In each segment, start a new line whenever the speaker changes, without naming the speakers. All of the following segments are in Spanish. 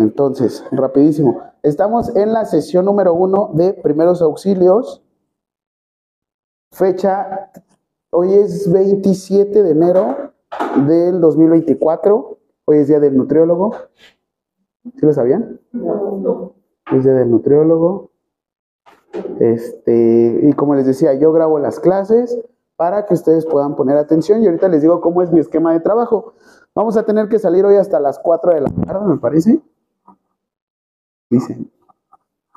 Entonces, rapidísimo. Estamos en la sesión número uno de primeros auxilios. Fecha, hoy es 27 de enero del 2024. Hoy es día del nutriólogo. ¿Sí lo sabían?
No.
Es día del nutriólogo. Este, y como les decía, yo grabo las clases para que ustedes puedan poner atención y ahorita les digo cómo es mi esquema de trabajo. Vamos a tener que salir hoy hasta las 4 de la tarde, me parece. Dicen.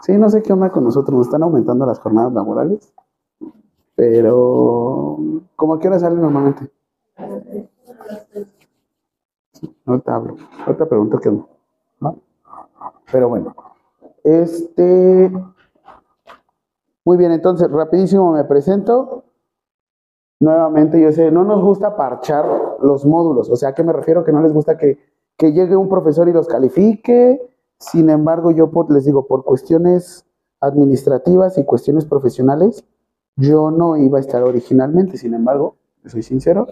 Sí, no sé qué onda con nosotros, nos están aumentando las jornadas laborales. Pero, ¿cómo a qué hora salen normalmente? Ahorita hablo, ahorita pregunto qué onda. ¿no? Pero bueno, este. Muy bien, entonces, rapidísimo me presento. Nuevamente, yo sé, no nos gusta parchar los módulos. O sea, ¿a qué me refiero? Que no les gusta que, que llegue un profesor y los califique. Sin embargo, yo les digo, por cuestiones administrativas y cuestiones profesionales, yo no iba a estar originalmente. Sin embargo, soy sincero,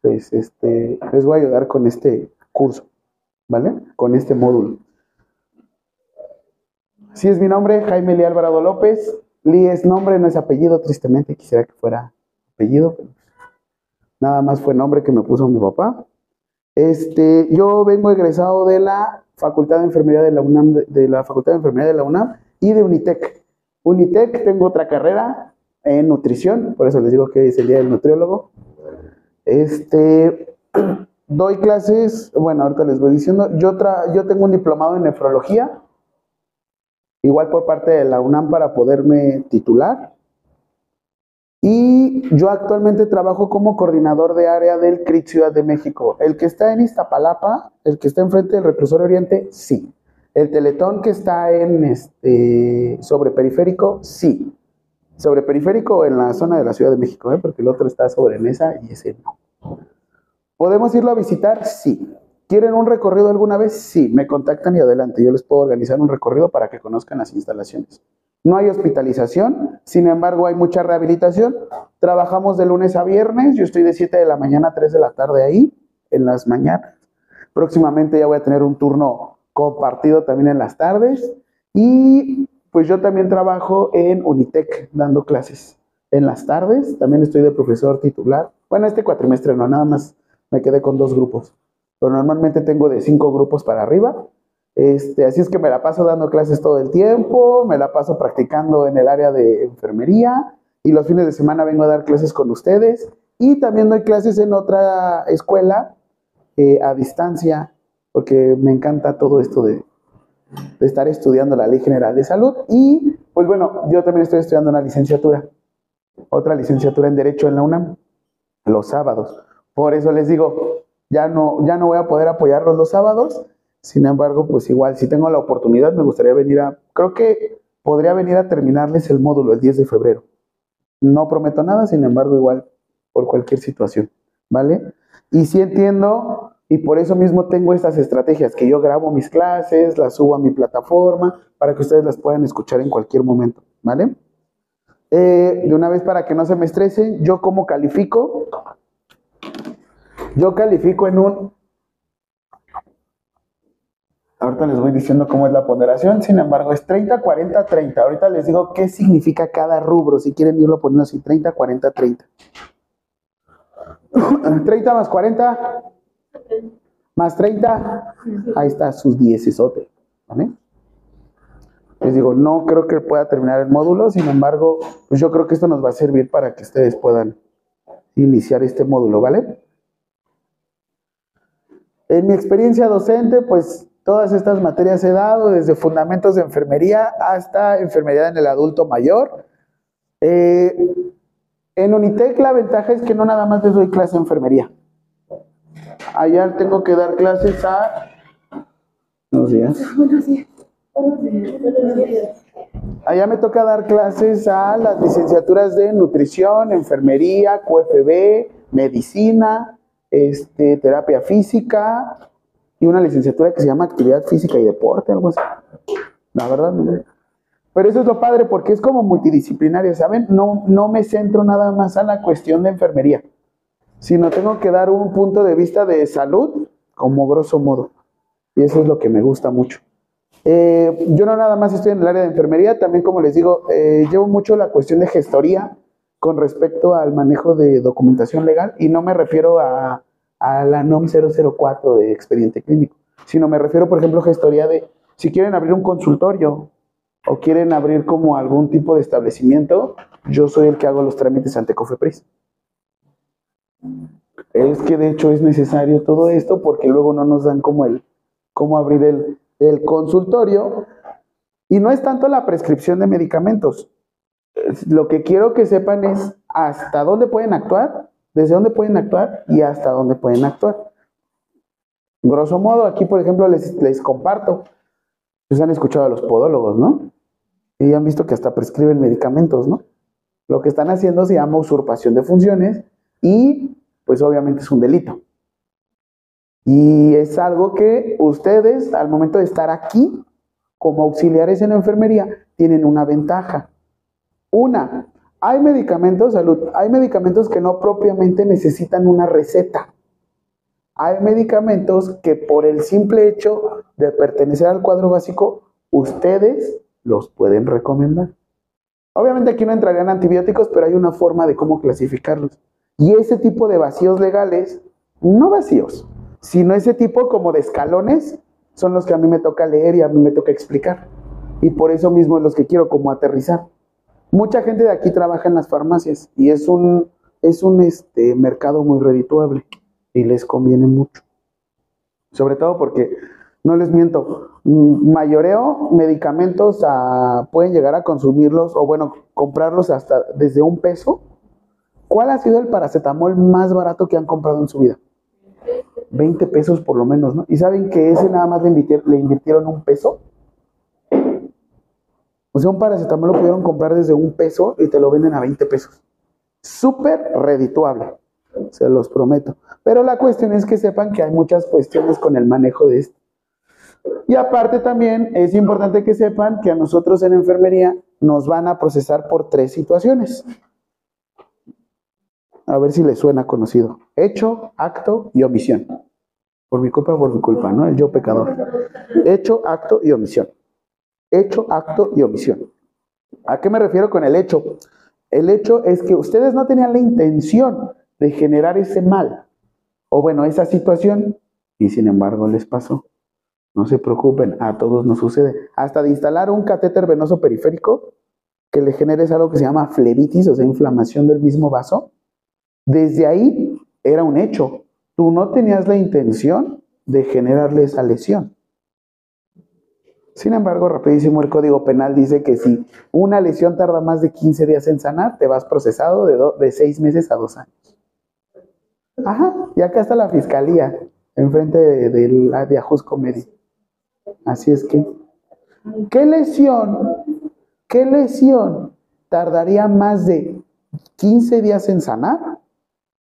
pues este, les voy a ayudar con este curso, ¿vale? Con este módulo. Sí es mi nombre, Jaime Lee Alvarado López. Lee es nombre, no es apellido, tristemente quisiera que fuera apellido, pero nada más fue nombre que me puso mi papá. Este, yo vengo egresado de la Facultad de Enfermería de la UNAM, de, la Facultad de Enfermería de la UNAM y de Unitec. Unitec tengo otra carrera en nutrición, por eso les digo que es el día del nutriólogo. Este, doy clases, bueno, ahorita les voy diciendo, yo, tra- yo tengo un diplomado en nefrología, igual por parte de la UNAM para poderme titular. Y yo actualmente trabajo como coordinador de área del CRIT Ciudad de México. El que está en Iztapalapa, el que está enfrente del Reclusor Oriente, sí. El Teletón que está en este sobre periférico, sí. Sobre periférico en la zona de la Ciudad de México, ¿eh? porque el otro está sobre mesa y ese no. ¿Podemos irlo a visitar? Sí. ¿Quieren un recorrido alguna vez? Sí. Me contactan y adelante. Yo les puedo organizar un recorrido para que conozcan las instalaciones. No hay hospitalización, sin embargo hay mucha rehabilitación. Trabajamos de lunes a viernes, yo estoy de 7 de la mañana a 3 de la tarde ahí, en las mañanas. Próximamente ya voy a tener un turno compartido también en las tardes. Y pues yo también trabajo en Unitec dando clases en las tardes. También estoy de profesor titular. Bueno, este cuatrimestre no, nada más me quedé con dos grupos. Pero normalmente tengo de cinco grupos para arriba. Este, así es que me la paso dando clases todo el tiempo, me la paso practicando en el área de enfermería y los fines de semana vengo a dar clases con ustedes y también doy clases en otra escuela eh, a distancia porque me encanta todo esto de, de estar estudiando la Ley General de Salud y pues bueno, yo también estoy estudiando una licenciatura, otra licenciatura en Derecho en la UNAM, los sábados. Por eso les digo, ya no, ya no voy a poder apoyarlos los sábados, sin embargo, pues igual, si tengo la oportunidad, me gustaría venir a, creo que podría venir a terminarles el módulo el 10 de febrero. No prometo nada, sin embargo, igual, por cualquier situación, ¿vale? Y sí entiendo, y por eso mismo tengo estas estrategias, que yo grabo mis clases, las subo a mi plataforma, para que ustedes las puedan escuchar en cualquier momento, ¿vale? Eh, de una vez para que no se me estresen, yo como califico, yo califico en un Ahorita les voy diciendo cómo es la ponderación, sin embargo es 30, 40, 30. Ahorita les digo qué significa cada rubro, si quieren irlo poniendo así, 30, 40, 30. 30 más 40 más 30, ahí está sus 10 esote, ¿vale? Les digo, no creo que pueda terminar el módulo, sin embargo, pues yo creo que esto nos va a servir para que ustedes puedan iniciar este módulo, ¿vale? En mi experiencia docente, pues todas estas materias he dado, desde fundamentos de enfermería hasta enfermería en el adulto mayor. Eh, en Unitec la ventaja es que no nada más les doy clase de enfermería. Allá tengo que dar clases a... Buenos días.
Buenos días. Buenos días. Buenos días.
Allá me toca dar clases a las licenciaturas de nutrición, enfermería, QFB, medicina, este, terapia física y una licenciatura que se llama actividad física y deporte, algo así. La verdad, no. Pero eso es lo padre porque es como multidisciplinario, ¿saben? No, no me centro nada más a la cuestión de enfermería, sino tengo que dar un punto de vista de salud como grosso modo. Y eso es lo que me gusta mucho. Eh, yo no nada más estoy en el área de enfermería, también como les digo, eh, llevo mucho la cuestión de gestoría con respecto al manejo de documentación legal y no me refiero a, a la NOM 004 de expediente clínico, sino me refiero, por ejemplo, a gestoría de si quieren abrir un consultorio o quieren abrir como algún tipo de establecimiento, yo soy el que hago los trámites ante Cofepris. Es que de hecho es necesario todo esto porque luego no nos dan como el cómo abrir el, el consultorio y no es tanto la prescripción de medicamentos. Lo que quiero que sepan es hasta dónde pueden actuar, desde dónde pueden actuar y hasta dónde pueden actuar. Grosso modo, aquí por ejemplo les, les comparto. Ustedes han escuchado a los podólogos, ¿no? Y han visto que hasta prescriben medicamentos, ¿no? Lo que están haciendo se llama usurpación de funciones y pues obviamente es un delito. Y es algo que ustedes al momento de estar aquí como auxiliares en la enfermería tienen una ventaja. Una, hay medicamentos, salud, hay medicamentos que no propiamente necesitan una receta. Hay medicamentos que por el simple hecho de pertenecer al cuadro básico, ustedes los pueden recomendar. Obviamente aquí no entrarían antibióticos, pero hay una forma de cómo clasificarlos. Y ese tipo de vacíos legales, no vacíos, sino ese tipo como de escalones, son los que a mí me toca leer y a mí me toca explicar. Y por eso mismo es los que quiero como aterrizar. Mucha gente de aquí trabaja en las farmacias y es un, es un este, mercado muy redituable y les conviene mucho. Sobre todo porque, no les miento, mayoreo medicamentos pueden llegar a consumirlos o bueno, comprarlos hasta desde un peso. ¿Cuál ha sido el paracetamol más barato que han comprado en su vida? 20 pesos por lo menos, ¿no? ¿Y saben que ese nada más le invirtieron un peso? O sea, un paracetamol lo pudieron comprar desde un peso y te lo venden a 20 pesos. Súper redituable, se los prometo. Pero la cuestión es que sepan que hay muchas cuestiones con el manejo de esto. Y aparte también es importante que sepan que a nosotros en enfermería nos van a procesar por tres situaciones. A ver si les suena conocido. Hecho, acto y omisión. Por mi culpa, por mi culpa, ¿no? El yo pecador. Hecho, acto y omisión. Hecho, acto y omisión. ¿A qué me refiero con el hecho? El hecho es que ustedes no tenían la intención de generar ese mal, o bueno, esa situación, y sin embargo les pasó. No se preocupen, a todos nos sucede. Hasta de instalar un catéter venoso periférico que le genere algo que se llama flebitis, o sea, inflamación del mismo vaso, desde ahí era un hecho. Tú no tenías la intención de generarle esa lesión. Sin embargo, rapidísimo, el Código Penal dice que si una lesión tarda más de 15 días en sanar, te vas procesado de, de seis meses a dos años. Ajá, y acá está la fiscalía, enfrente de, de, de, de Ajusco Medio. Así es que, ¿qué lesión, qué lesión tardaría más de 15 días en sanar?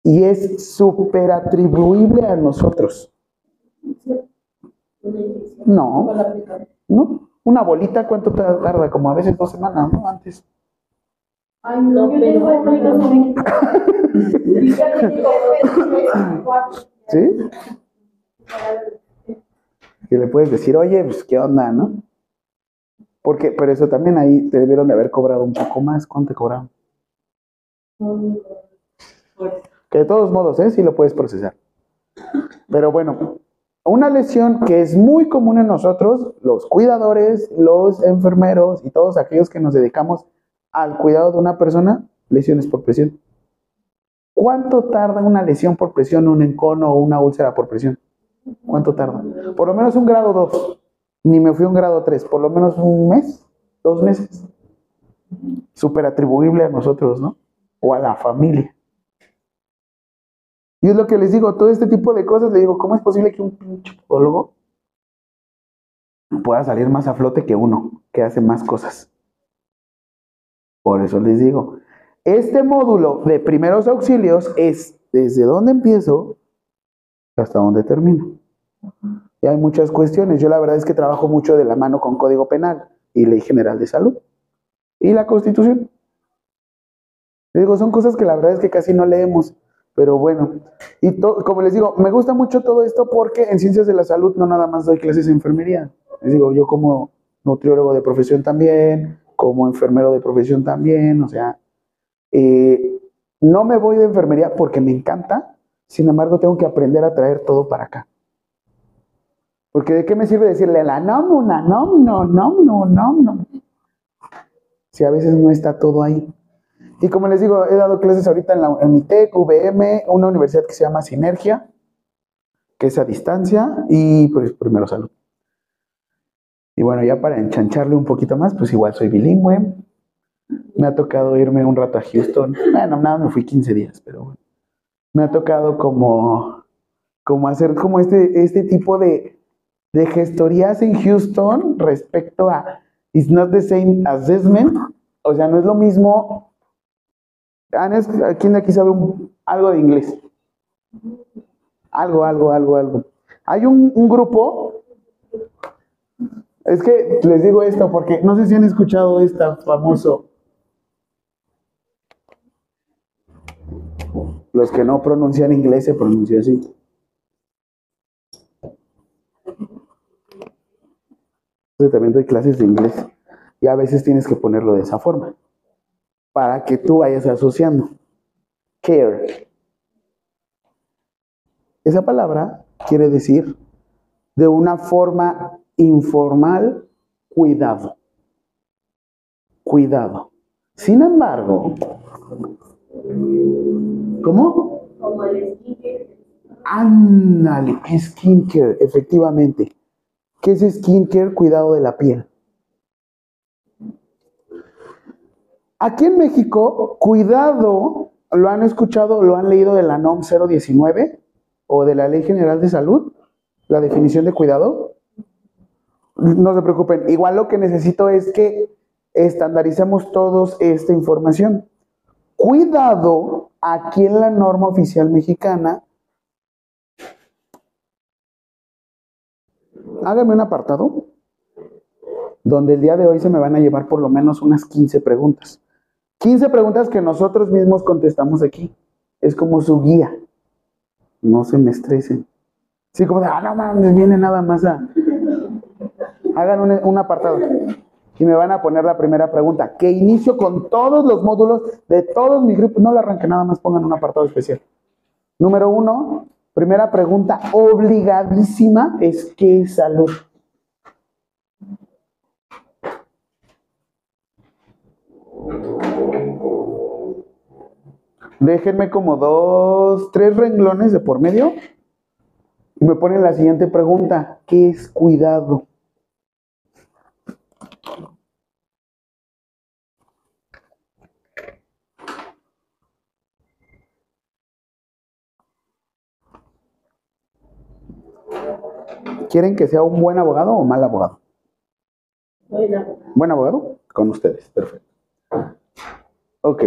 y es súper atribuible a nosotros. No, no. Una bolita, ¿cuánto tarda? Como a veces dos semanas, ¿no? Antes.
Ay, no, pero
¿Sí? Que le puedes decir, oye, pues, ¿qué onda, no? Porque, pero eso también ahí te debieron de haber cobrado un poco más. ¿Cuánto te cobraron? Que de todos modos, ¿eh? sí lo puedes procesar. Pero bueno, una lesión que es muy común en nosotros, los cuidadores, los enfermeros y todos aquellos que nos dedicamos al cuidado de una persona, lesiones por presión. ¿Cuánto tarda una lesión por presión, un encono o una úlcera por presión? ¿Cuánto tarda? Por lo menos un grado 2. Ni me fui a un grado 3, por lo menos un mes, dos meses. Súper atribuible a nosotros, ¿no? O a la familia. Y es lo que les digo, todo este tipo de cosas, le digo, ¿cómo es posible que un pinche podólogo pueda salir más a flote que uno, que hace más cosas? Por eso les digo, este módulo de primeros auxilios es desde dónde empiezo hasta dónde termino. Y hay muchas cuestiones. Yo la verdad es que trabajo mucho de la mano con Código Penal y Ley General de Salud y la Constitución. Les digo, son cosas que la verdad es que casi no leemos. Pero bueno, y to, como les digo, me gusta mucho todo esto porque en ciencias de la salud no nada más doy clases de enfermería. Les digo, yo como nutriólogo de profesión también, como enfermero de profesión también, o sea, eh, no me voy de enfermería porque me encanta, sin embargo tengo que aprender a traer todo para acá. Porque de qué me sirve decirle la nómina, no, no, no, no, no, no, si a veces no está todo ahí. Y como les digo, he dado clases ahorita en la UNITEC, VM, una universidad que se llama Sinergia, que es a distancia, y pues primero salud. Y bueno, ya para enchancharle un poquito más, pues igual soy bilingüe. Me ha tocado irme un rato a Houston. Bueno, nada, me fui 15 días, pero bueno. Me ha tocado como, como hacer como este, este tipo de, de gestorías en Houston respecto a It's not the same assessment. O sea, no es lo mismo. ¿Quién de aquí sabe algo de inglés? Algo, algo, algo, algo. Hay un, un grupo es que les digo esto porque no sé si han escuchado esta famoso. Los que no pronuncian inglés se pronuncia así. Yo también doy clases de inglés y a veces tienes que ponerlo de esa forma para que tú vayas asociando. Care. Esa palabra quiere decir de una forma informal, cuidado. Cuidado. Sin embargo, ¿cómo?
Como el skincare.
Ándale, skincare, efectivamente. ¿Qué es skincare? Cuidado de la piel. Aquí en México, cuidado, ¿lo han escuchado, lo han leído de la NOM 019 o de la Ley General de Salud? La definición de cuidado. No se preocupen. Igual lo que necesito es que estandaricemos todos esta información. Cuidado, aquí en la norma oficial mexicana, hágame un apartado donde el día de hoy se me van a llevar por lo menos unas 15 preguntas. 15 preguntas que nosotros mismos contestamos aquí. Es como su guía. No se me estresen. Sí, como de, ah, no mames, viene nada más a, hagan un, apartado y me van a poner la primera pregunta, que inicio con todos los módulos de todos mis grupos, no la arranquen nada más, pongan un apartado especial. Número uno, primera pregunta obligadísima es ¿qué es salud? Déjenme como dos, tres renglones de por medio y me ponen la siguiente pregunta, ¿qué es cuidado? ¿Quieren que sea un buen abogado o mal abogado?
Buen abogado.
¿Buen abogado? Con ustedes, perfecto. Ok,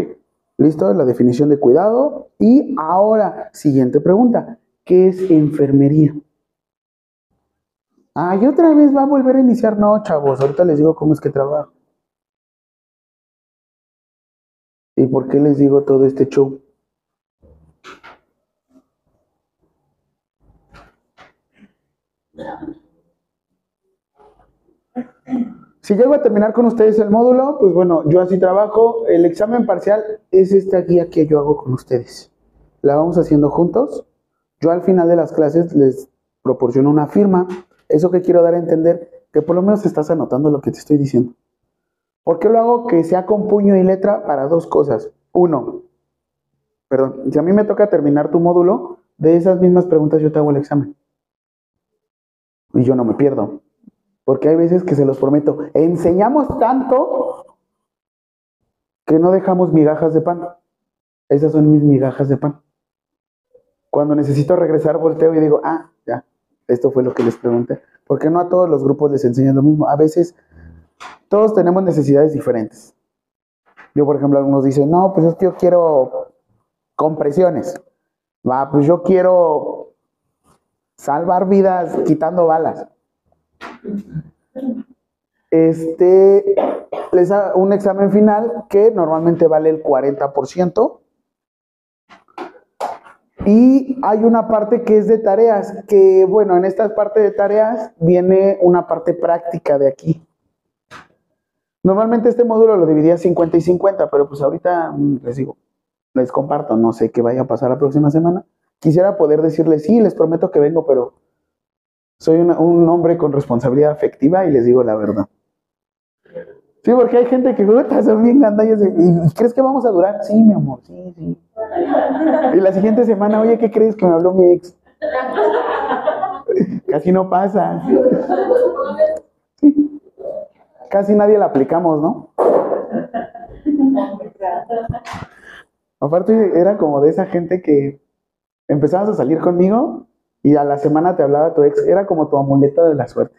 listo, la definición de cuidado. Y ahora, siguiente pregunta. ¿Qué es enfermería? Ah, y otra vez va a volver a iniciar. No, chavos, ahorita les digo cómo es que trabajo. ¿Y por qué les digo todo este show? Si llego a terminar con ustedes el módulo, pues bueno, yo así trabajo. El examen parcial es esta guía que yo hago con ustedes. La vamos haciendo juntos. Yo al final de las clases les proporciono una firma. Eso que quiero dar a entender, que por lo menos estás anotando lo que te estoy diciendo. ¿Por qué lo hago que sea con puño y letra? Para dos cosas. Uno, perdón, si a mí me toca terminar tu módulo, de esas mismas preguntas yo te hago el examen. Y yo no me pierdo. Porque hay veces que se los prometo, enseñamos tanto que no dejamos migajas de pan. Esas son mis migajas de pan. Cuando necesito regresar, volteo y digo, ah, ya, esto fue lo que les pregunté. Porque no a todos los grupos les enseñan lo mismo. A veces todos tenemos necesidades diferentes. Yo, por ejemplo, algunos dicen, no, pues yo quiero compresiones. Va, pues yo quiero salvar vidas quitando balas. Este les un examen final que normalmente vale el 40%. Y hay una parte que es de tareas, que bueno, en esta parte de tareas viene una parte práctica de aquí. Normalmente este módulo lo dividía 50 y 50, pero pues ahorita mm, les digo, les comparto, no sé qué vaya a pasar la próxima semana. Quisiera poder decirles, sí, les prometo que vengo, pero soy un hombre con responsabilidad afectiva y les digo la verdad. Sí, porque hay gente que son bien gandallas y ¿crees que vamos a durar? Sí, mi amor, sí, sí. Y la siguiente semana, oye, ¿qué crees que me habló mi ex? Casi no pasa. Casi nadie la aplicamos, ¿no? Aparte, era como de esa gente que empezabas a salir conmigo y a la semana te hablaba tu ex. Era como tu amuleto de la suerte.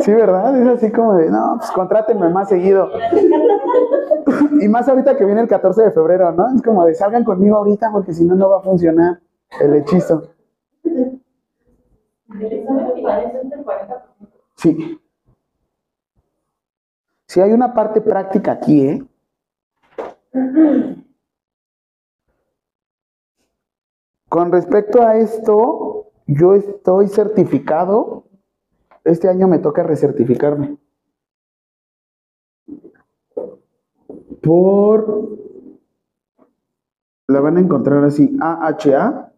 Sí, ¿verdad? Es así como de, no, pues contrátenme más seguido. Y más ahorita que viene el 14 de febrero, ¿no? Es como de, salgan conmigo ahorita porque si no, no va a funcionar el hechizo. Sí. Sí, hay una parte práctica aquí, ¿eh? Con respecto a esto, yo estoy certificado este año me toca recertificarme. Por... La van a encontrar así, AHA.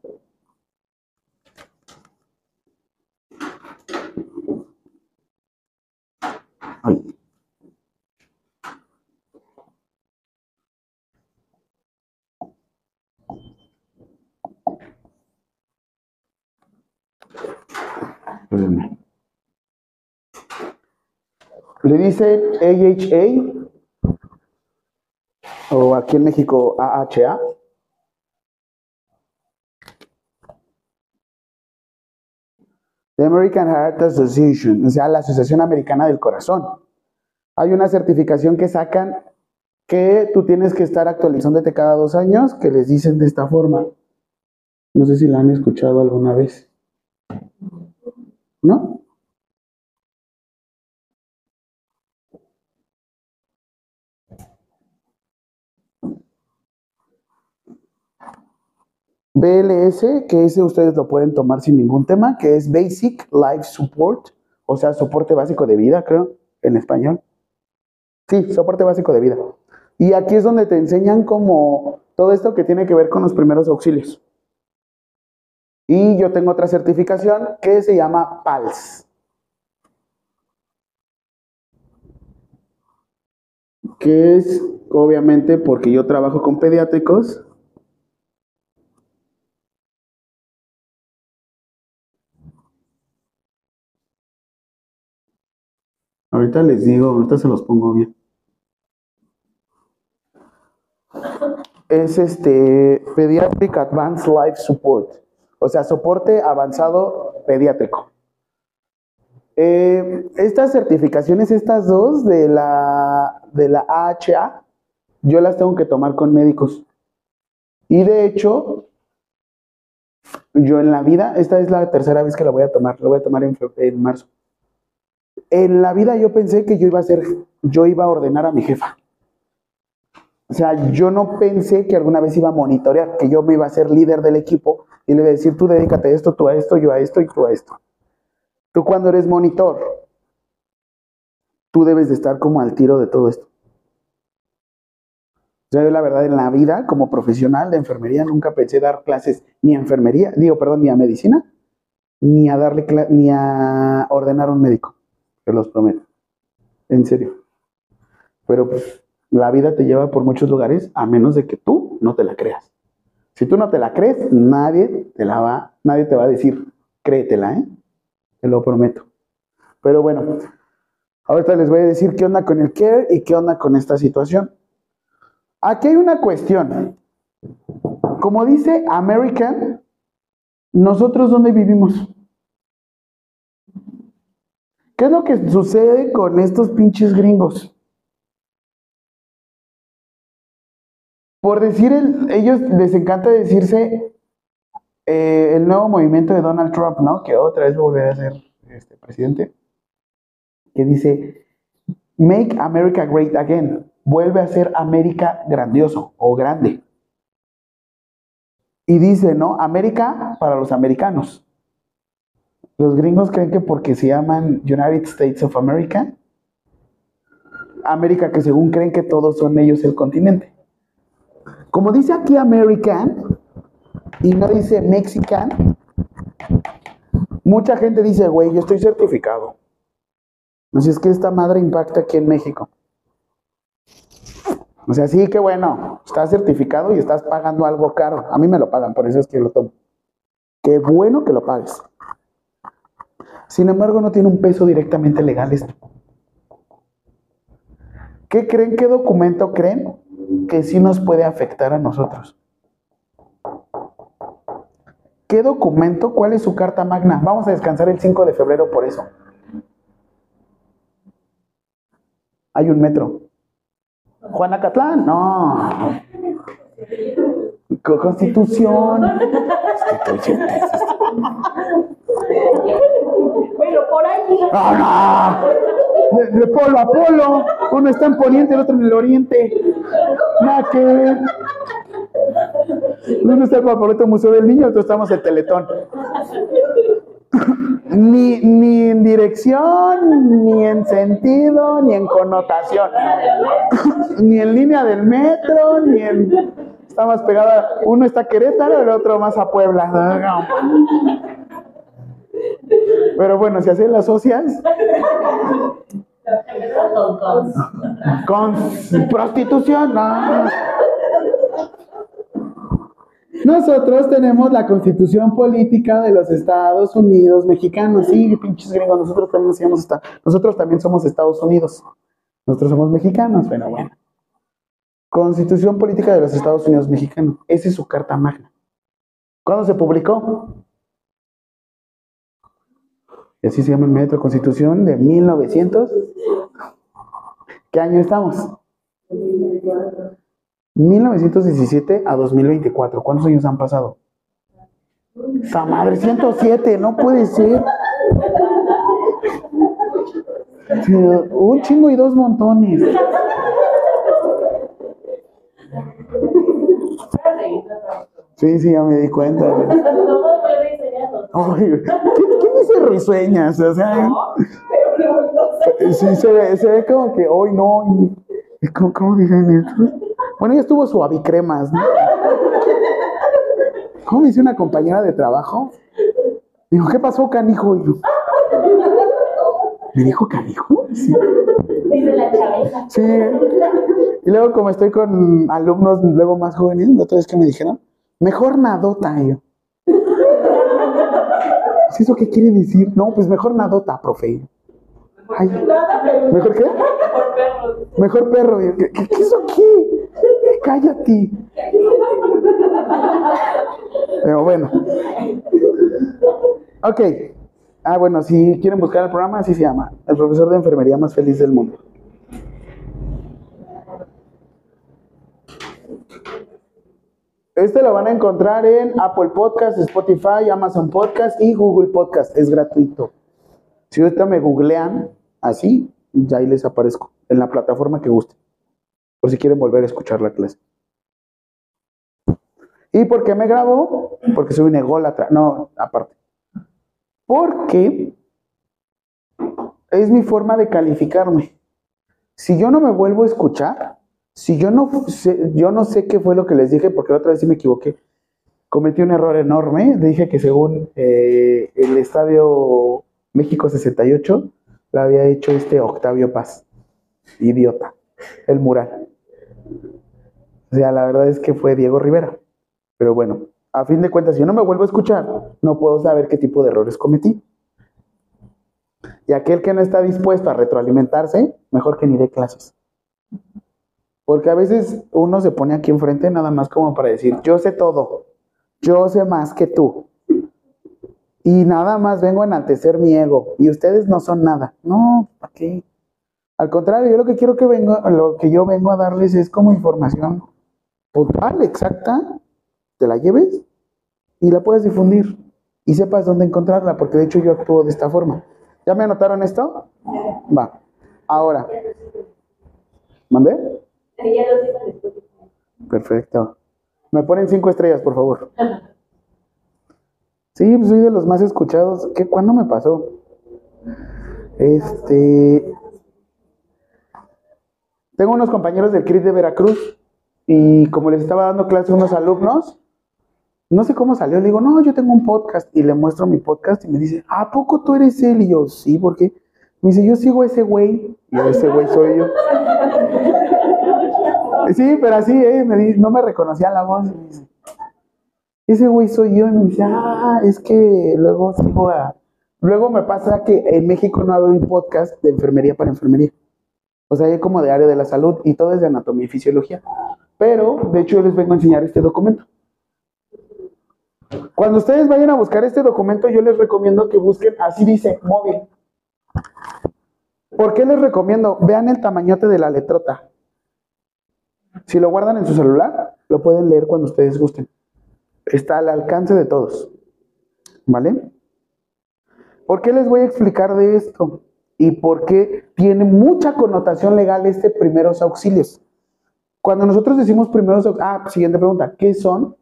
Ay. Le dicen AHA o aquí en México AHA. The American Heart Association, o sea, la Asociación Americana del Corazón. Hay una certificación que sacan que tú tienes que estar actualizándote cada dos años, que les dicen de esta forma. No sé si la han escuchado alguna vez. ¿No? BLS, que ese ustedes lo pueden tomar sin ningún tema, que es Basic Life Support, o sea, soporte básico de vida, creo, en español. Sí, soporte básico de vida. Y aquí es donde te enseñan como todo esto que tiene que ver con los primeros auxilios. Y yo tengo otra certificación que se llama PALS. Que es, obviamente, porque yo trabajo con pediátricos, Ahorita les digo, ahorita se los pongo bien. Es este Pediatric Advanced Life Support, o sea, soporte avanzado pediátrico. Eh, estas certificaciones, estas dos de la, de la AHA, yo las tengo que tomar con médicos. Y de hecho, yo en la vida, esta es la tercera vez que la voy a tomar, la voy a tomar en, en marzo en la vida yo pensé que yo iba a ser, yo iba a ordenar a mi jefa. O sea, yo no pensé que alguna vez iba a monitorear, que yo me iba a ser líder del equipo y le iba a decir, tú dedícate a esto, tú a esto, yo a esto y tú a esto. Tú cuando eres monitor, tú debes de estar como al tiro de todo esto. O sea, yo la verdad en la vida, como profesional de enfermería, nunca pensé dar clases ni a enfermería, digo, perdón, ni a medicina, ni a darle ni a ordenar a un médico te los prometo. En serio. Pero pues la vida te lleva por muchos lugares a menos de que tú no te la creas. Si tú no te la crees, nadie te la va, nadie te va a decir, créetela, ¿eh? Te lo prometo. Pero bueno, ahorita les voy a decir qué onda con el care y qué onda con esta situación. Aquí hay una cuestión. Como dice American, nosotros dónde vivimos? ¿Qué es lo que sucede con estos pinches gringos? Por decir, el, ellos les encanta decirse eh, el nuevo movimiento de Donald Trump, ¿no? Que otra vez volverá a ser este, presidente. Que dice, Make America Great Again. Vuelve a ser América grandioso o grande. Y dice, ¿no? América para los americanos. Los gringos creen que porque se llaman United States of America, América que según creen que todos son ellos el continente. Como dice aquí American y no dice Mexican, mucha gente dice, güey, yo estoy certificado. Así es que esta madre impacta aquí en México. O sea, sí, que bueno, estás certificado y estás pagando algo caro. A mí me lo pagan, por eso es que lo tomo. Qué bueno que lo pagues. Sin embargo, no tiene un peso directamente legal esto. ¿Qué creen? ¿Qué documento creen que sí nos puede afectar a nosotros? ¿Qué documento? ¿Cuál es su carta magna? Vamos a descansar el 5 de febrero por eso. Hay un metro. Juanacatlán, no. Co- Constitución. Constitución.
Bueno, por ahí.
¡Ah, no! De, polo a polo. Uno está en poniente, el otro en el oriente. Nada que ver. Uno está en Papalote Museo del Niño, otro estamos en Teletón. Ni, ni en dirección, ni en sentido, ni en connotación. ni en línea del metro, ni en. Está más pegada. Uno está a Querétaro, el otro más a Puebla. Pero bueno, si así las socias, con prostitución, no. Nosotros tenemos la constitución política de los Estados Unidos mexicanos. Sí, pinches gringos, nosotros también esta- Nosotros también somos Estados Unidos. Nosotros somos mexicanos, pero bueno. Constitución política de los Estados Unidos mexicanos. Esa es su carta magna. ¿Cuándo se publicó? Y así se llama el metro Constitución de 1900. ¿Qué año estamos? 1917 a 2024. ¿Cuántos años han pasado? ¡Sa madre! 107, no puede ser. Un chingo y dos montones. Sí, sí, ya me di cuenta.
No puede enseñarnos.
Ay, ¿quién, quién dice risueñas? O sea, sí, se ve, se ve como que hoy no. y- ¿Cómo, cómo dicen esto? Bueno, ya estuvo suavicremas, ¿no? ¿Cómo me dice una compañera de trabajo? Dijo, ¿qué pasó, canijo? Y yo, ¿Me dijo canijo? Sí.
Dice la.
Sí. Y luego, como estoy con alumnos luego más jóvenes, la otra vez que me dijeron, mejor nadota. Y yo, ¿Sí ¿Eso qué quiere decir? No, pues mejor nadota, profe. ¿Mejor qué? Mejor perro. ¿Qué, qué, qué eso qué? Cállate. Pero bueno. Ok. Ah, bueno, si quieren buscar el programa, así se llama. El profesor de enfermería más feliz del mundo. Este lo van a encontrar en Apple Podcast, Spotify, Amazon Podcast y Google Podcast. Es gratuito. Si ahorita me googlean así, ya ahí les aparezco en la plataforma que guste. Por si quieren volver a escuchar la clase. ¿Y por qué me grabo? Porque soy un ególatra. No, aparte. Porque es mi forma de calificarme. Si yo no me vuelvo a escuchar, si yo no sé, yo no sé qué fue lo que les dije, porque la otra vez sí me equivoqué. Cometí un error enorme. Dije que según eh, el estadio México 68 lo había hecho este Octavio Paz. Idiota. El mural. O sea, la verdad es que fue Diego Rivera. Pero bueno, a fin de cuentas, si yo no me vuelvo a escuchar, no puedo saber qué tipo de errores cometí. Y aquel que no está dispuesto a retroalimentarse, mejor que ni dé clases. Porque a veces uno se pone aquí enfrente nada más como para decir, yo sé todo, yo sé más que tú. Y nada más vengo a enaltecer mi ego. Y ustedes no son nada. No, ¿para qué? Al contrario, yo lo que quiero que vengo, lo que yo vengo a darles es como información puntual, exacta, te la lleves y la puedes difundir y sepas dónde encontrarla, porque de hecho yo actúo de esta forma. ¿Ya me anotaron esto? Va. Ahora. ¿Mandé?
Ya los.
Perfecto. Me ponen cinco estrellas, por favor. Sí, pues soy de los más escuchados. ¿Qué, ¿Cuándo me pasó? Este. Tengo unos compañeros del CRIT de Veracruz y como les estaba dando clase a unos alumnos, no sé cómo salió, le digo, no, yo tengo un podcast y le muestro mi podcast y me dice, ¿a poco tú eres él? Y yo, sí, ¿por qué? Me dice, yo sigo a ese güey y yo, ese güey soy yo. Sí, pero así, eh, me dice, no me reconocía la voz. Ese güey soy yo. Y me dice, ah, es que luego sigo a... Luego me pasa que en México no hay un podcast de enfermería para enfermería. O sea, hay como de área de la salud y todo es de anatomía y fisiología. Pero, de hecho, yo les vengo a enseñar este documento. Cuando ustedes vayan a buscar este documento, yo les recomiendo que busquen, así dice, móvil. ¿Por qué les recomiendo? Vean el tamañote de la letrota. Si lo guardan en su celular, lo pueden leer cuando ustedes gusten. Está al alcance de todos. ¿Vale? ¿Por qué les voy a explicar de esto? Y por qué tiene mucha connotación legal este primeros auxilios. Cuando nosotros decimos primeros auxilios, ah, siguiente pregunta, ¿qué son?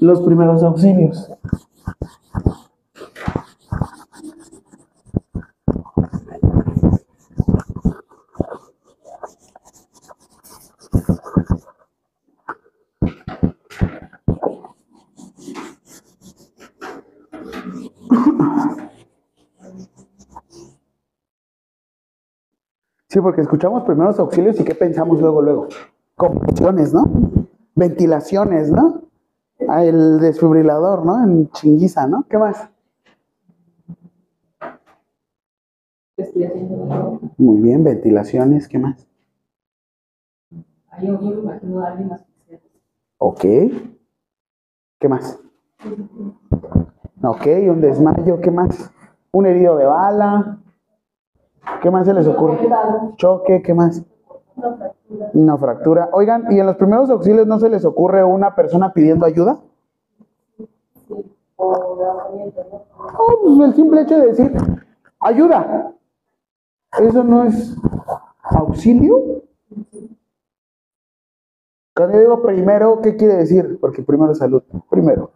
Los primeros auxilios. Sí, porque escuchamos primeros auxilios y qué pensamos luego, luego. Compresiones, ¿no? Ventilaciones, ¿no? Ah, el desfibrilador, ¿no? En chinguiza, ¿no? ¿Qué más? Muy bien, ventilaciones, ¿qué más?
Yo imagino a alguien asfixiado.
Ok. ¿Qué más? Ok, un desmayo, ¿qué más? Un herido de bala. ¿Qué más se les ocurre? Choque, ¿qué más?
Una fractura.
Oigan, ¿y en los primeros auxilios no se les ocurre una persona pidiendo ayuda?
O ahogamiento, ¿no?
Oh, pues el simple hecho de decir, ayuda. ¿Eso no es auxilio? Cuando yo digo primero, ¿qué quiere decir? Porque primero es salud. Primero,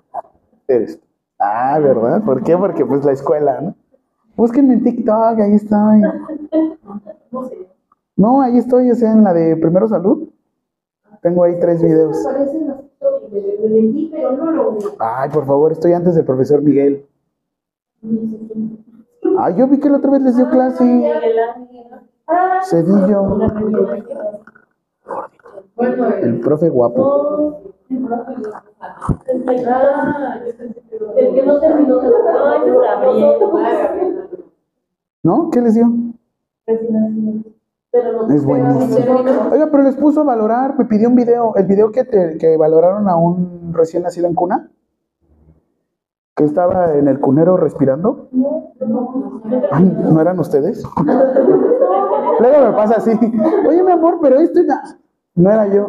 eres. Ah, ¿verdad? ¿Por qué? Porque pues la escuela, ¿no? Búsquenme en TikTok, ahí estoy.
No
ahí estoy, sea, en la de primero salud. Tengo ahí tres videos. Ay, por favor, estoy antes del profesor Miguel. Ay, yo vi que la otra vez les dio clase. Cedillo. El profe guapo.
El que no terminó de No.
¿Qué les dio?
Pero no
Es buenísimo. Oiga, pero les puso a valorar, me pidió un video, el video que, te- que valoraron a un recién nacido en cuna, que estaba en el cunero respirando. Ah, ¿No eran ustedes? Luego me pasa así, oye mi amor, pero esto no era yo.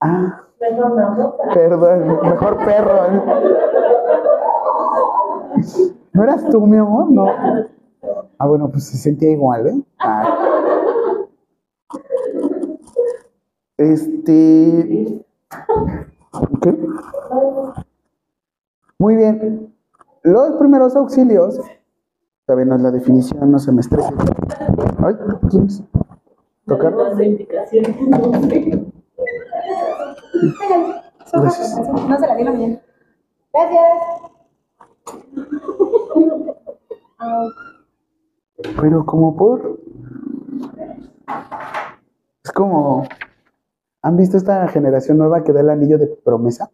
Ah, perdón, mejor perro. ¿eh? ¿No eras tú, mi amor? No. Ah, bueno, pues se sentía igual, ¿eh? Ah. Este. ¿Qué? Muy bien. Los primeros auxilios. Todavía no es la definición, no se me estrese. Ay, ¿quién es? ¿Tocar?
No sé.
Gracias.
No se la di la mía. Gracias.
Pero como por... Es como... ¿Han visto esta generación nueva que da el anillo de promesa?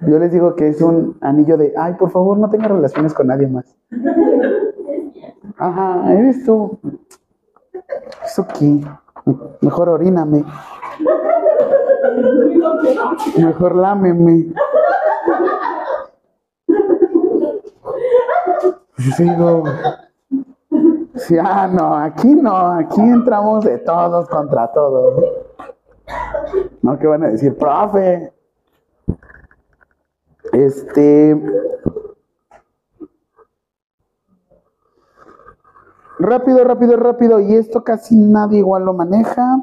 Yo les digo que es un anillo de, ay, por favor, no tenga relaciones con nadie más. Ajá, eres tú. Eso aquí. Mejor oríname. Mejor lámeme. Yo digo, sí, ah, no, aquí no, aquí entramos de todos contra todos. No, ¿qué van a decir? Profe. Este. Rápido, rápido, rápido. Y esto casi nadie igual lo maneja.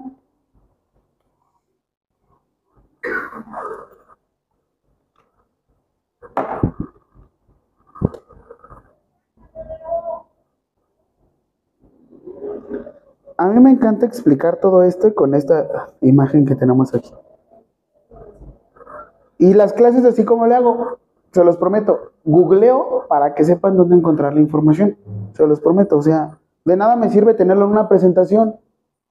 A mí me encanta explicar todo esto con esta imagen que tenemos aquí. Y las clases así como le hago, se los prometo, googleo para que sepan dónde encontrar la información. Se los prometo, o sea, de nada me sirve tenerlo en una presentación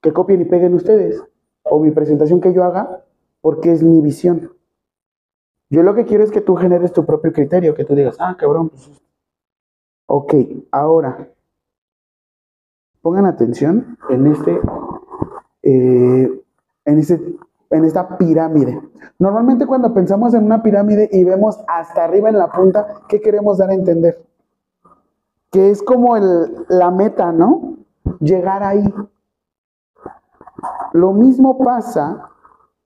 que copien y peguen ustedes, o mi presentación que yo haga, porque es mi visión. Yo lo que quiero es que tú generes tu propio criterio, que tú digas, ah, cabrón, pues. Ok, ahora, pongan atención en este, eh, en este en esta pirámide. Normalmente cuando pensamos en una pirámide y vemos hasta arriba en la punta, ¿qué queremos dar a entender? Que es como el, la meta, ¿no? Llegar ahí. Lo mismo pasa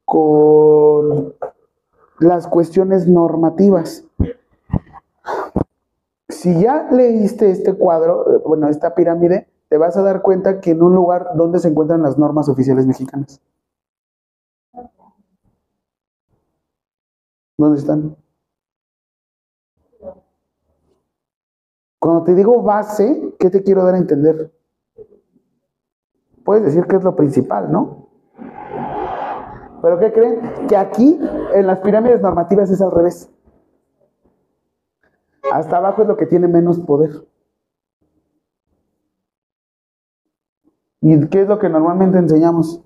con las cuestiones normativas. Si ya leíste este cuadro, bueno, esta pirámide, te vas a dar cuenta que en un lugar donde se encuentran las normas oficiales mexicanas. ¿Dónde están? Cuando te digo base, ¿qué te quiero dar a entender? Puedes decir que es lo principal, ¿no? Pero ¿qué creen? Que aquí, en las pirámides normativas, es al revés. Hasta abajo es lo que tiene menos poder. ¿Y qué es lo que normalmente enseñamos?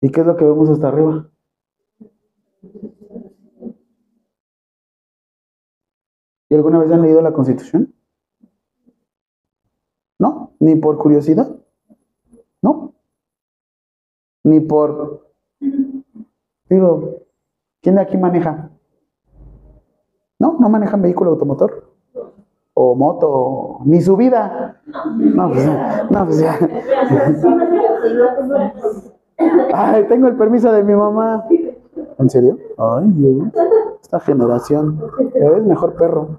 ¿Y qué es lo que vemos hasta arriba? ¿Y alguna vez han leído la Constitución? ¿No? ¿Ni por curiosidad? ¿No? Ni por... Digo, ¿quién de aquí maneja? ¿No? ¿No manejan vehículo automotor? ¿O moto? ¿Ni su vida? No, pues. No, pues ya. Ay, tengo el permiso de mi mamá. ¿En serio? Ay, yo. Esta generación. Es mejor perro.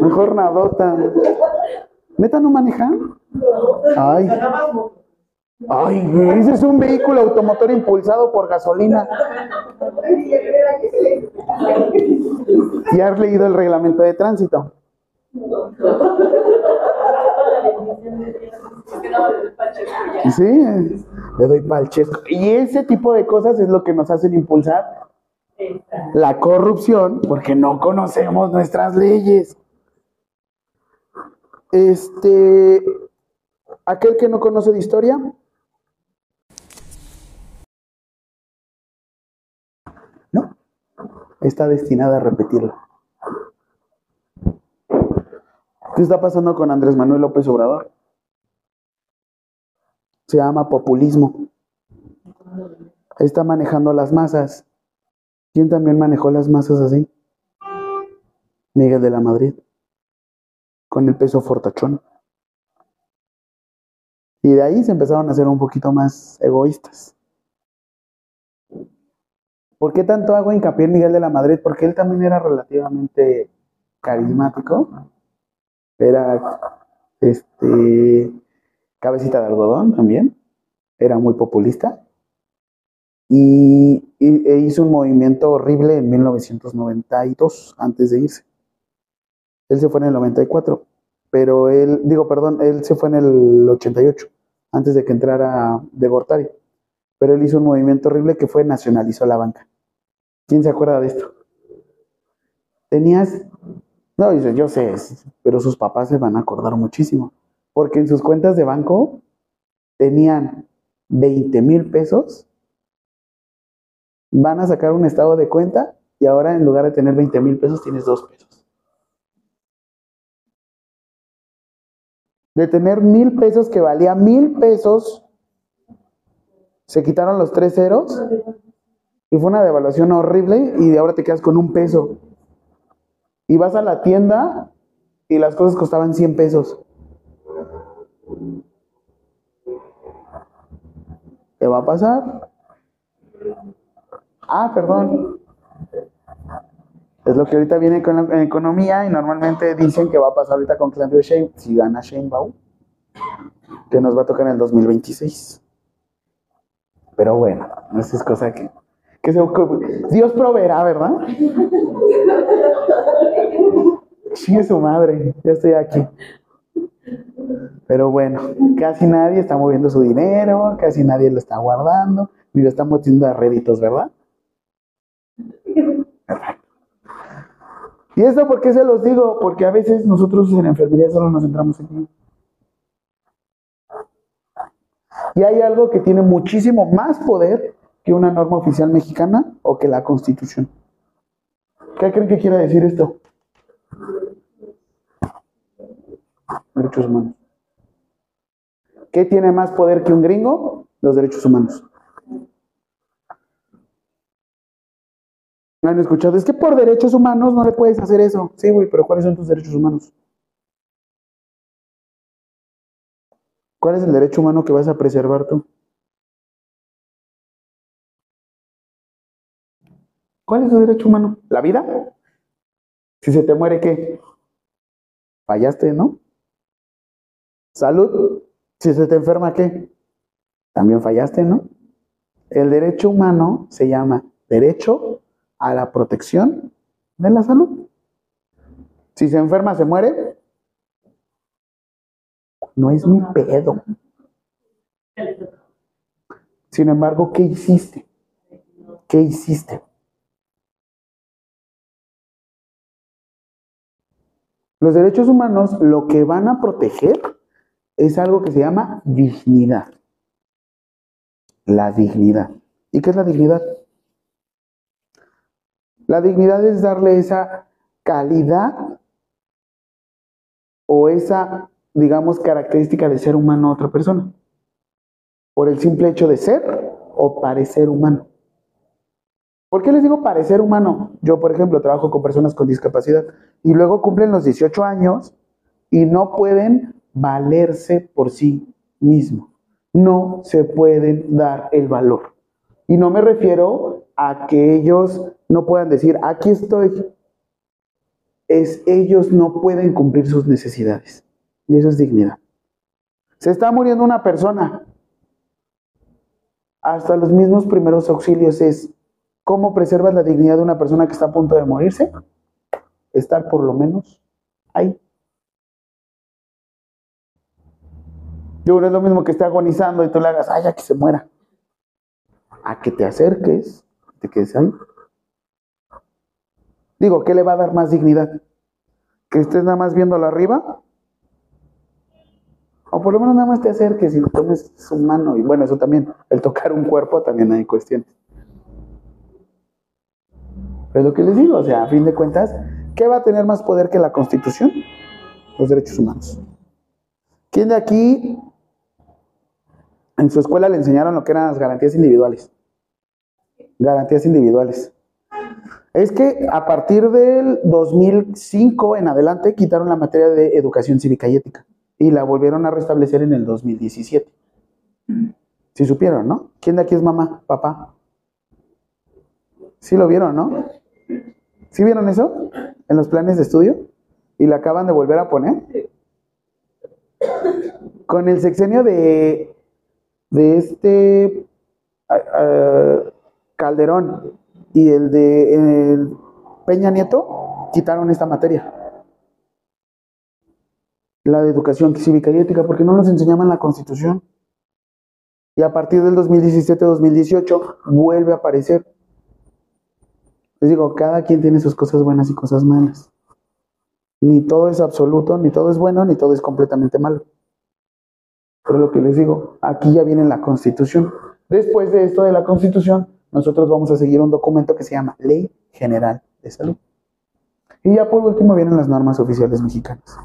Mejor nadota. ¿Neta no manejan? Ay. Ay, ese es un vehículo automotor impulsado por gasolina. ¿Y has leído el reglamento de tránsito? Sí, le doy palchesco. Y ese tipo de cosas es lo que nos hacen impulsar la corrupción, porque no conocemos nuestras leyes. Este, aquel que no conoce de historia, está destinada a repetirlo. ¿Qué está pasando con Andrés Manuel López Obrador? Se llama populismo. Está manejando las masas. ¿Quién también manejó las masas así? Miguel de la Madrid, con el peso fortachón. Y de ahí se empezaron a ser un poquito más egoístas. ¿Por qué tanto hago hincapié en Miguel de la Madrid? Porque él también era relativamente carismático. Era este cabecita de algodón también, era muy populista, y, e hizo un movimiento horrible en 1992, antes de irse. Él se fue en el 94, pero él, digo, perdón, él se fue en el 88, antes de que entrara de Gortari. Pero él hizo un movimiento horrible que fue nacionalizó la banca. ¿Quién se acuerda de esto? Tenías, no, dice, yo sé, pero sus papás se van a acordar muchísimo porque en sus cuentas de banco tenían 20 mil pesos, van a sacar un estado de cuenta y ahora en lugar de tener 20 mil pesos tienes 2 pesos. De tener mil pesos que valía mil pesos, se quitaron los tres ceros y fue una devaluación horrible y de ahora te quedas con un peso. Y vas a la tienda y las cosas costaban 100 pesos. ¿Qué va a pasar? Ah, perdón. Es lo que ahorita viene con la economía y normalmente dicen que va a pasar ahorita con Claudio Shane, si gana Sheinbaum, que nos va a tocar en el 2026. Pero bueno, esa es cosa que, que se, Dios proveerá, ¿verdad? Es su madre, ya estoy aquí. Pero bueno, casi nadie está moviendo su dinero, casi nadie lo está guardando, ni lo están metiendo a réditos, ¿verdad? ¿Y esto por qué se los digo? Porque a veces nosotros en enfermería solo nos centramos aquí. Y hay algo que tiene muchísimo más poder que una norma oficial mexicana o que la constitución. ¿Qué creen que quiere decir esto? Derechos humanos. ¿Qué tiene más poder que un gringo? Los derechos humanos. ¿Han escuchado? Es que por derechos humanos no le puedes hacer eso. Sí, güey, pero ¿cuáles son tus derechos humanos? ¿Cuál es el derecho humano que vas a preservar tú? ¿Cuál es tu derecho humano? ¿La vida? Si se te muere, ¿qué? Fallaste, ¿no? Salud. Si se te enferma, ¿qué? También fallaste, ¿no? El derecho humano se llama derecho a la protección de la salud. Si se enferma, se muere. No es mi pedo. Sin embargo, ¿qué hiciste? ¿Qué hiciste? Los derechos humanos lo que van a proteger es algo que se llama dignidad. La dignidad. ¿Y qué es la dignidad? La dignidad es darle esa calidad o esa, digamos, característica de ser humano a otra persona. Por el simple hecho de ser o parecer humano. ¿Por qué les digo parecer humano? Yo, por ejemplo, trabajo con personas con discapacidad y luego cumplen los 18 años y no pueden valerse por sí mismos. No se pueden dar el valor. Y no me refiero a que ellos no puedan decir, aquí estoy. Es ellos no pueden cumplir sus necesidades. Y eso es dignidad. Se está muriendo una persona. Hasta los mismos primeros auxilios es cómo preservas la dignidad de una persona que está a punto de morirse. Estar por lo menos ahí. Yo no es lo mismo que esté agonizando y tú le hagas, ay, ya que se muera. A que te acerques, te quedes ahí. Digo, ¿qué le va a dar más dignidad? ¿Que estés nada más viéndolo arriba? O por lo menos nada más te acerques y tomes su mano. Y bueno, eso también, el tocar un cuerpo también hay cuestiones. Pero lo que les digo, o sea, a fin de cuentas, ¿qué va a tener más poder que la Constitución? Los derechos humanos. ¿Quién de aquí en su escuela le enseñaron lo que eran las garantías individuales. Garantías individuales. Es que a partir del 2005 en adelante quitaron la materia de educación cívica y ética y la volvieron a restablecer en el 2017. Si supieron, ¿no? ¿Quién de aquí es mamá, papá? Sí lo vieron, ¿no? ¿Sí vieron eso en los planes de estudio? ¿Y la acaban de volver a poner? Con el sexenio de de este Calderón y el de Peña Nieto quitaron esta materia. La de educación cívica y ética, porque no nos enseñaban la constitución. Y a partir del 2017-2018 vuelve a aparecer. Les digo, cada quien tiene sus cosas buenas y cosas malas. Ni todo es absoluto, ni todo es bueno, ni todo es completamente malo. Pero lo que les digo, aquí ya viene la constitución. Después de esto de la constitución, nosotros vamos a seguir un documento que se llama Ley General de Salud. Y ya por último vienen las normas oficiales mexicanas.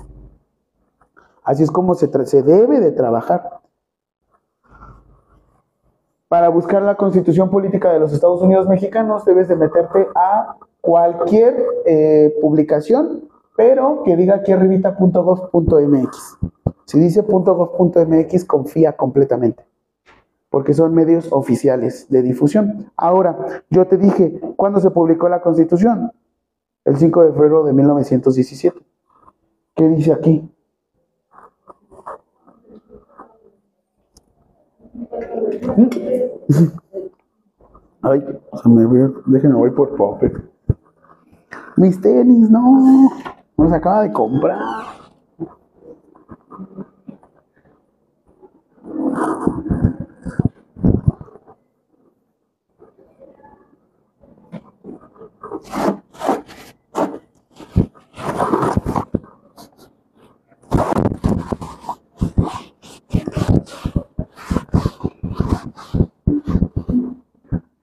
Así es como se, se debe de trabajar. Para buscar la constitución política de los Estados Unidos mexicanos debes de meterte a cualquier eh, publicación, pero que diga aquí arribita.gov.mx. Si dice .gov.mx, confía completamente, porque son medios oficiales de difusión. Ahora, yo te dije, ¿cuándo se publicó la Constitución? el 5 de febrero de 1917. ¿Qué dice aquí? Ay, se me ve, déjenme voy por papel. Mis tenis, no. Nos acaba de comprar.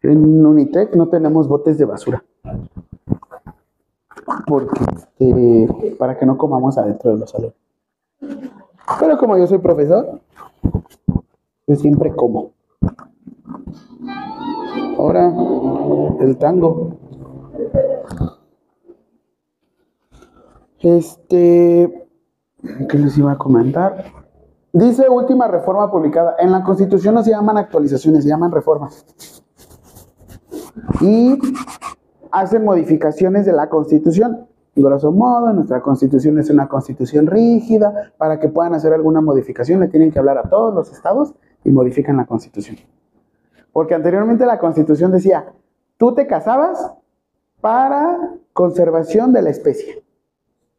En Unitec no tenemos botes de basura. Porque, este, para que no comamos adentro de los salones. Pero como yo soy profesor, yo siempre como. Ahora, el tango. Este, ¿qué les iba a comentar? Dice última reforma publicada. En la Constitución no se llaman actualizaciones, se llaman reformas. Y hacen modificaciones de la Constitución. Grosso modo, nuestra Constitución es una Constitución rígida. Para que puedan hacer alguna modificación, le tienen que hablar a todos los estados y modifican la Constitución. Porque anteriormente la Constitución decía, tú te casabas para conservación de la especie.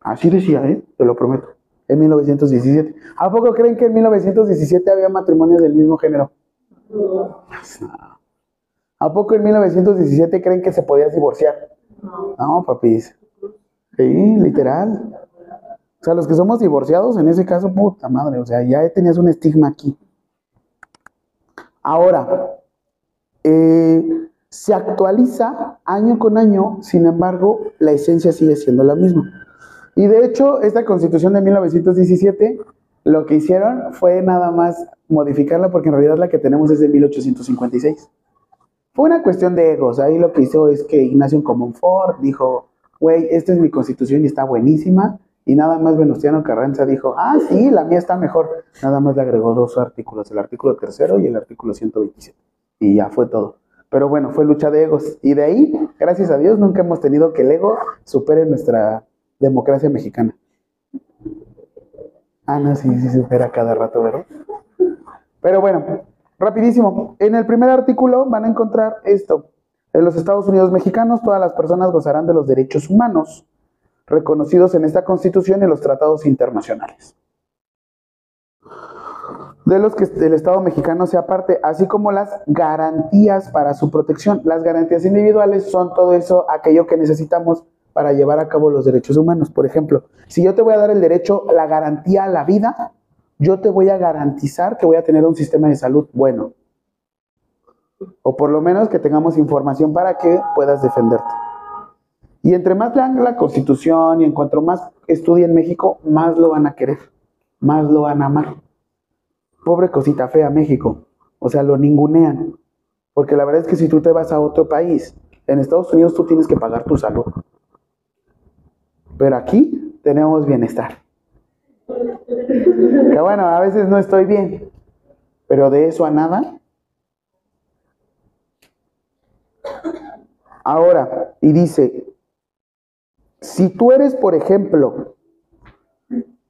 Así decía, ¿eh? te lo prometo, en 1917. ¿A poco creen que en 1917 había matrimonios del mismo género? ¿A poco en 1917 creen que se podía divorciar? No, papis. Sí, literal. O sea, los que somos divorciados, en ese caso, puta madre, o sea, ya tenías un estigma aquí. Ahora, eh, se actualiza año con año, sin embargo, la esencia sigue siendo la misma. Y de hecho, esta constitución de 1917, lo que hicieron fue nada más modificarla porque en realidad la que tenemos es de 1856. Fue una cuestión de egos. Ahí lo que hizo es que Ignacio Comonfort dijo, güey, esta es mi constitución y está buenísima. Y nada más Venustiano Carranza dijo, ah, sí, la mía está mejor. Nada más le agregó dos artículos, el artículo tercero y el artículo 127. Y ya fue todo. Pero bueno, fue lucha de egos. Y de ahí, gracias a Dios, nunca hemos tenido que el ego supere nuestra democracia mexicana. Ah, no, sí, sí supera cada rato, ¿verdad? Pero bueno, rapidísimo. En el primer artículo van a encontrar esto. En los Estados Unidos mexicanos, todas las personas gozarán de los derechos humanos reconocidos en esta Constitución y los tratados internacionales. De los que el Estado mexicano sea parte, así como las garantías para su protección. Las garantías individuales son todo eso, aquello que necesitamos para llevar a cabo los derechos humanos. Por ejemplo, si yo te voy a dar el derecho, la garantía a la vida, yo te voy a garantizar que voy a tener un sistema de salud bueno. O por lo menos que tengamos información para que puedas defenderte. Y entre más lean la Constitución y en cuanto más estudien México, más lo van a querer, más lo van a amar. Pobre cosita fea México. O sea, lo ningunean. Porque la verdad es que si tú te vas a otro país, en Estados Unidos tú tienes que pagar tu salud. Pero aquí tenemos bienestar. Que bueno, a veces no estoy bien, pero de eso a nada. Ahora, y dice, si tú eres, por ejemplo,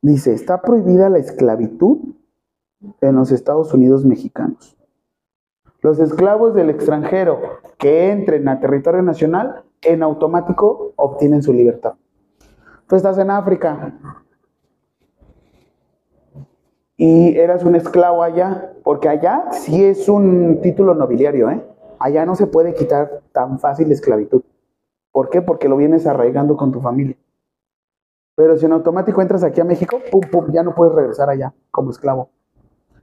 dice, está prohibida la esclavitud en los Estados Unidos mexicanos. Los esclavos del extranjero que entren a territorio nacional en automático obtienen su libertad. Tú estás en África y eras un esclavo allá, porque allá sí es un título nobiliario, ¿eh? Allá no se puede quitar tan fácil la esclavitud. ¿Por qué? Porque lo vienes arraigando con tu familia. Pero si en automático entras aquí a México, pum, pum, ya no puedes regresar allá como esclavo.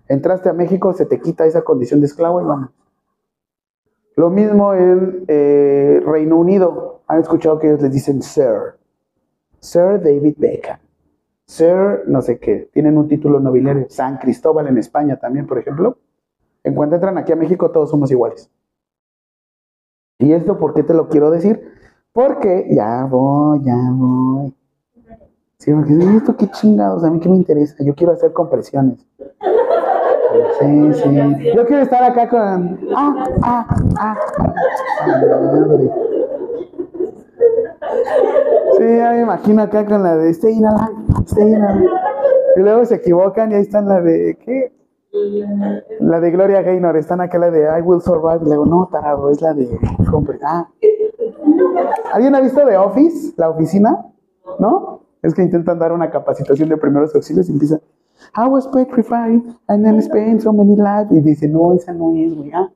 Entraste a México, se te quita esa condición de esclavo y vamos. Lo mismo en eh, Reino Unido. Han escuchado que ellos les dicen Sir. Sir David Beckham. Sir, no sé qué. Tienen un título nobiliario. San Cristóbal en España también, por ejemplo. En cuanto entran aquí a México, todos somos iguales. ¿Y esto por qué te lo quiero decir? Porque ya voy, ya voy. Sí, porque esto qué chingados, a mí qué me interesa. Yo quiero hacer compresiones. Sí, sí. Yo quiero estar acá con. Ah, ah, ah. Madre. Sí, ya me imagino acá con la de in Y luego se equivocan y ahí están la de, ¿qué? La de Gloria Gaynor, están acá la de I Will Survive. Y luego, no, tarado, es la de. Ah. ¿Alguien ha visto The Office? ¿La oficina? ¿No? Es que intentan dar una capacitación de primeros auxilios y empieza. I was petrified and then spent so many lives. Y dice, no, esa no es, güey. ah".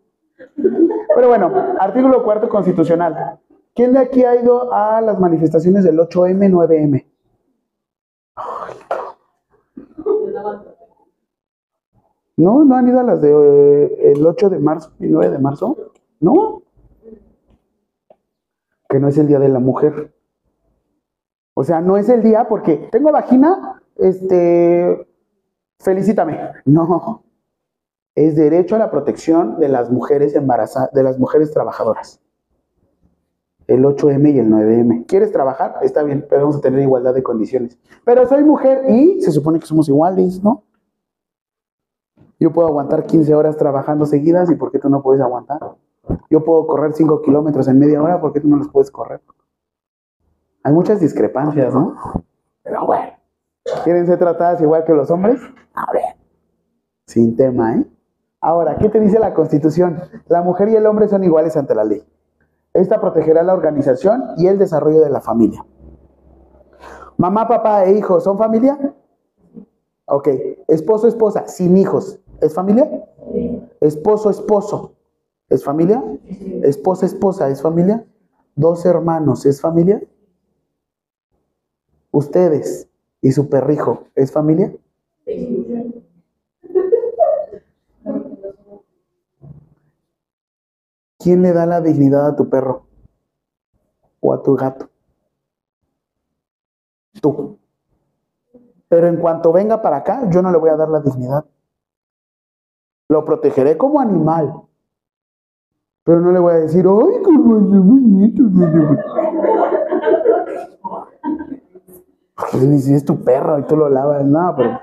Pero bueno, artículo cuarto constitucional. ¿Quién de aquí ha ido a las manifestaciones del 8M, 9M? No, no han ido a las de eh, el 8 de marzo y 9 de marzo. No. Que no es el día de la mujer. O sea, no es el día porque tengo vagina, este, felicítame. No. Es derecho a la protección de las mujeres embarazadas, de las mujeres trabajadoras. El 8M y el 9M. ¿Quieres trabajar? Está bien, pero vamos a tener igualdad de condiciones. Pero soy mujer y se supone que somos iguales, ¿no? Yo puedo aguantar 15 horas trabajando seguidas y ¿por qué tú no puedes aguantar? Yo puedo correr 5 kilómetros en media hora, ¿por qué tú no los puedes correr? Hay muchas discrepancias, ¿no? Pero bueno, ¿quieren ser tratadas igual que los hombres? A ver, sin tema, ¿eh? Ahora, ¿qué te dice la Constitución? La mujer y el hombre son iguales ante la ley. Esta protegerá la organización y el desarrollo de la familia. Mamá, papá e hijos, ¿son familia? Ok. Esposo, esposa, sin hijos, ¿es familia? Esposo, esposo, ¿es familia? Esposa, esposa, ¿es familia? Dos hermanos, ¿es familia? Ustedes y su perrijo, ¿es familia? ¿Quién le da la dignidad a tu perro? ¿O a tu gato? Tú. Pero en cuanto venga para acá, yo no le voy a dar la dignidad. Lo protegeré como animal. Pero no le voy a decir, ¡ay, qué bonito! Porque si es tu perro y tú lo lavas, no, pero.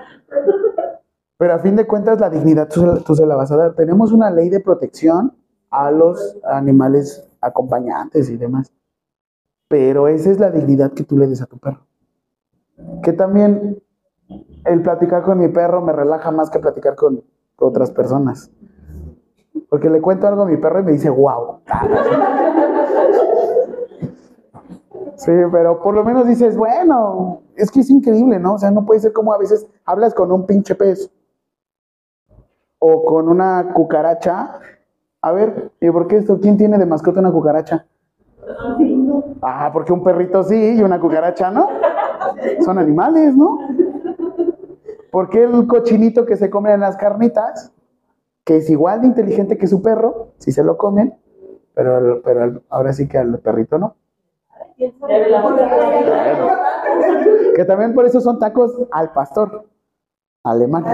Pero a fin de cuentas, la dignidad tú tú se la vas a dar. Tenemos una ley de protección a los animales acompañantes y demás. Pero esa es la dignidad que tú le des a tu perro. Que también el platicar con mi perro me relaja más que platicar con otras personas. Porque le cuento algo a mi perro y me dice, wow. Sí, pero por lo menos dices, bueno, es que es increíble, ¿no? O sea, no puede ser como a veces hablas con un pinche pez o con una cucaracha. A ver, ¿y por qué esto? ¿Quién tiene de mascota una cucaracha? Ah, porque un perrito sí y una cucaracha no. Son animales, ¿no? ¿Por qué el cochinito que se come en las carnitas, que es igual de inteligente que su perro, si se lo comen, pero, pero ahora sí que al perrito no? Que también por eso son tacos al pastor alemán.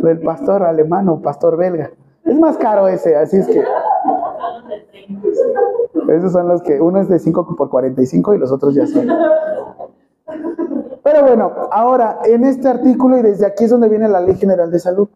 Del pastor alemán o pastor belga. Es más caro ese, así es que. Esos son los que, uno es de 5 por 45 y los otros ya son. Bueno, ahora en este artículo y desde aquí es donde viene la Ley General de Salud.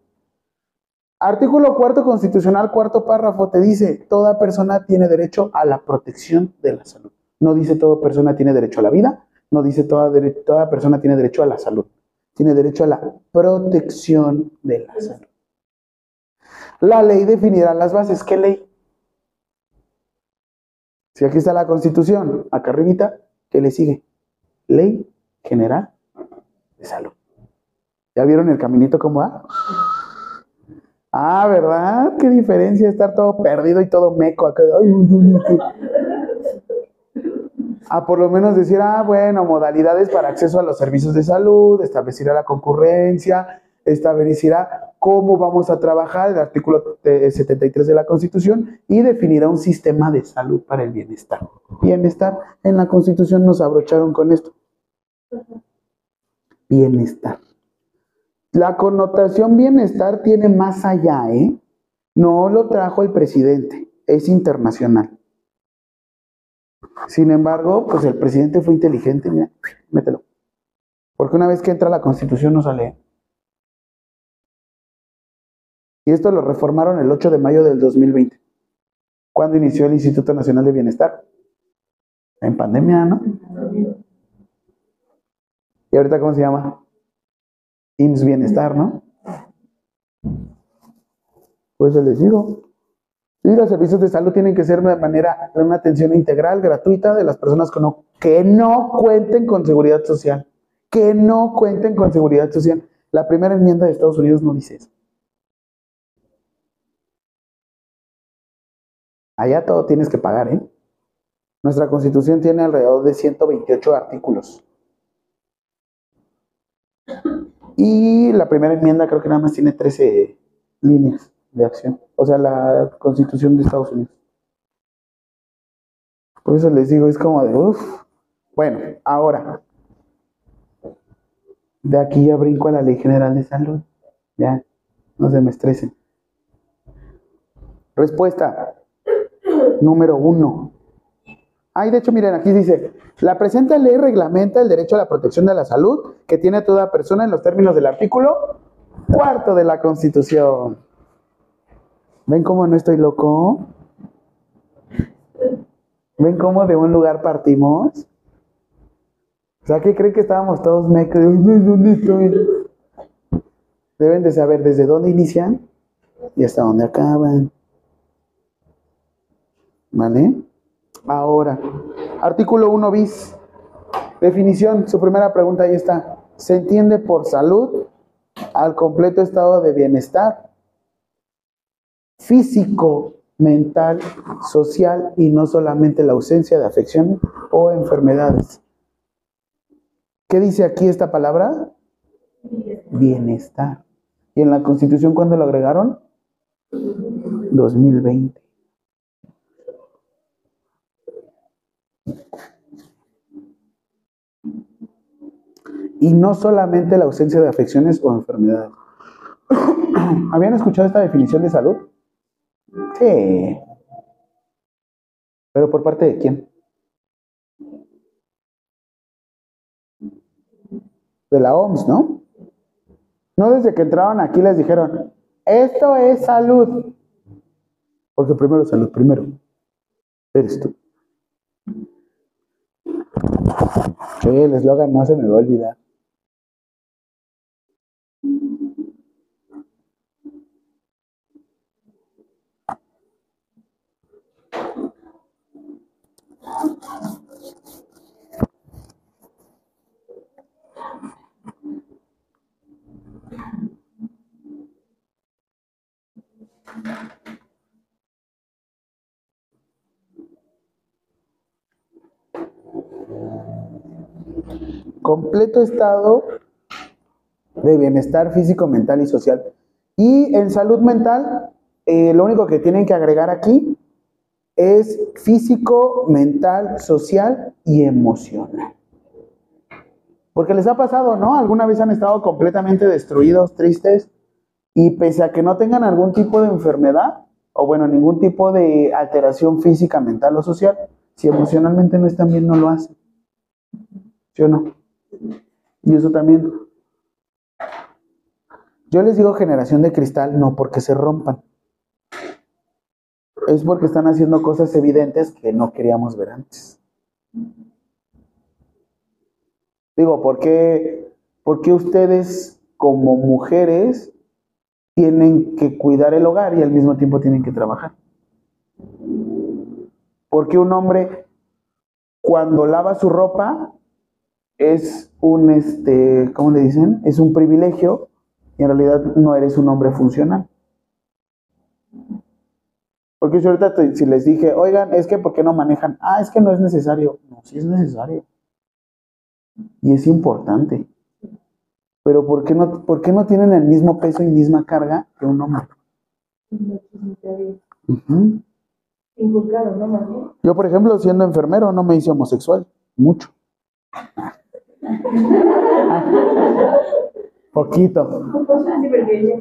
Artículo cuarto constitucional, cuarto párrafo, te dice, toda persona tiene derecho a la protección de la salud. No dice toda persona tiene derecho a la vida, no dice toda, toda persona tiene derecho a la salud. Tiene derecho a la protección de la salud. La ley definirá las bases. ¿Qué ley? Si aquí está la constitución, acá arribita, ¿qué le sigue? Ley General de Salud. ¿Ya vieron el caminito cómo va? Ah, ¿verdad? Qué diferencia estar todo perdido y todo meco acá. A por lo menos decir, ah, bueno, modalidades para acceso a los servicios de salud, establecerá la concurrencia, establecerá cómo vamos a trabajar el artículo eh, 73 de la Constitución y definirá un sistema de salud para el bienestar. Bienestar, en la Constitución nos abrocharon con esto. Bienestar. La connotación bienestar tiene más allá, ¿eh? No lo trajo el presidente, es internacional. Sin embargo, pues el presidente fue inteligente, mira, mételo. Porque una vez que entra la constitución no sale. Y esto lo reformaron el 8 de mayo del 2020, cuando inició el Instituto Nacional de Bienestar. En pandemia, ¿no? ¿Y ahorita cómo se llama? IMSS Bienestar, ¿no? Pues les digo. Y los servicios de salud tienen que ser de manera, una atención integral, gratuita de las personas que no, que no cuenten con seguridad social. Que no cuenten con seguridad social. La primera enmienda de Estados Unidos no dice eso. Allá todo tienes que pagar, ¿eh? Nuestra constitución tiene alrededor de 128 artículos. Y la primera enmienda creo que nada más tiene 13 líneas de acción. O sea, la constitución de Estados Unidos. Por eso les digo, es como de, uff. Bueno, ahora. De aquí ya brinco a la Ley General de Salud. Ya, no se me estresen. Respuesta número uno. Ay, de hecho, miren, aquí dice, la presente ley reglamenta el derecho a la protección de la salud que tiene toda persona en los términos del artículo cuarto de la Constitución. ¿Ven cómo no estoy loco? ¿Ven cómo de un lugar partimos? O sea, ¿qué creen que estábamos todos mecos? Deben de saber desde dónde inician y hasta dónde acaban. ¿Vale? Ahora, artículo 1 bis. Definición, su primera pregunta ahí está. ¿Se entiende por salud al completo estado de bienestar físico, mental, social y no solamente la ausencia de afecciones o enfermedades? ¿Qué dice aquí esta palabra? Bienestar. ¿Y en la Constitución cuándo lo agregaron? 2020. Y no solamente la ausencia de afecciones o enfermedades. ¿Habían escuchado esta definición de salud? Sí. ¿Pero por parte de quién? De la OMS, ¿no? No desde que entraron aquí les dijeron, esto es salud. Porque primero salud, primero. Eres tú. Sí, el eslogan no se me va a olvidar. Completo estado de bienestar físico, mental y social. Y en salud mental, eh, lo único que tienen que agregar aquí es físico, mental, social y emocional. Porque les ha pasado, ¿no? Alguna vez han estado completamente destruidos, tristes, y pese a que no tengan algún tipo de enfermedad, o bueno, ningún tipo de alteración física, mental o social, si emocionalmente no están bien, no lo hacen. ¿Sí o no? Y eso también. Yo les digo generación de cristal no porque se rompan. Es porque están haciendo cosas evidentes que no queríamos ver antes. Digo, ¿por qué, ¿por qué ustedes como mujeres tienen que cuidar el hogar y al mismo tiempo tienen que trabajar? Porque un hombre cuando lava su ropa es un, este, ¿cómo le dicen? Es un privilegio y en realidad no eres un hombre funcional. Porque si ahorita si les dije, oigan, es que ¿por qué no manejan? Ah, es que no es necesario. No, sí es necesario. Y es importante. Pero ¿por qué no, por qué no tienen el mismo peso y misma carga que un hombre? Yo, por ejemplo, siendo enfermero, no me hice homosexual. Mucho. Poquito.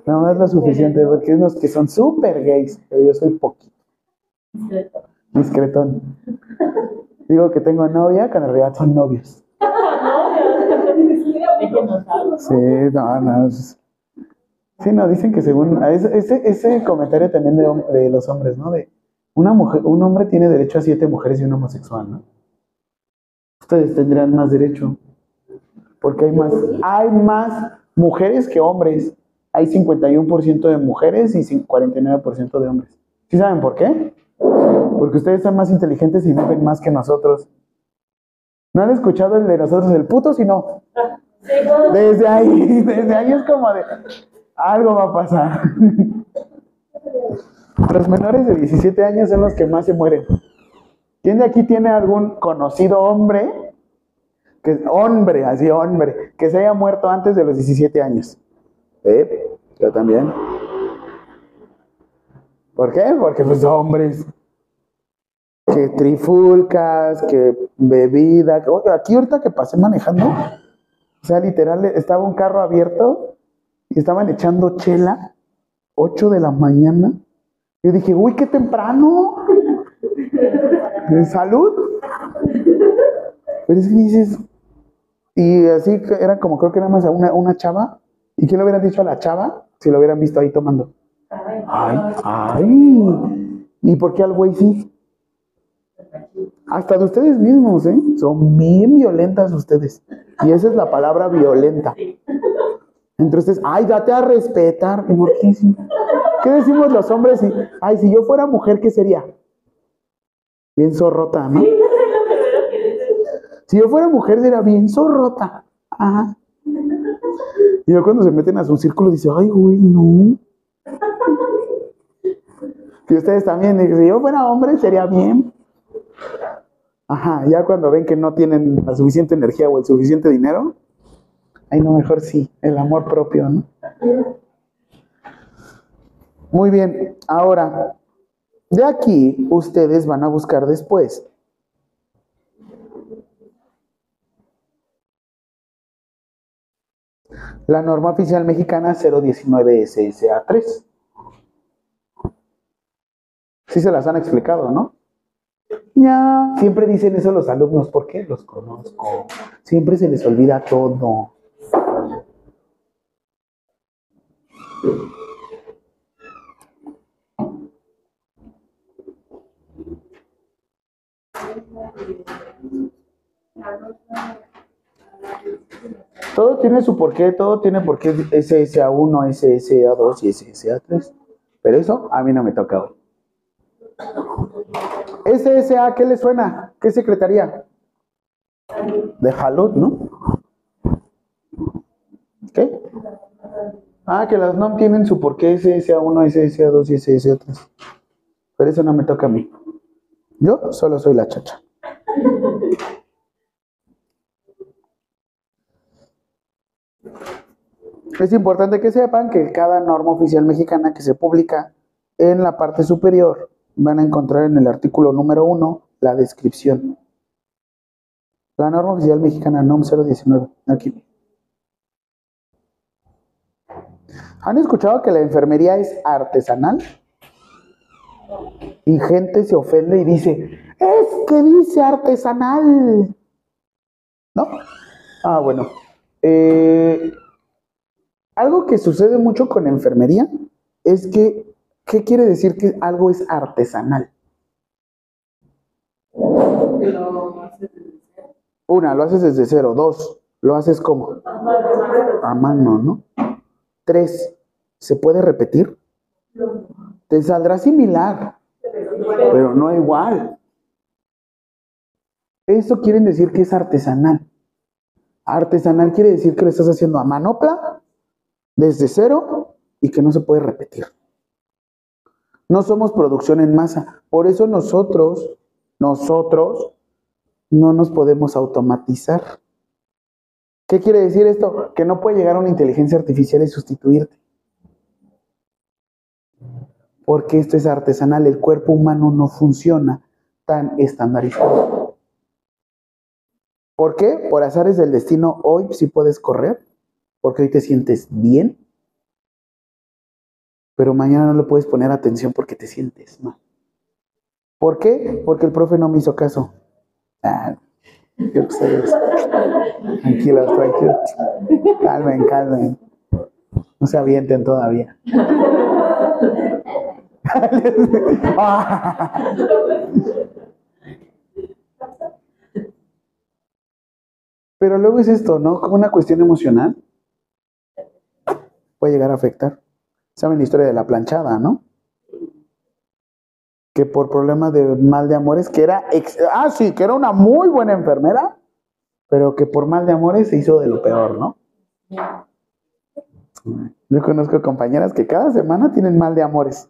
No es lo suficiente, porque hay unos que son súper gays, pero yo soy poquito. Discretón. Digo que tengo novia, que en realidad son novios. Sí, no, no. Sí, no, dicen que según. Ese, ese comentario también de, los hombres, ¿no? De una mujer, un hombre tiene derecho a siete mujeres y un homosexual, ¿no? Ustedes tendrán más derecho. Porque hay más, hay más mujeres que hombres. Hay 51% de mujeres y 49% de hombres. ¿Sí saben por qué? Porque ustedes son más inteligentes y viven más que nosotros. ¿No han escuchado el de nosotros, el puto, si no? Desde ahí, desde ahí es como de, algo va a pasar. Los menores de 17 años son los que más se mueren. ¿Quién de aquí tiene algún conocido hombre, que hombre, así hombre, que se haya muerto antes de los 17 años? ¿Eh? Yo también. ¿Por qué? Porque los hombres que trifulcas, que bebida, que, aquí ahorita que pasé manejando, o sea, literal, estaba un carro abierto y estaban echando chela, 8 de la mañana. Yo dije, uy, qué temprano. ¿De salud? Pero es que dices, y así era como creo que era más una, una chava. ¿Y quién le hubiera dicho a la chava si lo hubieran visto ahí tomando? Ay, ay. ¿Y por qué al güey sí? Hasta de ustedes mismos, ¿eh? Son bien violentas ustedes. Y esa es la palabra violenta. Entonces, ay, date a respetar. ¿Y por qué, ¿Qué decimos los hombres? ay, si yo fuera mujer, ¿qué sería? Bien zorrota, ¿no? Si yo fuera mujer, sería bien zorrota. Ajá. Y yo cuando se meten a su círculo, dice, ay, güey, no. Y ustedes también, si yo fuera hombre, sería bien. Ajá, ya cuando ven que no tienen la suficiente energía o el suficiente dinero, ay, no, mejor sí, el amor propio, ¿no? Muy bien, ahora, de aquí ustedes van a buscar después. La norma oficial mexicana 019 SSA 3. Sí se las han explicado, ¿no? Ya, siempre dicen eso los alumnos, ¿por qué? Los conozco. Siempre se les olvida todo. Todo tiene su porqué, todo tiene porqué SSA1, SSA2 y SSA3. Pero eso a mí no me toca hoy. SSA, ¿qué le suena? ¿Qué secretaría? De Jalud, ¿no? ¿Qué? Ah, que las NOM tienen su porqué SSA1, SSA2 y SSA3. Pero eso no me toca a mí. Yo solo soy la chacha. Es importante que sepan que cada norma oficial mexicana que se publica en la parte superior van a encontrar en el artículo número 1 la descripción. La norma oficial mexicana NOM 019, aquí. ¿Han escuchado que la enfermería es artesanal? Y gente se ofende y dice, es que dice artesanal. ¿No? Ah, bueno. Eh, algo que sucede mucho con enfermería es que, ¿qué quiere decir que algo es artesanal? Una, lo haces desde cero. Dos, lo haces como a mano, ¿no? Tres, ¿se puede repetir? Te saldrá similar, pero no igual. Eso quiere decir que es artesanal. Artesanal quiere decir que lo estás haciendo a manopla, desde cero, y que no se puede repetir. No somos producción en masa. Por eso nosotros, nosotros, no nos podemos automatizar. ¿Qué quiere decir esto? Que no puede llegar una inteligencia artificial y sustituirte porque esto es artesanal, el cuerpo humano no funciona tan estandarizado. ¿Por qué? Por azares del destino, hoy sí puedes correr, porque hoy te sientes bien, pero mañana no le puedes poner atención porque te sientes mal. ¿Por qué? Porque el profe no me hizo caso. Ah, yo Tranquilos, tranquilos. Calmen, calmen. No se avienten todavía. Pero luego es esto, ¿no? Como una cuestión emocional puede llegar a afectar. Saben la historia de la planchada, ¿no? Que por problemas de mal de amores, que era, ex- ah, sí, que era una muy buena enfermera, pero que por mal de amores se hizo de lo peor, ¿no? Yo conozco compañeras que cada semana tienen mal de amores.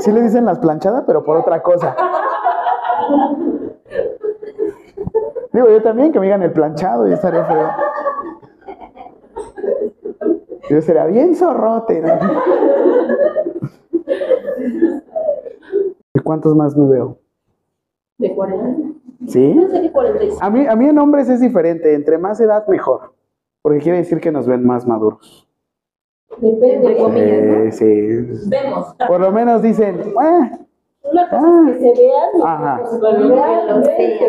Sí le dicen las planchadas, pero por otra cosa. Digo, yo también que me digan el planchado y estaría feo. Yo sería bien zorrote, ¿no? ¿Y cuántos más me veo?
De 40.
¿Sí?
No sé qué 45.
A mí, a mí en hombres es diferente. Entre más edad, mejor. Porque quiere decir que nos ven más maduros.
Depende, comillas, ¿no?
Eh, sí.
Vemos.
Por lo menos dicen, "Eh".
Una cosa es que se vean y
Ajá.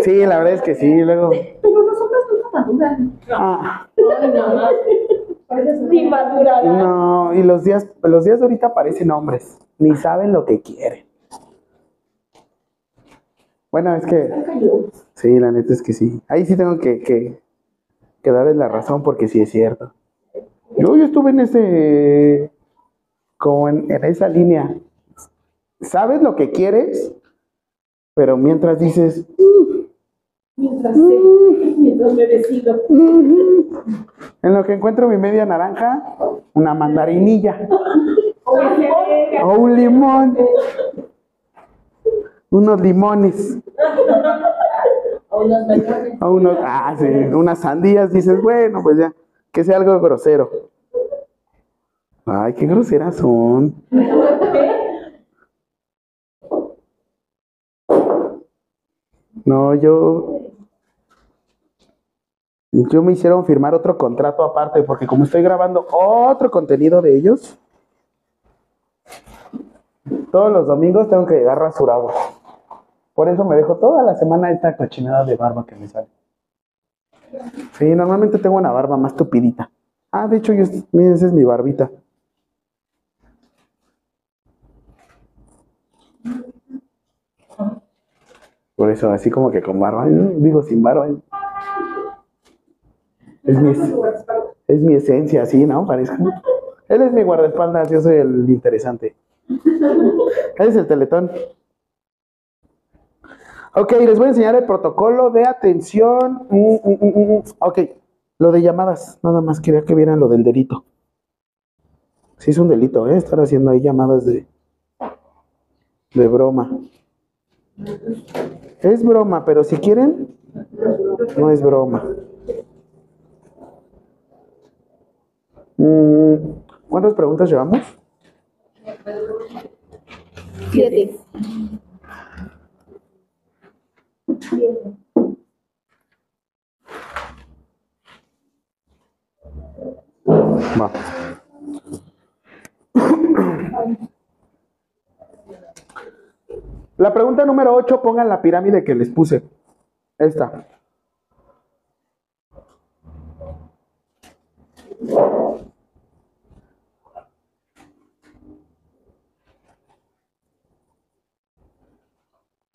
sí, la verdad es que sí. Luego,
Pero los hombres nunca maduran.
ah,
Ay, no madurada.
no. Y los días, los días de ahorita parecen hombres. Ni saben lo que quieren. Bueno, es que, sí, la neta es que sí. Ahí sí tengo que, que, que darles la razón porque sí es cierto. Yo, yo estuve en ese, como en, en esa línea. Sabes lo que quieres, pero mientras dices,
Mientras sé, mientras me decido.
"Ujú", en lo que encuentro mi media naranja, una mandarinilla o un limón, unos limones
O unos melones.
o unos, ah, sí, unas sandías, dices, bueno, pues ya, que sea algo grosero. Ay, qué groseras son. No, yo. Yo me hicieron firmar otro contrato aparte, porque como estoy grabando otro contenido de ellos, todos los domingos tengo que llegar rasurado. Por eso me dejo toda la semana esta cochinada de barba que me sale. Sí, normalmente tengo una barba más tupidita. Ah, de hecho, yo, miren, esa es mi barbita. Por eso, así como que con barba, digo sin barba. Es mi, es mi esencia, sí, ¿no? Parezco. Él es mi guardaespaldas, yo soy el interesante. Ese es el teletón. Ok, les voy a enseñar el protocolo de atención. Mm, mm, mm, mm. Ok, lo de llamadas. Nada más quería que vieran lo del delito. Sí es un delito, ¿eh? Estar haciendo ahí llamadas de, de broma. Es broma, pero si quieren, no es broma. Mm, ¿Cuántas preguntas llevamos?
Siete.
Va. La pregunta número 8, pongan la pirámide que les puse. Esta.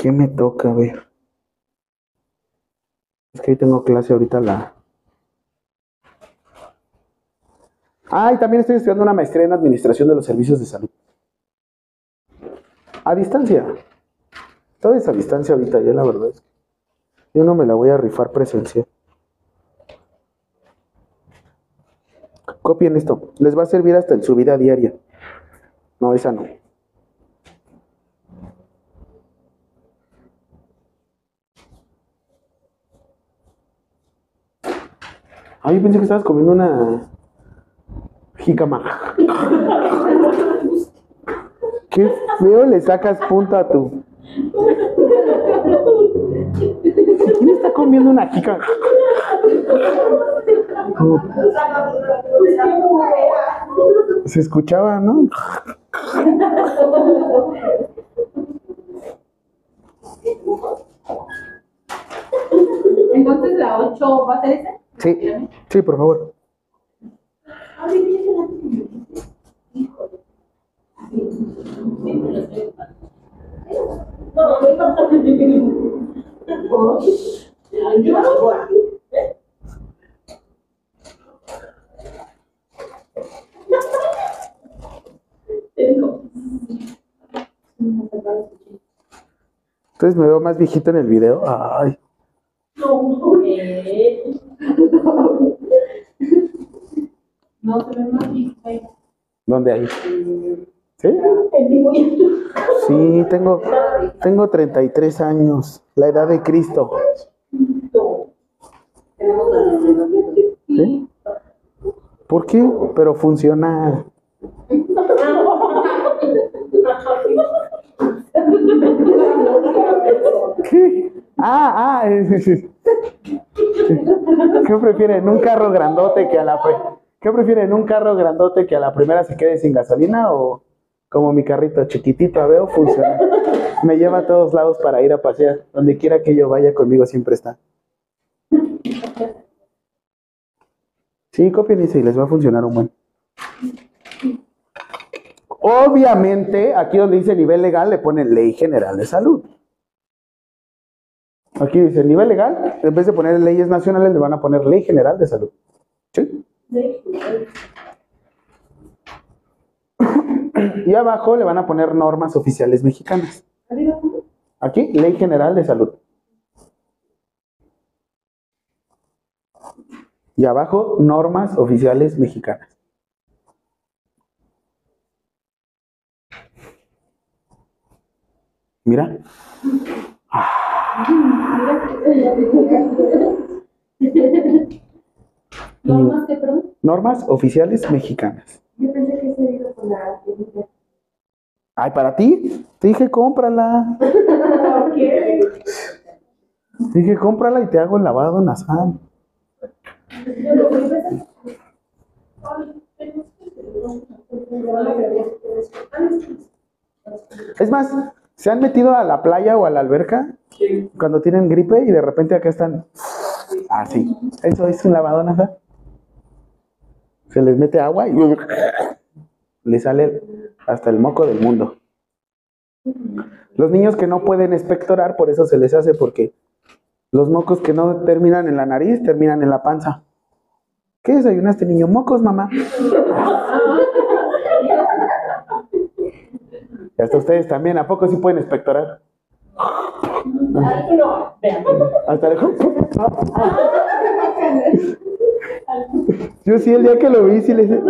¿Qué me toca ver? Es que hoy tengo clase ahorita la... Ah, y también estoy estudiando una maestría en Administración de los Servicios de Salud. A distancia. Todo es a distancia ahorita, ya la verdad es que yo no me la voy a rifar presencial. Copien esto. Les va a servir hasta en su vida diaria. No, esa no. Ay, pensé que estabas comiendo una jícama. Qué feo le sacas punta a tu. ¿Quién está comiendo una jícama? Como- Se escuchaba, ¿no?
Entonces la 8 va a ser ese.
Sí, sí, por favor. Entonces me veo más viejito en el video. Ay.
No,
se ve más.
¿dónde hay? ¿Sí? Sí, tengo, tengo 33 años, la edad de Cristo. ¿Por qué? Pero funcional. ¿Qué? Ah, ah. es- es- ¿Qué prefieren? ¿Un carro grandote que a la ¿Qué prefieren? ¿Un carro grandote que a la primera se quede sin gasolina o como mi carrito chiquitito a veo funciona? Me lleva a todos lados para ir a pasear. Donde quiera que yo vaya conmigo siempre está. Sí, copien y les va a funcionar un buen. Obviamente, aquí donde dice nivel legal le ponen Ley General de Salud. Aquí dice nivel legal, en vez de poner leyes nacionales le van a poner Ley General de Salud. ¿Sí? Y abajo le van a poner normas oficiales mexicanas. Aquí, Ley General de Salud. Y abajo, normas oficiales mexicanas. Mira.
No más que, perdón.
Normas oficiales mexicanas.
Yo pensé que se iba con la.
Ay, para ti. Te dije, cómprala.
¿Por qué?
Te dije, cómprala y te hago el lavado nasal. Es más, ¿se han metido a la playa o a la alberca cuando tienen gripe y de repente acá están así? Eso es un lavado nasal. Se les mete agua y le sale hasta el moco del mundo. Los niños que no pueden expectorar, por eso se les hace, porque los mocos que no terminan en la nariz, terminan en la panza. ¿Qué desayunaste, niño? Mocos, mamá. Y hasta ustedes también, ¿a poco sí pueden expectorar?
No, vean.
Hasta el... Yo sí, el día que lo vi, sí le hice...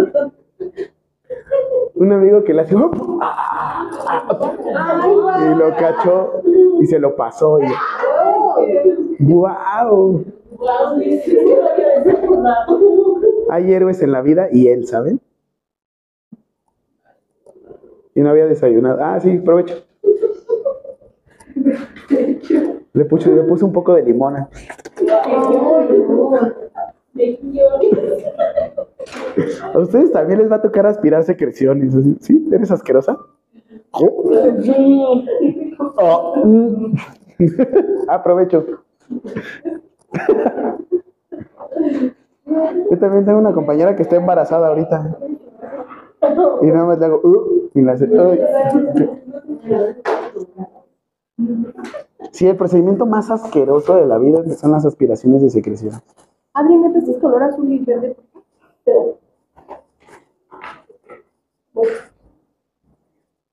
Un amigo que le hace... Y lo cachó y se lo pasó. Y... ¡Wow! Hay héroes en la vida y él, ¿saben? Y no había desayunado. Ah, sí, provecho. Le puse, le puse un poco de limón. A ustedes también les va a tocar aspirar secreciones. ¿Sí? ¿Eres asquerosa? Oh, mm. Aprovecho. Yo también tengo una compañera que está embarazada ahorita. Y nada más le hago, "Uh", y la hace. Sí, el procedimiento más asqueroso de la vida son las aspiraciones de secreción.
Adri, ¿me prestas color azul y verde?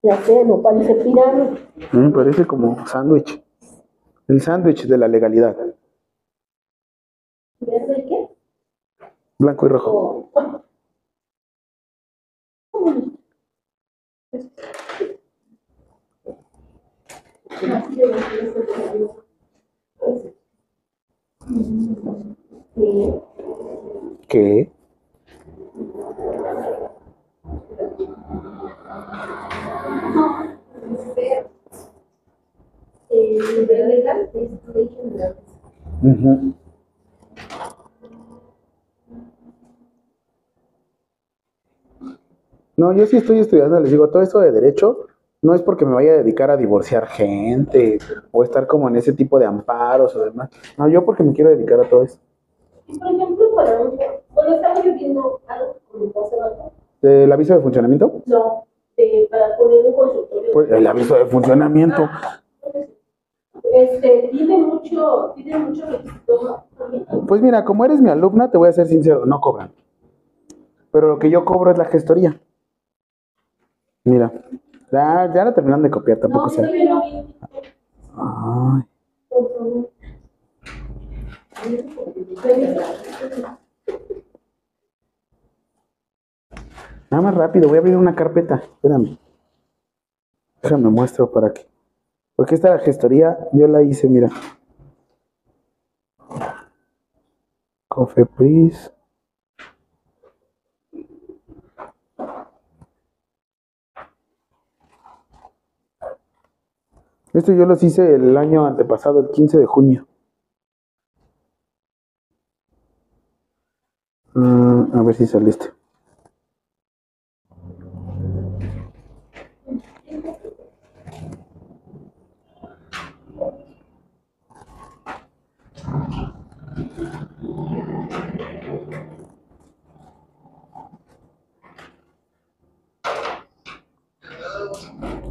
Ya sé, no parece pirámide.
Me parece como sándwich. El sándwich de la legalidad.
¿Verde qué?
Blanco y rojo.
Oh. Sí.
¿Qué?
Eh, de legal, es ley general.
Ujú. No, yo sí estoy estudiando, les digo, todo esto de derecho no es porque me vaya a dedicar a divorciar gente o estar como en ese tipo de amparos o demás. No, yo porque me quiero dedicar a todo eso.
Y por ejemplo, para un. Bueno, estaba yo viendo algo como hace rato.
¿El aviso de funcionamiento?
No, de, para poner un consultorio.
Pues el aviso de funcionamiento.
Este, tiene mucho, tiene mucho requisito.
Pues mira, como eres mi alumna, te voy a ser sincero, no cobran. Pero lo que yo cobro es la gestoría. Mira, Ya, ya la terminaron de copiar, tampoco
No,
sé. Ay, nada más rápido, voy a abrir una carpeta. Espérame. Déjame muestro para que. Porque esta gestoría yo la hice, mira. Cofepris. Esto yo los hice el año antepasado, el 15 de junio. Mm, a ver si saliste.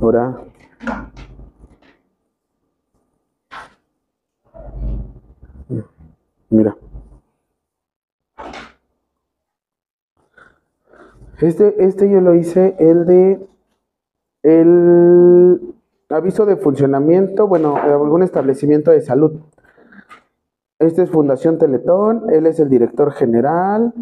Ahora. Mira. Este, este yo lo hice, el de el aviso de funcionamiento, bueno, de algún establecimiento de salud. Este es Fundación Teletón, él es el director general.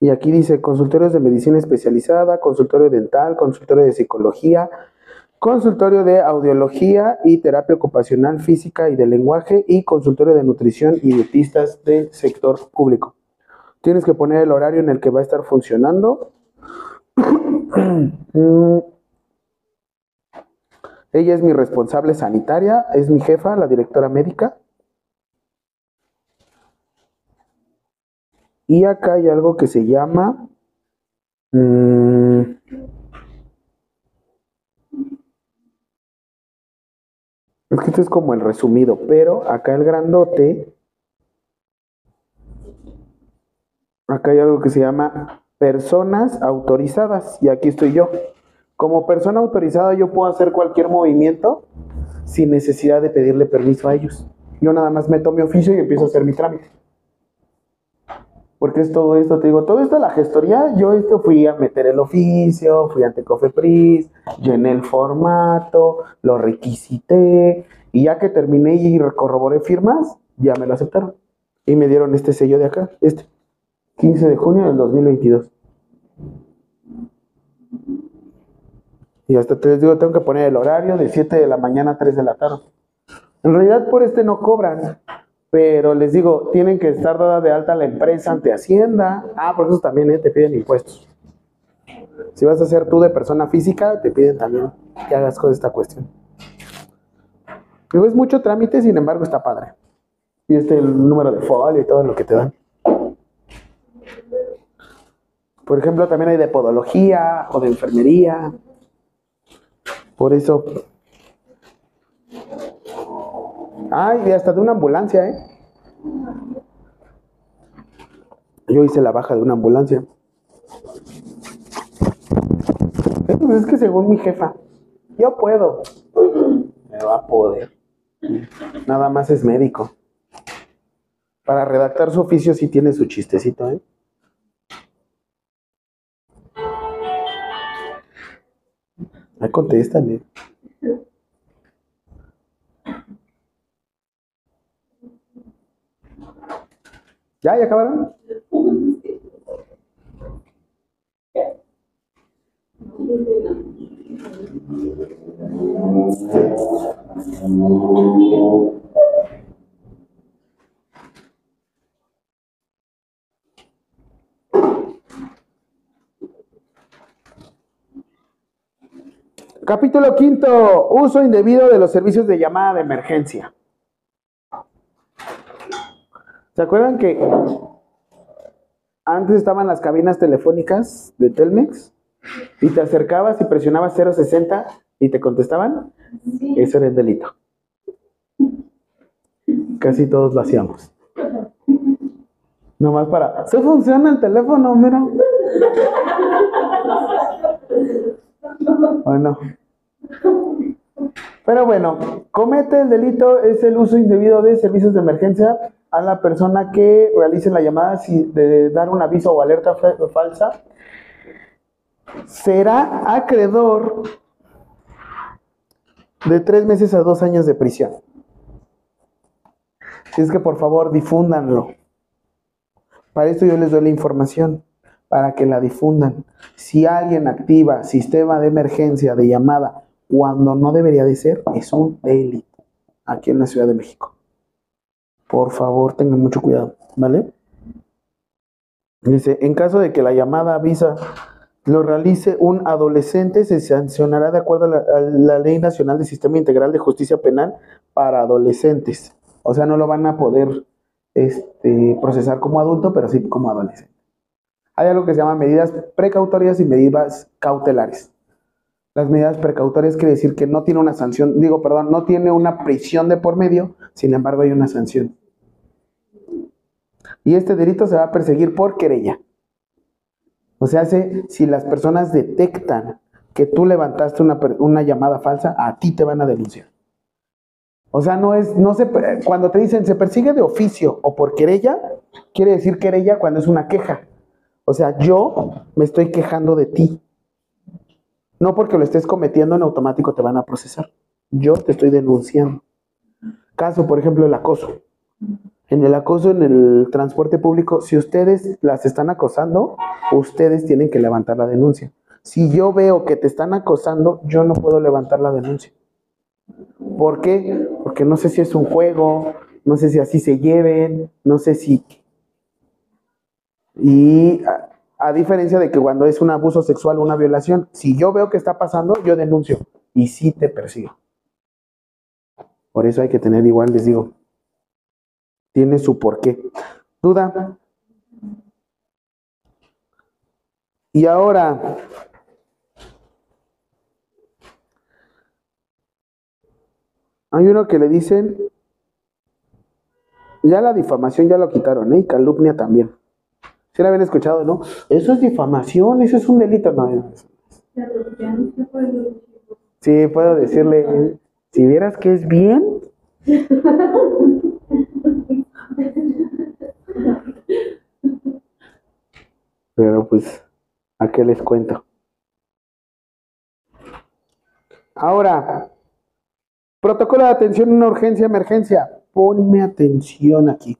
Y aquí dice consultorios de medicina especializada, consultorio dental, consultorio de psicología, consultorio de audiología y terapia ocupacional física y de lenguaje y consultorio de nutrición y dietistas del sector público. Tienes que poner el horario en el que va a estar funcionando. Ella es mi responsable sanitaria, es mi jefa, la directora médica. Y acá hay algo que se llama... mm, es que este es como el resumido, pero acá el grandote... Acá hay algo que se llama personas autorizadas y aquí estoy yo. Como persona autorizada yo puedo hacer cualquier movimiento sin necesidad de pedirle permiso a ellos. Yo nada más meto mi oficio y empiezo a hacer mi trámite. Porque es todo esto, te digo, todo esto la gestoría, yo esto fui a meter el oficio, fui ante Cofepris, llené el formato, lo requisité, y ya que terminé y corroboré firmas, ya me lo aceptaron. Y me dieron este sello de acá, este, 15 de junio del 2022. Y hasta te les digo, tengo que poner el horario de 7 de la mañana a 3 de la tarde. En realidad por este no cobran, pero les digo, tienen que estar dada de alta la empresa ante Hacienda. Ah, por eso también eh, te piden impuestos. Si vas a ser tú de persona física, te piden también que hagas con esta cuestión. Digo, es mucho trámite, sin embargo está padre. Y este el número de folio y todo lo que te dan. Por ejemplo, también hay de podología o de enfermería. Por eso. Ay, y hasta de una ambulancia, ¿eh? Yo hice la baja de una ambulancia. Eh, pues es que según mi jefa, yo puedo. Me va a poder. Nada más es médico. Para redactar su oficio sí tiene su chistecito, ¿eh? Ay, contéstale. ¿Ya? ¿Ya acabaron? Capítulo quinto, uso indebido de los servicios de llamada de emergencia. ¿Se acuerdan que antes estaban las cabinas telefónicas de Telmex y te acercabas y presionabas 060 y te contestaban? Eso era el delito. Casi todos lo hacíamos. Nomás para... ¿Se funciona el teléfono, mira? Bueno. Pero bueno, comete el delito es el uso indebido de servicios de emergencia a la persona que realice la llamada de dar un aviso o alerta fa- falsa será acreedor de tres meses a dos años de prisión. Si es que por favor difúndanlo. Para esto yo les doy la información, para que la difundan. Si alguien activa sistema de emergencia de llamada cuando no debería de ser, es un delito aquí en la Ciudad de México. Por favor, tengan mucho cuidado, ¿vale? Dice, en caso de que la llamada avisa lo realice un adolescente, se sancionará de acuerdo a la, a la Ley Nacional del Sistema Integral de Justicia Penal para adolescentes. O sea, no lo van a poder este, procesar como adulto, pero sí como adolescente. Hay algo que se llama medidas precautorias y medidas cautelares. Las medidas precautorias quiere decir que no tiene una sanción, digo, perdón, no tiene una prisión de por medio, sin embargo hay una sanción. Y este delito se va a perseguir por querella. O sea, si, las personas detectan que tú levantaste una llamada falsa, a ti te van a denunciar. O sea, no es, no se, cuando te dicen se persigue de oficio o por querella, quiere decir querella cuando es una queja. O sea, yo me estoy quejando de ti. No porque lo estés cometiendo en automático te van a procesar. Yo te estoy denunciando. Caso, por ejemplo, el acoso. En el acoso en el transporte público, si ustedes las están acosando, ustedes tienen que levantar la denuncia. Si yo veo que te están acosando, yo no puedo levantar la denuncia. ¿Por qué? Porque no sé si es un juego, no sé si así se lleven, no sé si... Y a, diferencia de que cuando es un abuso sexual o una violación, si yo veo que está pasando, yo denuncio y sí te persigo. Por eso hay que tener igual, les digo, tiene su porqué. ¿Duda? Y ahora, hay uno que le dicen, ya la difamación ya lo quitaron, ¿eh? y calumnia también. Si la habían escuchado, ¿no? Eso es difamación, eso es un delito. No, Sí, puedo decirle, si vieras que es bien. Pero pues, ¿a qué les cuento? Ahora, protocolo de atención en una urgencia, emergencia. Ponme atención aquí.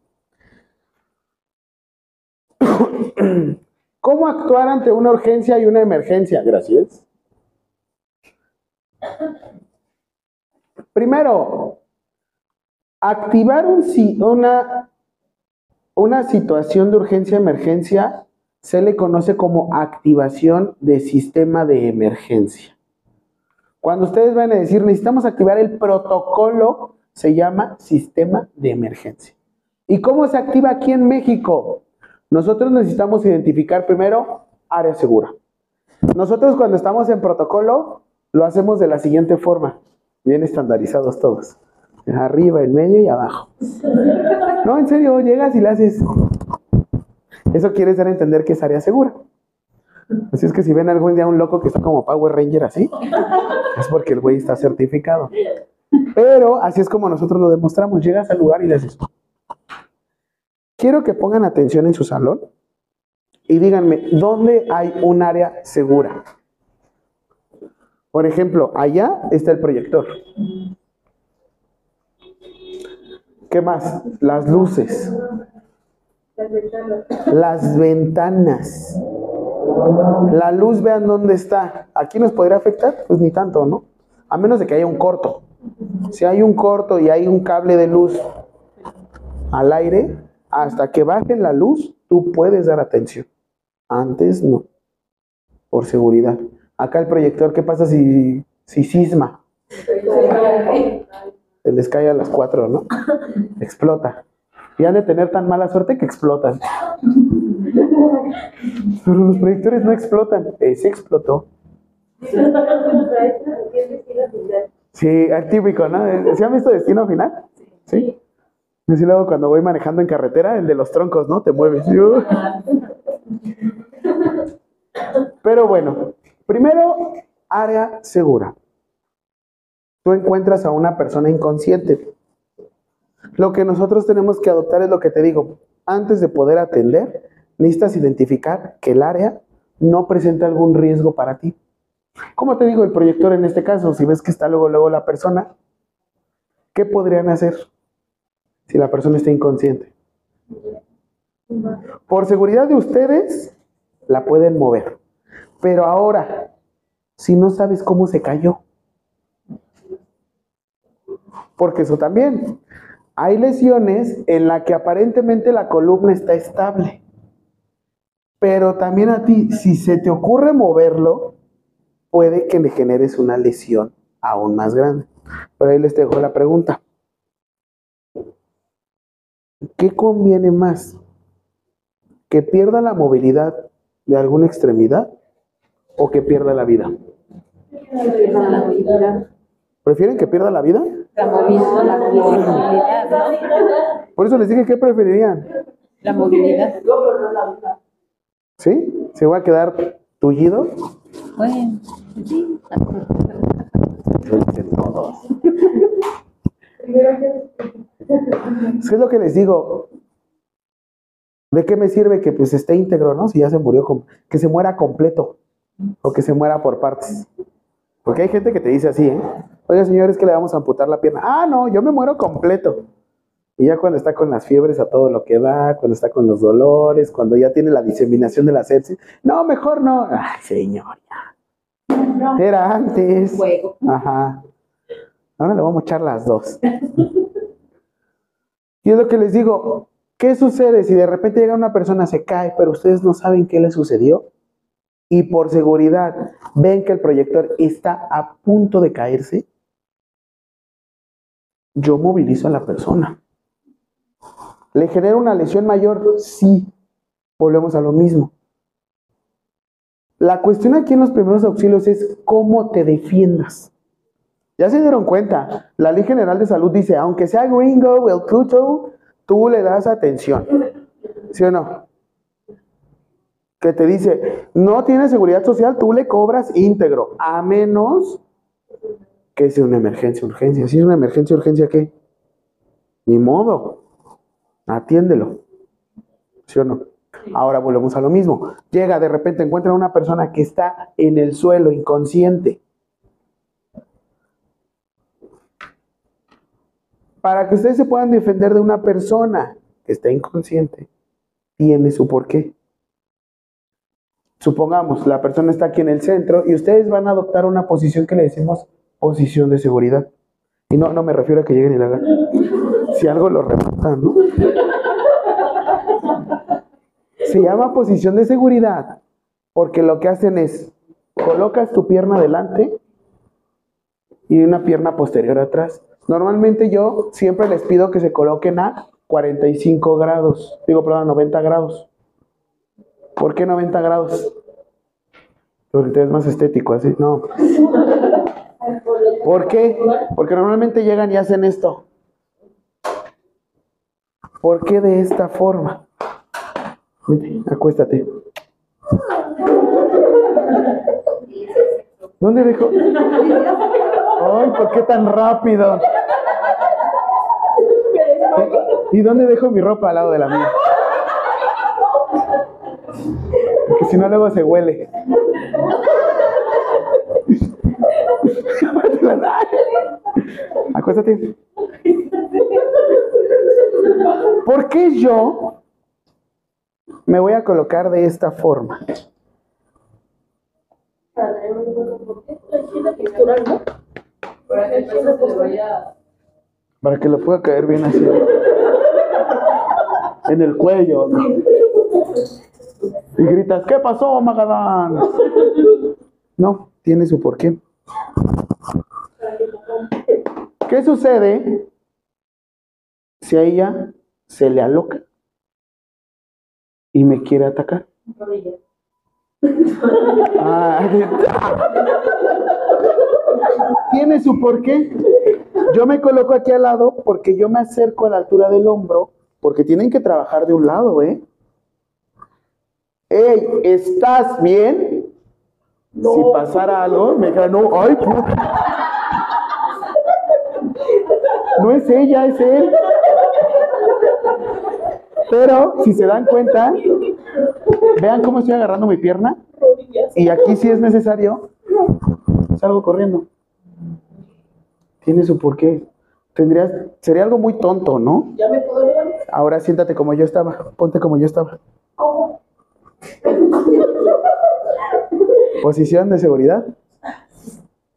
¿Cómo actuar ante una urgencia y una emergencia? Gracias. Primero, activar una, una situación de urgencia-emergencia se le conoce como activación de sistema de emergencia. Cuando ustedes van a decir necesitamos activar el protocolo, se llama sistema de emergencia. ¿Y cómo se activa aquí en México? Nosotros necesitamos identificar primero área segura. Nosotros cuando estamos en protocolo lo hacemos de la siguiente forma, bien estandarizados todos. Arriba, en medio y abajo. No, en serio, llegas y le haces. Eso quiere dar a entender que es área segura. Así es que si ven algún día un loco que está como Power Ranger así, es porque el güey está certificado. Pero así es como nosotros lo demostramos. Llegas al lugar y le haces. Quiero que pongan atención en su salón y díganme, ¿dónde hay un área segura? Por ejemplo, allá está el proyector. ¿Qué más? Las luces. Las ventanas. La luz, vean dónde está. ¿Aquí nos podría afectar? Pues ni tanto, ¿no? A menos de que haya un corto. Si hay un corto y hay un cable de luz al aire, hasta que baje la luz, tú puedes dar atención. Antes no, por seguridad. Acá el proyector, ¿qué pasa si, si sisma? Se les cae a las 4, ¿no? Explota. Y han de tener tan mala suerte que explotan. Pero los proyectores no explotan. Ese explotó. Sí, el típico, ¿no? ¿Se han visto Destino Final? Sí. Luego cuando voy manejando en carretera, el de los troncos, ¿no? Te mueves. Yo- Pero bueno, primero, área segura. Tú encuentras a una persona inconsciente. Lo que nosotros tenemos que adoptar es lo que te digo. Antes de poder atender, necesitas identificar que el área no presenta algún riesgo para ti. Como te digo, el proyector en este caso, si ves que está luego, luego la persona, ¿qué podrían hacer si la persona está inconsciente? Por seguridad de ustedes, la pueden mover. Pero ahora, si no sabes cómo se cayó, porque eso también, hay lesiones en la que aparentemente la columna está estable. Pero también a ti, si se te ocurre moverlo, puede que le generes una lesión aún más grande. Pero ahí les dejo la pregunta. ¿Qué conviene más? ¿Que pierda la movilidad de alguna extremidad o que pierda la vida? ¿Prefieren que pierda la vida?
La movilidad, la movilidad, ¿no?
Por eso les dije que preferirían.
La movilidad.
¿Sí? ¿Se va a quedar tullido?
Bueno, sí.
es lo que les digo? ¿De qué me sirve que pues esté íntegro, no? Si ya se murió, com- que se muera completo o que se muera por partes. Porque hay gente que te dice así, ¿eh? Oiga, señores, que le vamos a amputar la pierna. Ah, no, yo me muero completo. Y ya cuando está con las fiebres a todo lo que da, cuando está con los dolores, cuando ya tiene la diseminación de la sepsis, no, mejor no. Ay, señor, ya. Era antes. Ajá. Ahora le vamos a echar las dos. Y es lo que les digo, ¿qué sucede si de repente llega una persona, se cae, pero ustedes no saben qué le sucedió? Y por seguridad ven que el proyector está a punto de caerse. Yo movilizo a la persona. ¿Le genera una lesión mayor? Sí. Volvemos a lo mismo. La cuestión aquí en los primeros auxilios es cómo te defiendas. Ya se dieron cuenta, la Ley General de Salud dice, aunque sea gringo el puto, tú le das atención. ¿Sí o no? Que te dice, no tiene seguridad social, tú le cobras íntegro, a menos que sea una emergencia, urgencia. Si es una emergencia, urgencia, ¿qué? Ni modo, atiéndelo. ¿Sí o no? Ahora volvemos a lo mismo. Llega, de repente encuentra a una persona que está en el suelo, inconsciente. Para que ustedes se puedan defender de una persona que está inconsciente, tiene su porqué. Supongamos, la persona está aquí en el centro y ustedes van a adoptar una posición que le decimos posición de seguridad. Y no, no me refiero a que lleguen y la hagan. Si algo lo rematan, ¿no? Se llama posición de seguridad porque lo que hacen es colocas tu pierna adelante y una pierna posterior atrás. Normalmente yo siempre les pido que se coloquen a 45 grados, digo, perdón, 90 grados. ¿Por qué 90 grados? Porque te es más estético, así, no. ¿Por qué? Porque normalmente llegan y hacen esto. ¿Por qué de esta forma? Acuéstate. ¿Dónde dejó? Ay, ¿por qué tan rápido? ¿Y dónde dejo mi ropa al lado de la mía? Porque si no luego se huele. Acuéstate. ¿Por qué yo me voy a colocar de esta forma?
Para que
lo pueda caer bien así. En el cuello. Y gritas, ¿qué pasó, Magadán? No, tiene su porqué. ¿Qué sucede si a ella se le aloca y me quiere atacar? Ah, tiene su porqué. Yo me coloco aquí al lado porque yo me acerco a la altura del hombro, porque tienen que trabajar de un lado, ¿eh? Ey, ¿estás bien? Si pasara algo, me dijera, no, ay. No es ella, es él. Pero, si se dan cuenta, vean cómo estoy agarrando mi pierna. y aquí si es necesario, salgo corriendo. Tiene su porqué. Tendrías, sería algo muy tonto, ¿no?
¿Ya me puedo levantar?
Ahora siéntate como yo estaba, ponte como yo estaba.
¿Cómo?
Posición de seguridad.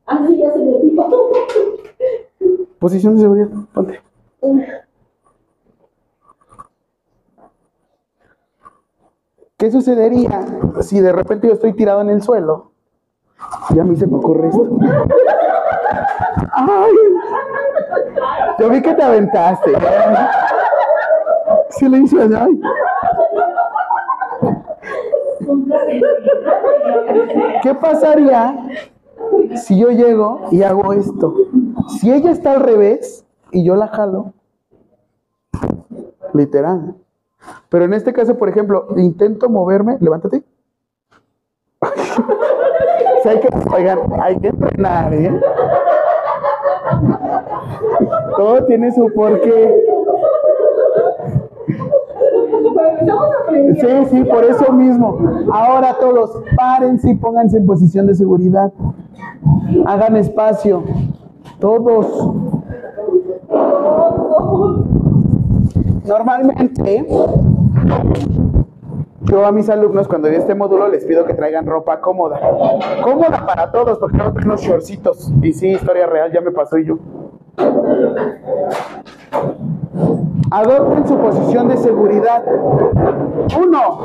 Así ya se me dijo.
Posición de seguridad, ponte. ¿Qué sucedería si de repente yo estoy tirado en el suelo? Y a mí se me ocurre esto. ¡Ay! Yo vi que te aventaste. Silencio, ay. ¿Qué pasaría si yo llego y hago esto? Si ella está al revés y yo la jalo, literal. Pero en este caso, por ejemplo, intento moverme, levántate. Sea, hay que, oigan, hay que entrenar, ¿eh? Todo tiene su porqué.
Estamos aprendiendo.
Sí, sí, por eso mismo. Ahora todos, párense y pónganse en posición de seguridad. Hagan espacio. Todos. Normalmente, yo a mis alumnos cuando doy este módulo les pido que traigan ropa cómoda. Cómoda para todos, porque no tengo unos shortcitos. Y sí, historia real, ya me pasó y yo. Adopten su posición de seguridad. Uno,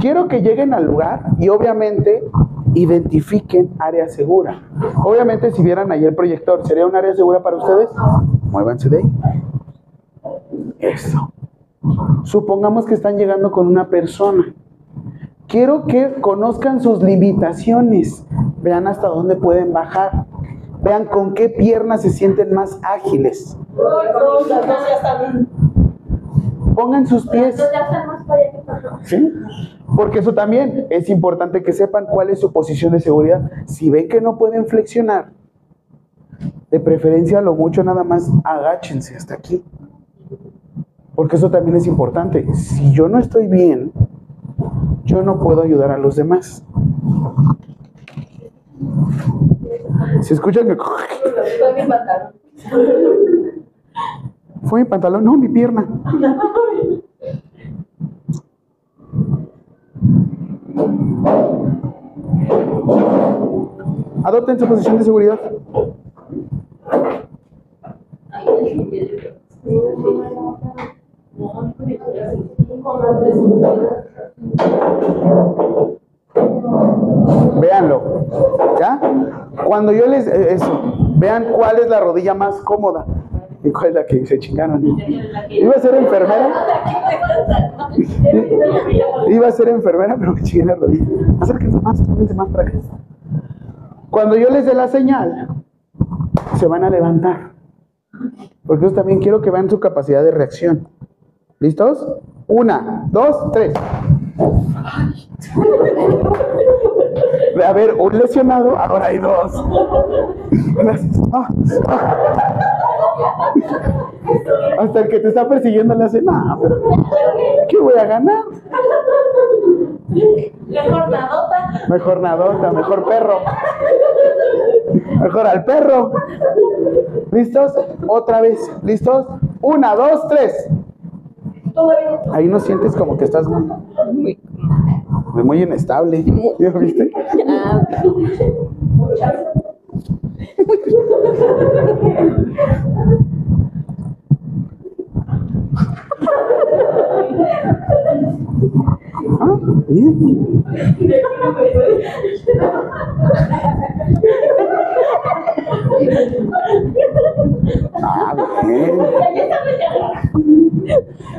quiero que lleguen al lugar y obviamente identifiquen área segura. Obviamente si vieran ahí el proyector, ¿sería un área segura para ustedes? Muévanse de ahí. Eso. Supongamos que están llegando con una persona. Quiero que conozcan sus limitaciones. Vean hasta dónde pueden bajar. Vean con qué piernas se sienten más ágiles.
Dos, las dos ya están.
Pongan sus pies. ¿Sí? Porque eso también es importante que sepan cuál es su posición de seguridad. Si ven que no pueden flexionar, de preferencia lo mucho nada más agáchense hasta aquí. Porque eso también es importante. Si yo no estoy bien, yo no puedo ayudar a los demás. Si escuchan que
Fue mi pantalón.
no, mi pierna. Adopten su posición de seguridad. Véanlo. ¿Ya? Cuando yo les. eh, Eso. Vean cuál es la rodilla más cómoda. ¿Y cuál es la que se chingaron? Iba a ser enfermera. Iba a ser enfermera, pero me chingué la rodilla. Acérquense más, pónganse más para acá. Cuando yo les dé la señal, se van a levantar. Porque yo también quiero que vean su capacidad de reacción. ¿Listos? Una, dos, tres. A ver, un lesionado, ahora hay dos. Ah, ah. Hasta el que te está persiguiendo le hace, pero ¿qué voy a ganar?
La jornadota.
Mejor nadota, mejor perro. Mejor al perro. ¿Listos? Otra vez. ¿Listos? Una, dos, tres. Ahí no sientes como que estás muy, muy, muy inestable. ¿Ya viste? Ah, bien. Ah, bien.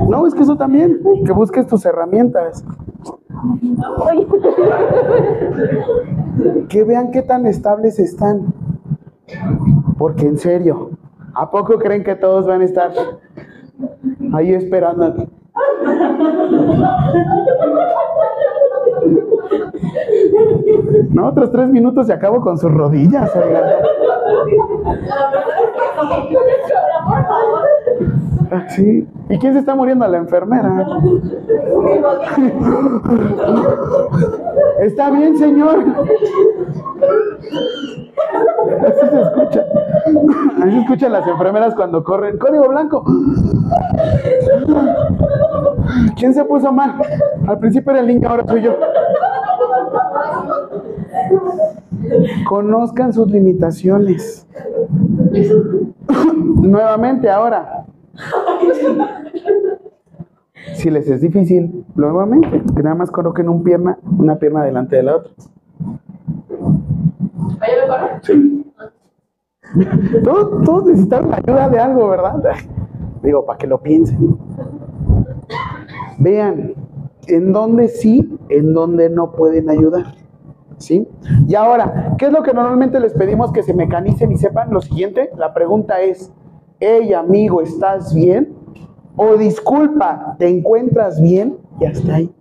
No, es que eso también, que busques tus herramientas. Que vean qué tan estables están. Porque en serio, ¿a poco creen que todos van a estar ahí esperando? No, otros tres minutos y acabo con sus rodillas. Ah, Sí. ¿Y quién se está muriendo? La enfermera. Está bien, señor. Así se escucha. Así se escuchan las enfermeras cuando corren. Código blanco. ¿Quién se puso mal? Al principio era el niño, ahora soy yo. Conozcan sus limitaciones. Nuevamente, ahora. Si les es difícil, nuevamente, que nada más coloquen una pierna delante de la otra. Sí. Todos, todos necesitan la ayuda de algo, ¿verdad? Digo, para que lo piensen. Vean, en dónde sí, en dónde no pueden ayudar. ¿Sí? Y ahora, ¿qué es lo que normalmente les pedimos que se mecanicen y sepan? Lo siguiente, la pregunta es, hey amigo, ¿estás bien? O disculpa, ¿te encuentras bien? Y hasta ahí.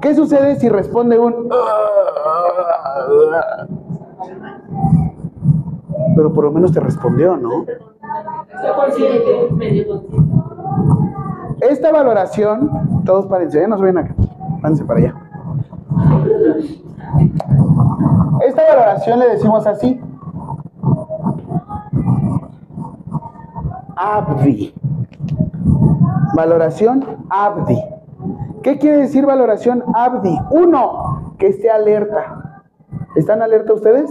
¿Qué sucede si responde un... Pero por lo menos te respondió, ¿no? Esta valoración, todos párense, ¿eh? no se ven acá, párense para allá. Esta valoración le decimos así. Abdi. Valoración Abdi. ¿Qué quiere decir valoración Abdi? Uno, que esté alerta. ¿Están alerta ustedes?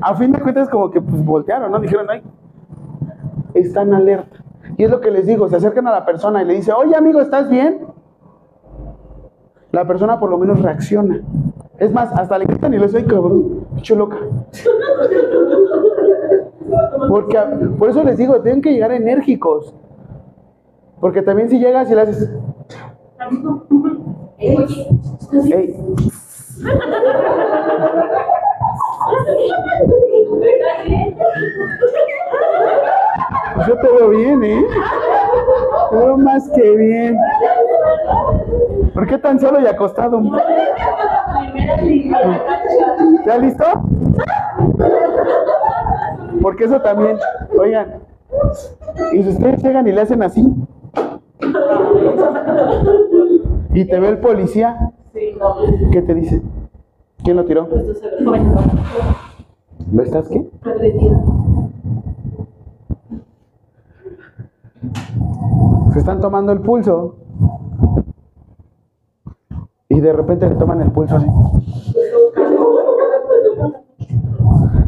A fin de cuentas como que pues voltearon, ¿no? Dijeron, ay, están alerta. Y es lo que les digo, se acercan a la persona y le dice, oye amigo, ¿estás bien? La persona por lo menos reacciona. Es más, hasta le gritan y le dice, ay cabrón, bicho loca. Porque por eso les digo, tienen que llegar enérgicos. Porque también si llegas y le haces, pues yo te veo bien, ¿eh? Te veo más que bien. ¿Por qué tan solo y acostado? ¿Ya listo? Porque eso también, oigan, y si ustedes llegan y le hacen así, y te ve el policía,
Sí, no.
¿qué te dice? ¿Quién lo tiró? ¿Lo estás qué? Se están tomando el pulso. Y de repente le toman el pulso así.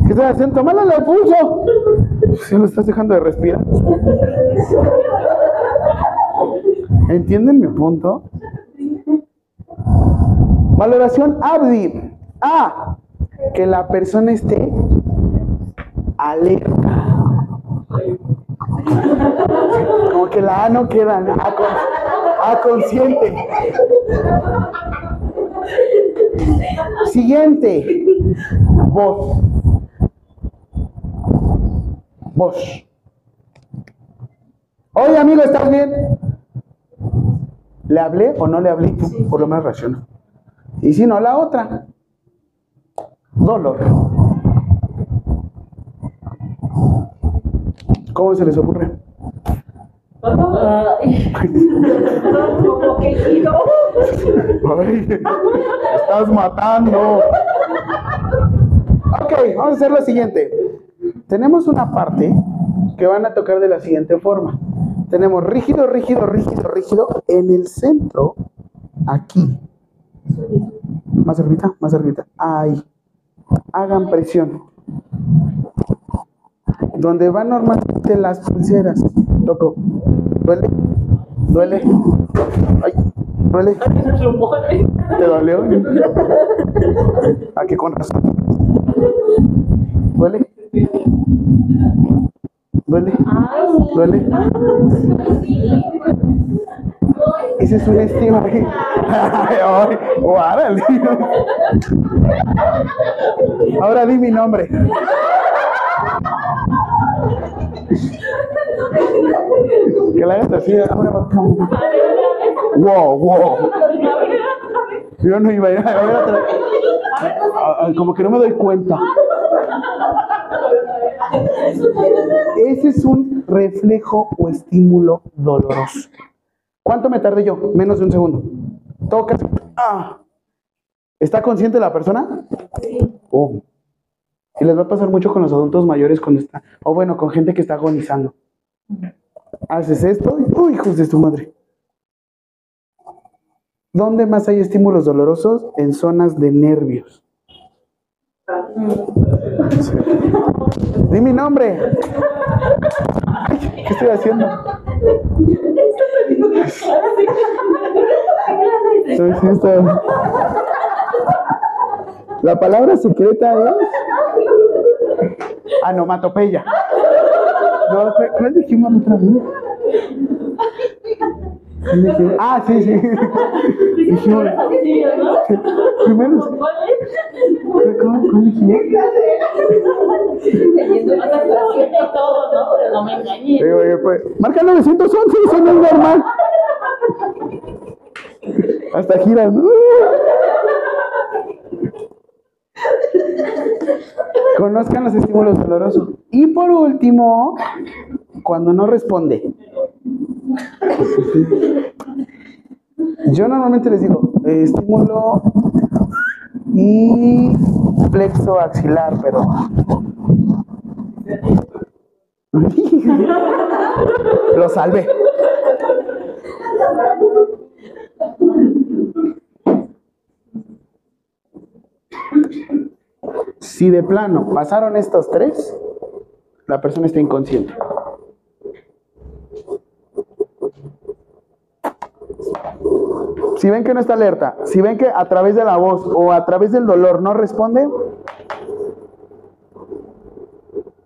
¿Qué estás haciendo? ¡Tómale el pulso! Si lo estás dejando de respirar. ¿Entienden mi punto? Valoración Abdi. A. Que la persona esté alerta. Como que la A no queda. A consciente. Siguiente. Voz. Voz. Oye, amigo, ¿estás bien? ¿Le hablé o no le hablé? Por lo menos reaccionó. Y si no, la otra. Dolor. ¿Cómo se les ocurre?
Ay,
estás matando. Ok, vamos a hacer lo siguiente. Tenemos una parte que van a tocar de la siguiente forma. Tenemos rígido, rígido, rígido, rígido en el centro, aquí. Más cerquita, más cerquita. Ahí. Hagan presión. Donde van normalmente las pulseras. Toco. ¿Duele? ¿Duele? Ay, ¿duele? ¿Te dolió? ¿A qué con razón? ¿Duele? ¿Duele? ¿Duele? Ese es un estilo. Ay. Ahora di mi nombre. Que la hagas así. Ahora. Wow, wow. Yo no iba a ir a ver otra. Como que no me doy cuenta. Ese es un reflejo o estímulo doloroso. ¿Cuánto me tardé yo? Menos de un segundo. Toca. Ah. ¿Está consciente la persona? Sí. Oh. Y les va a pasar mucho con los adultos mayores cuando está, o bueno, con gente que está agonizando. Haces esto y, uy, hijos de tu madre. ¿Dónde más hay estímulos dolorosos? En zonas de nervios. Di mi nombre. ¿Qué estoy haciendo? La palabra secreta es anomatopeya. No, ¿Cuál dijimos otra vez? Ah, sí, sí. Dijimos. Primero. ¿Cómo, cómo dijimos? todo, ¿no? Pero no me engañé. Pues, marca 911, eso no es normal. Hasta giras, ¿no? Conozcan los estímulos dolorosos. Y por último, cuando no responde. Yo normalmente les digo estímulo y flexo axilar, pero lo salvé. Si de plano pasaron estos tres, la persona está inconsciente. Si ven que no está alerta, si ven que a través de la voz o a través del dolor no responde,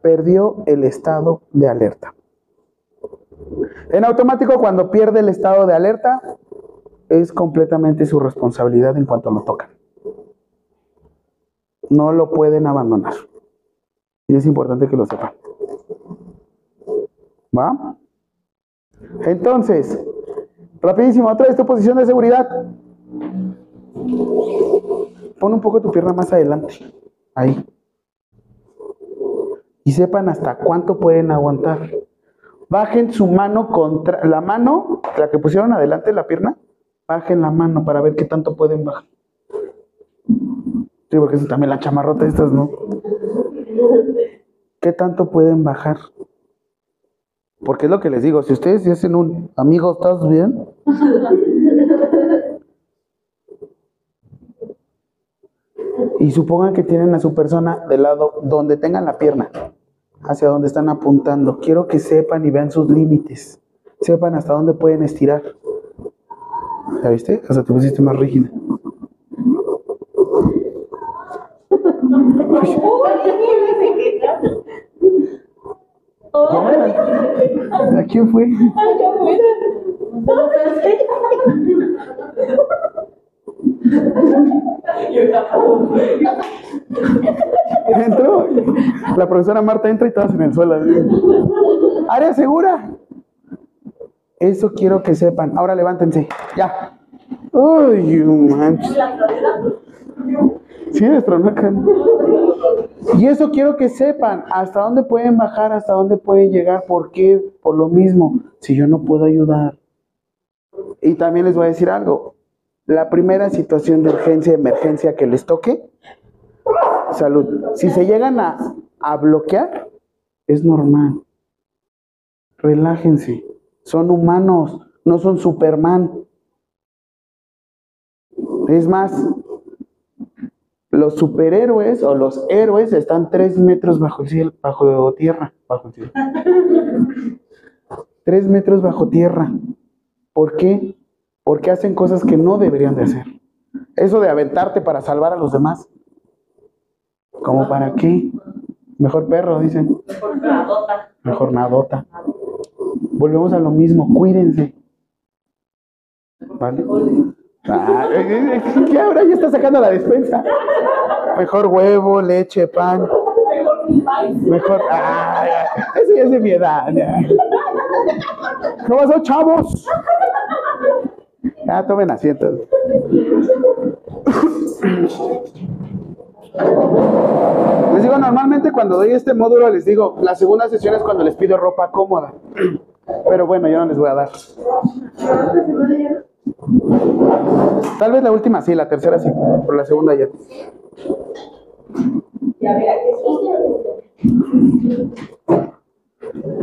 perdió el estado de alerta. En automático, cuando pierde el estado de alerta, es completamente su responsabilidad en cuanto lo tocan. No lo pueden abandonar. Y es importante que lo sepan. ¿Va? Entonces, rapidísimo, otra vez tu posición de seguridad. Pon un poco tu pierna más adelante. Ahí. Y sepan hasta cuánto pueden aguantar. Bajen su mano contra la mano, la que pusieron adelante la pierna, bajen la mano para ver qué tanto pueden bajar. Sí, porque es también la chamarrota estas, ¿no? ¿Qué tanto pueden bajar? Porque es lo que les digo, si ustedes dicen un amigo, ¿estás bien? y supongan que tienen a su persona del lado donde tengan la pierna, hacia donde están apuntando. Quiero que sepan y vean sus límites, sepan hasta dónde pueden estirar. ¿Ya viste? Hasta te pusiste más rígida. ¿A quién fue? Entró. La profesora Marta entra y todas en el suelo. Área segura. Eso quiero que sepan. Ahora levántense. Ya. Uy, manches. Sí, Y eso quiero que sepan, hasta dónde pueden bajar, hasta dónde pueden llegar, ¿por qué? Por lo mismo, si yo no puedo ayudar. Y también les voy a decir algo, la primera situación de urgencia, emergencia que les toque, salud. Si se llegan a, a bloquear, es normal. Relájense, son humanos, no son Superman. Es más, los superhéroes o los héroes están tres metros bajo el cielo, bajo tierra, bajo el cielo. tres metros bajo tierra. ¿Por qué? Porque hacen cosas que no deberían de hacer. Eso de aventarte para salvar a los demás. ¿Cómo para qué? Mejor perro, dicen. Mejor nadota. Mejor nadota. Volvemos a lo mismo, cuídense. ¿Vale? Ah, ¿Qué ahora ya está sacando la despensa? Mejor huevo, leche, pan. Mejor. Ah, eso ya es de mi edad. ¿Cómo son, chavos? Ya, tomen asiento. Les digo, normalmente cuando doy este módulo les digo, la segunda sesión es cuando les pido ropa cómoda. Pero bueno, yo no les voy a dar. Tal vez la última sí, la tercera sí, pero la segunda ya.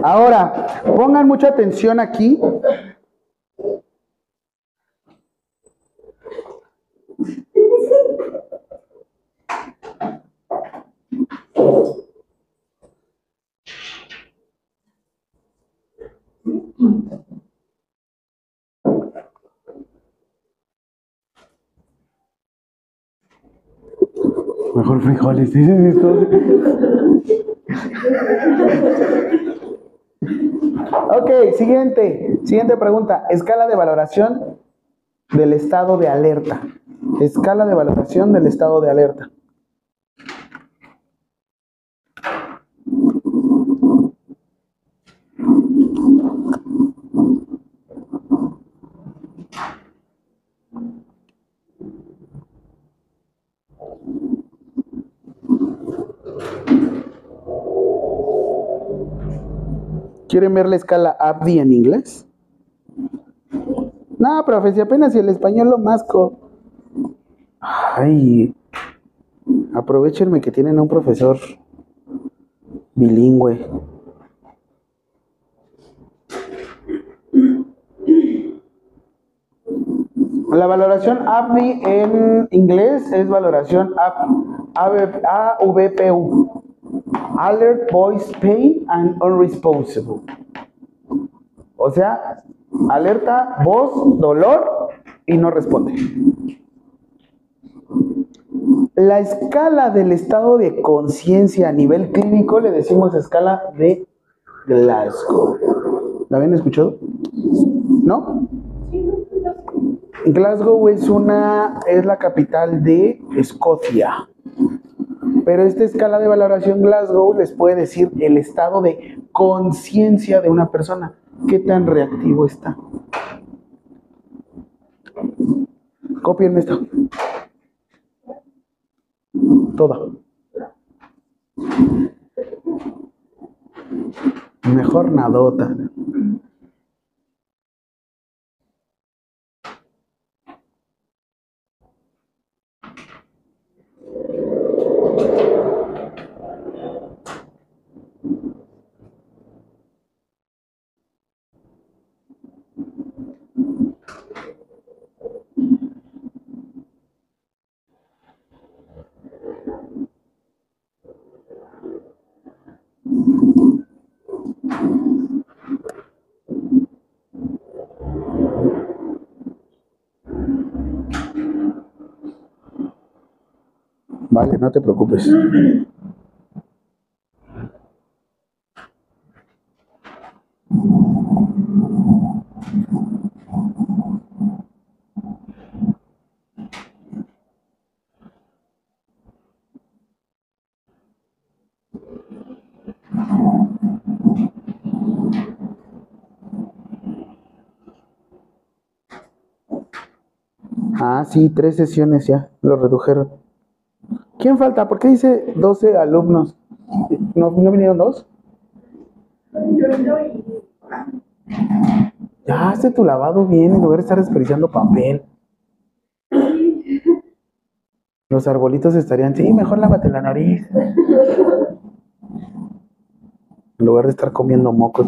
Ahora, pongan mucha atención aquí. Mejor frijoles, dices. Ok, siguiente, siguiente pregunta. Escala de valoración del estado de alerta. Escala de valoración del estado de alerta. ¿Quieren ver la escala Abdi en inglés? No, profe, si apenas el español lo masco. Ay, aprovechenme que tienen a un profesor bilingüe. La valoración ABDI en inglés es valoración AVPU. Alert, Voice, Pain and Unresponsible. O sea, alerta, voz, dolor y no responde. La escala del estado de conciencia a nivel clínico le decimos escala de Glasgow. ¿La habían escuchado? ¿No? Glasgow es una es la capital de Escocia. Pero esta escala de valoración Glasgow les puede decir el estado de conciencia de una persona, qué tan reactivo está. Copienme esto. Toda. Mejor nadota. Vale, no te preocupes. Ah, sí, tres sesiones ya, lo redujeron. ¿Quién falta? ¿Por qué dice 12 alumnos? ¿No, ¿no vinieron dos? Ya, hace tu lavado bien en lugar de estar desperdiciando papel. Los arbolitos estarían, sí, mejor lávate la nariz. En lugar de estar comiendo mocos.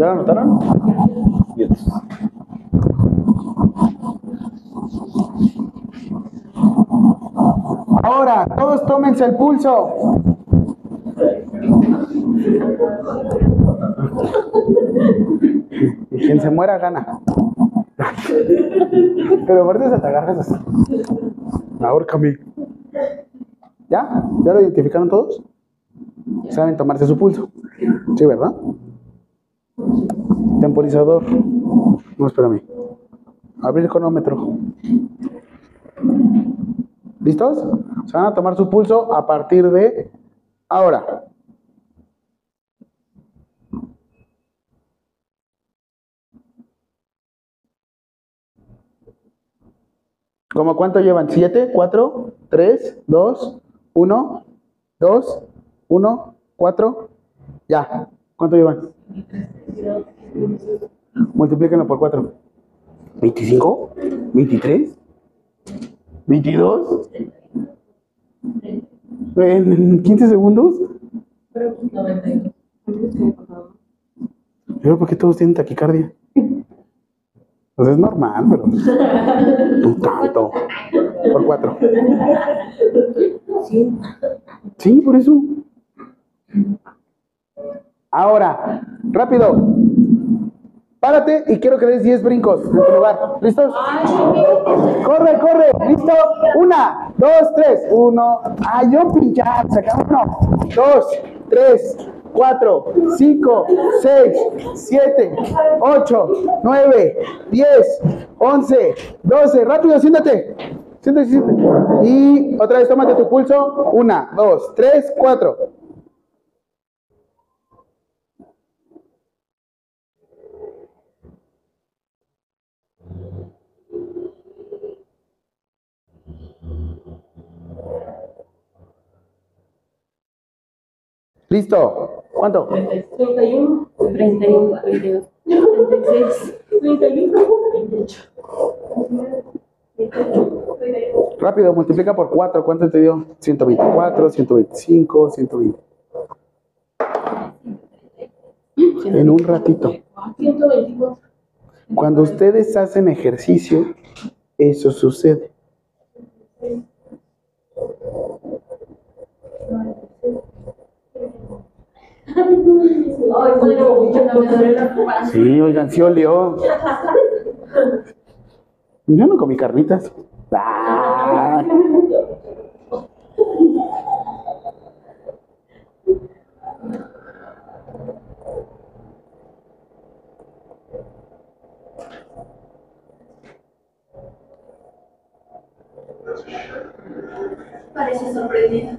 ¿Ya la anotaron? Bien. Ahora, todos tómense el pulso. Y quien se muera gana. Pero aparte se te agarras así. Ahórcame. ¿Ya? ¿Ya lo identificaron todos? ¿Saben tomarse su pulso? Sí, ¿verdad? temporizador. No, espérame. Abrir cronómetro. ¿Listos? Se van a tomar su pulso a partir de ahora. ¿Cómo cuánto llevan? ¿Siete? ¿Cuatro? ¿Tres? ¿Dos? ¿Uno? ¿Dos? ¿Uno? ¿Cuatro? Ya. ¿Cuánto llevan? Multiplíquenlo por 4. 25, 23, 22. En 15 segundos. Pero 92. Yo, ¿por qué todos tienen taquicardia? Pues es normal, pero. No tanto. Por cuatro. Sí, por eso. Ahora, rápido. Párate y quiero que des 10 brincos en tu ¿Listos? Corre, corre. ¿Listo? Una, dos, tres. Uno. Ay, yo pinchar. Ah, Saca uno. Dos, tres, 4, 5, 6, 7, 8, 9, 10, 11, 12. Rápido, siéntate. Siéntate, siéntate. Y otra vez tómate tu pulso. 1, 2, 3, 4. Listo. ¿Cuánto?
31,
31, 32, 36,
31,
Rápido, multiplica por 4. ¿Cuánto te dio? 124, 125, 120. En un ratito. Cuando ustedes hacen ejercicio, eso sucede. Sí, oigan, sí olió. Yo no comí carnitas. Ah.
Parece sorprendido.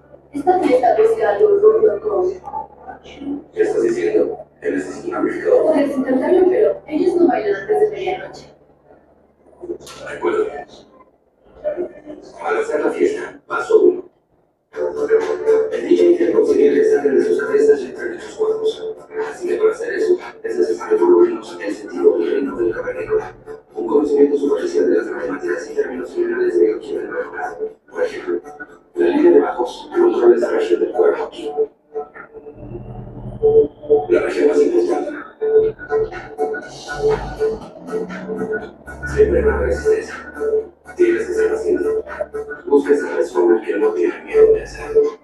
Esta meta desea algo con...
¿Qué estás diciendo? ¿Que necesito un amplificador?
Puedes intentarlo, pero ellos no bailan antes de medianoche.
Recuerdo. Al hacer la fiesta, paso uno. El DJ que conseguir el sangre de sus cabezas y entre sus cuerpos. Así que para hacer eso, es necesario por lo menos el sentido divino del cavernícola, un conocimiento superficial de las matemáticas y términos generales de bioquímica. Por ejemplo, la línea de bajos controla la región del cuerpo. La región más importante. Siempre más resistencia. Tienes que ser paciente. Busca esa personas que no tiene miedo de hacerlo.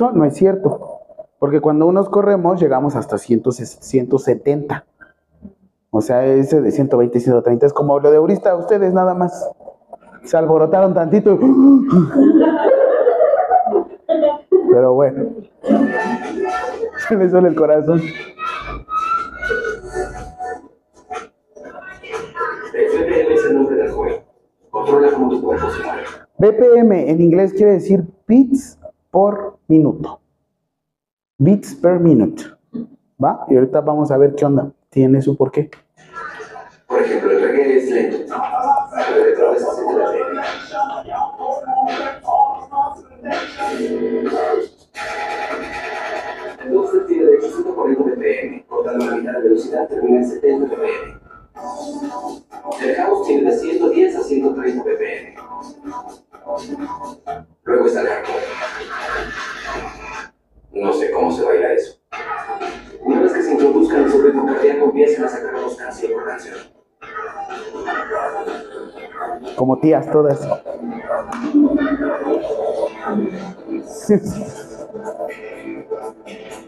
No es cierto, porque cuando unos corremos llegamos hasta 100 170. O sea, ese de 120 y 130 es como lo de ahorita, ustedes nada más. Se alborotaron tantito. Pero bueno. Se me suena el corazón.
BPM
en inglés quiere decir beats por minuto. Beats per minute. ¿Va? Y ahorita vamos a ver qué onda. Tiene su porqué.
Por ejemplo, el reggae es lento. Dubstep tiene de hecho 140 BPM, la mitad de velocidad termina en 70 BPM. El tiene de 110 a 130 BPM. Luego está el hardcore. No sé cómo se baila eso. Una vez que se introduzcan su ritmo cardíaco, empiezan a sacar dos canción por canción.
Como tías todas.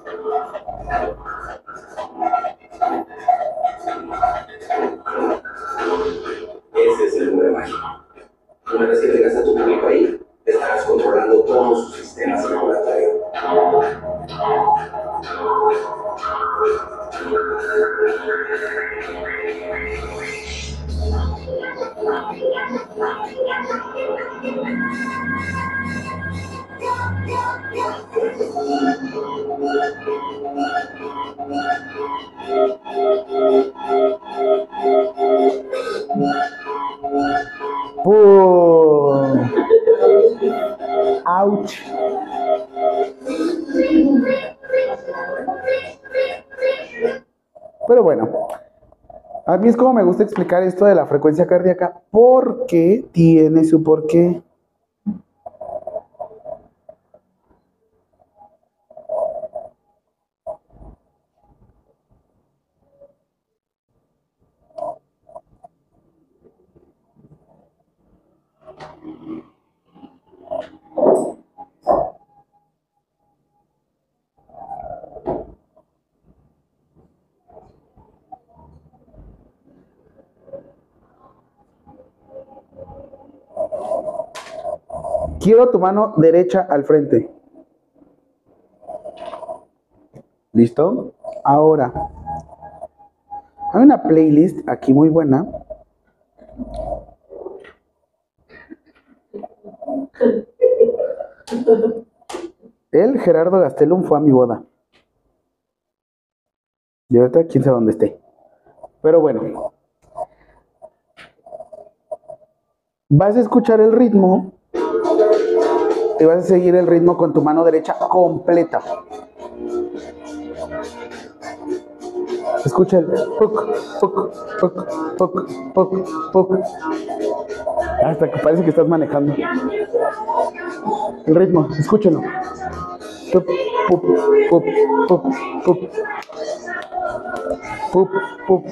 Ese es el número mágico. Una vez que tengas a tu público ahí, estarás controlando todos sus sistemas de.
Pero bueno, a mí es como me gusta explicar esto de la frecuencia cardíaca porque tiene su porqué. Quiero tu mano derecha al frente. ¿Listo? Ahora, hay una playlist aquí muy buena. El Gerardo Gastelum fue a mi boda. Y ahorita quién sabe dónde esté. Pero bueno. Vas a escuchar el ritmo y vas a seguir el ritmo con tu mano derecha completa. Escucha el puc, puc, puc, puc, puc, puc. Hasta que parece que estás manejando el ritmo, escúchenlo. Pup, pup, pup, pup, pup. Pup, pup.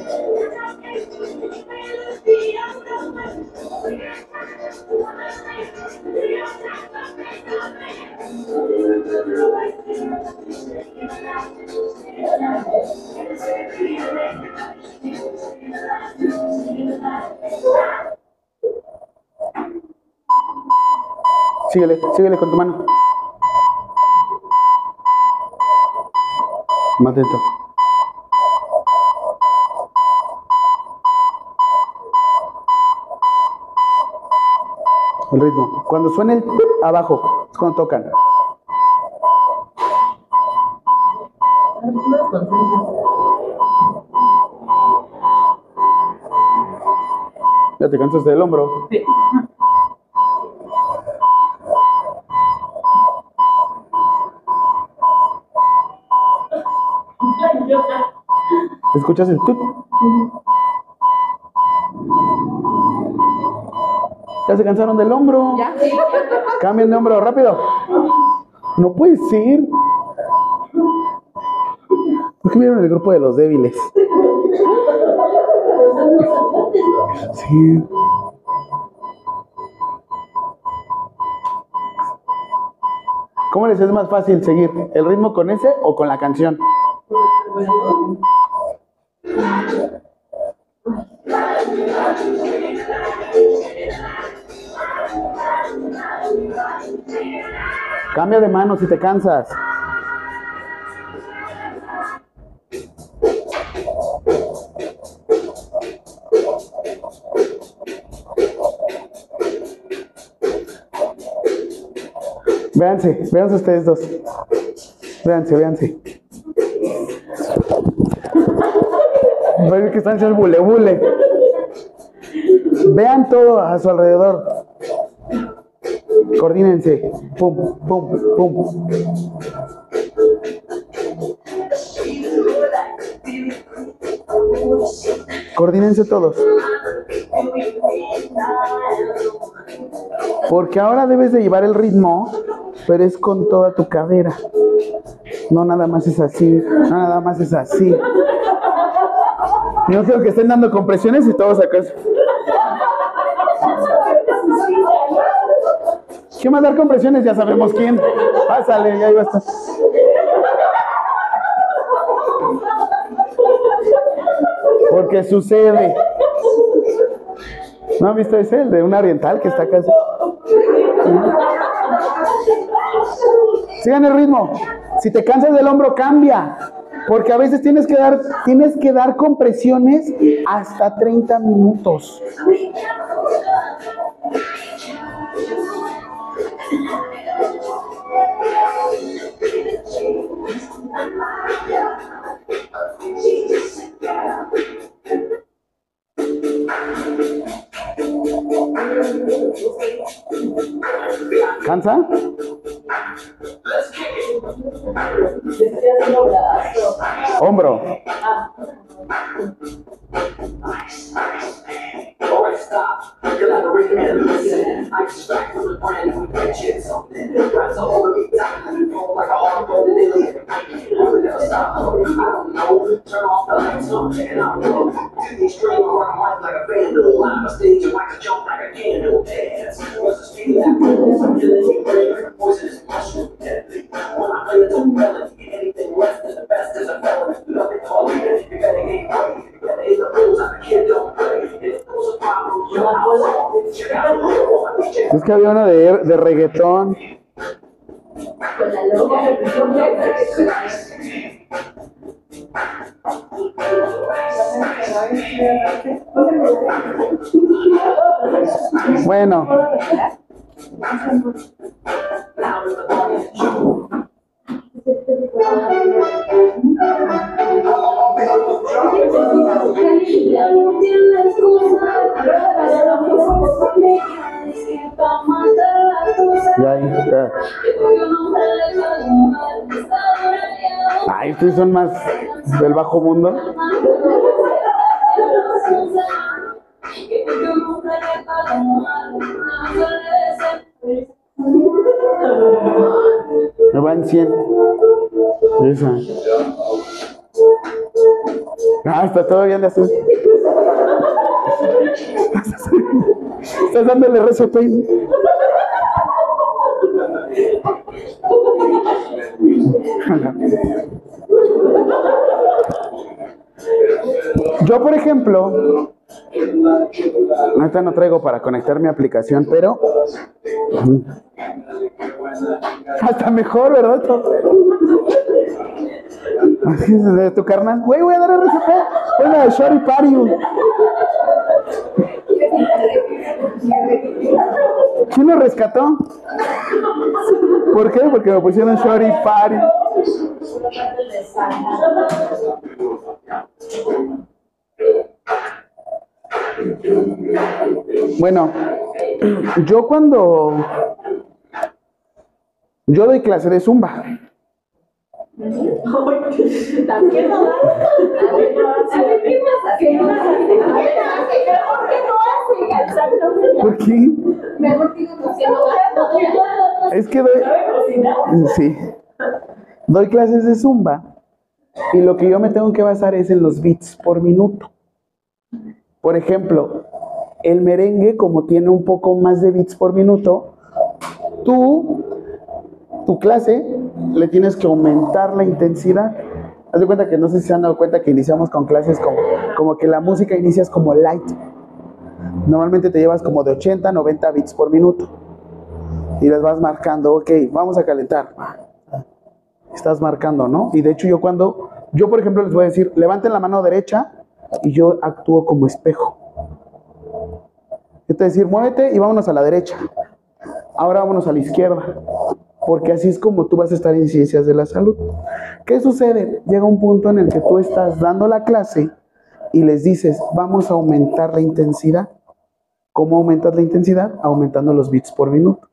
Síguele, síguele con tu mano. Más lento. El ritmo. Cuando suene el abajo, es cuando tocan. Ya te cansas del hombro.
Sí.
¿Escuchas el tut? Ya se cansaron del hombro.
Ya.
Cambien de hombro rápido. No puede ser. ¿Por qué vieron el grupo de los débiles? Sí. ¿Cómo les es más fácil seguir? ¿El ritmo con ese o con la canción? Cambia de mano si te cansas. Véanse, véanse ustedes dos. Véanse, véanse. Parece que están haciendo bule bule. Vean todo a su alrededor. Coordínense. Pum, pum, pum. Coordínense todos. Porque ahora debes de llevar el ritmo, pero es con toda tu cadera. No nada más es así, no nada más es así. No quiero que estén dando compresiones y todos acá. ¿Quién va a dar compresiones? Ya sabemos quién. Pásale, ya iba a estar. Porque sucede. ¿No han visto ese? El de un oriental que está acá. así? Sigan el ritmo. Si te cansas del hombro, cambia. Porque a veces tienes que dar, tienes que dar compresiones hasta 30 minutos. Answer que había uno de, de reggaetón. Son más del bajo mundo. Me va en 100. Esa. Ah, está todo bien de así. Estás dándole rezo a Pain. Yo, por ejemplo, ahorita no traigo para conectar mi aplicación, pero Hasta mejor, ¿verdad? Así es, de tu carnal. Güey, voy a dar RCP. Bueno, de Shorty Party. güey. ¿Quién lo rescató? ¿Por qué? Porque me pusieron Shorty Party. Bueno, yo cuando yo doy clase de zumba. ¿por qué?
Mejor
Es que doy, sí, doy clases de zumba y lo que yo me tengo que basar es en los beats por minuto. Por ejemplo, el merengue, como tiene un poco más de beats por minuto, tú, tu clase, le tienes que aumentar la intensidad. Haz de cuenta que no sé si se han dado cuenta que iniciamos con clases como, como que la música inicias como light. Normalmente te llevas como de 80 a 90 beats por minuto. Y les vas marcando, ok, vamos a calentar. Estás marcando, ¿no? Y de hecho yo cuando, yo por ejemplo les voy a decir, levanten la mano derecha y yo actúo como espejo. A decir, muévete y vámonos a la derecha. Ahora vámonos a la izquierda. Porque así es como tú vas a estar en ciencias de la salud. ¿Qué sucede? Llega un punto en el que tú estás dando la clase y les dices, vamos a aumentar la intensidad. ¿Cómo aumentas la intensidad? Aumentando los beats por minuto.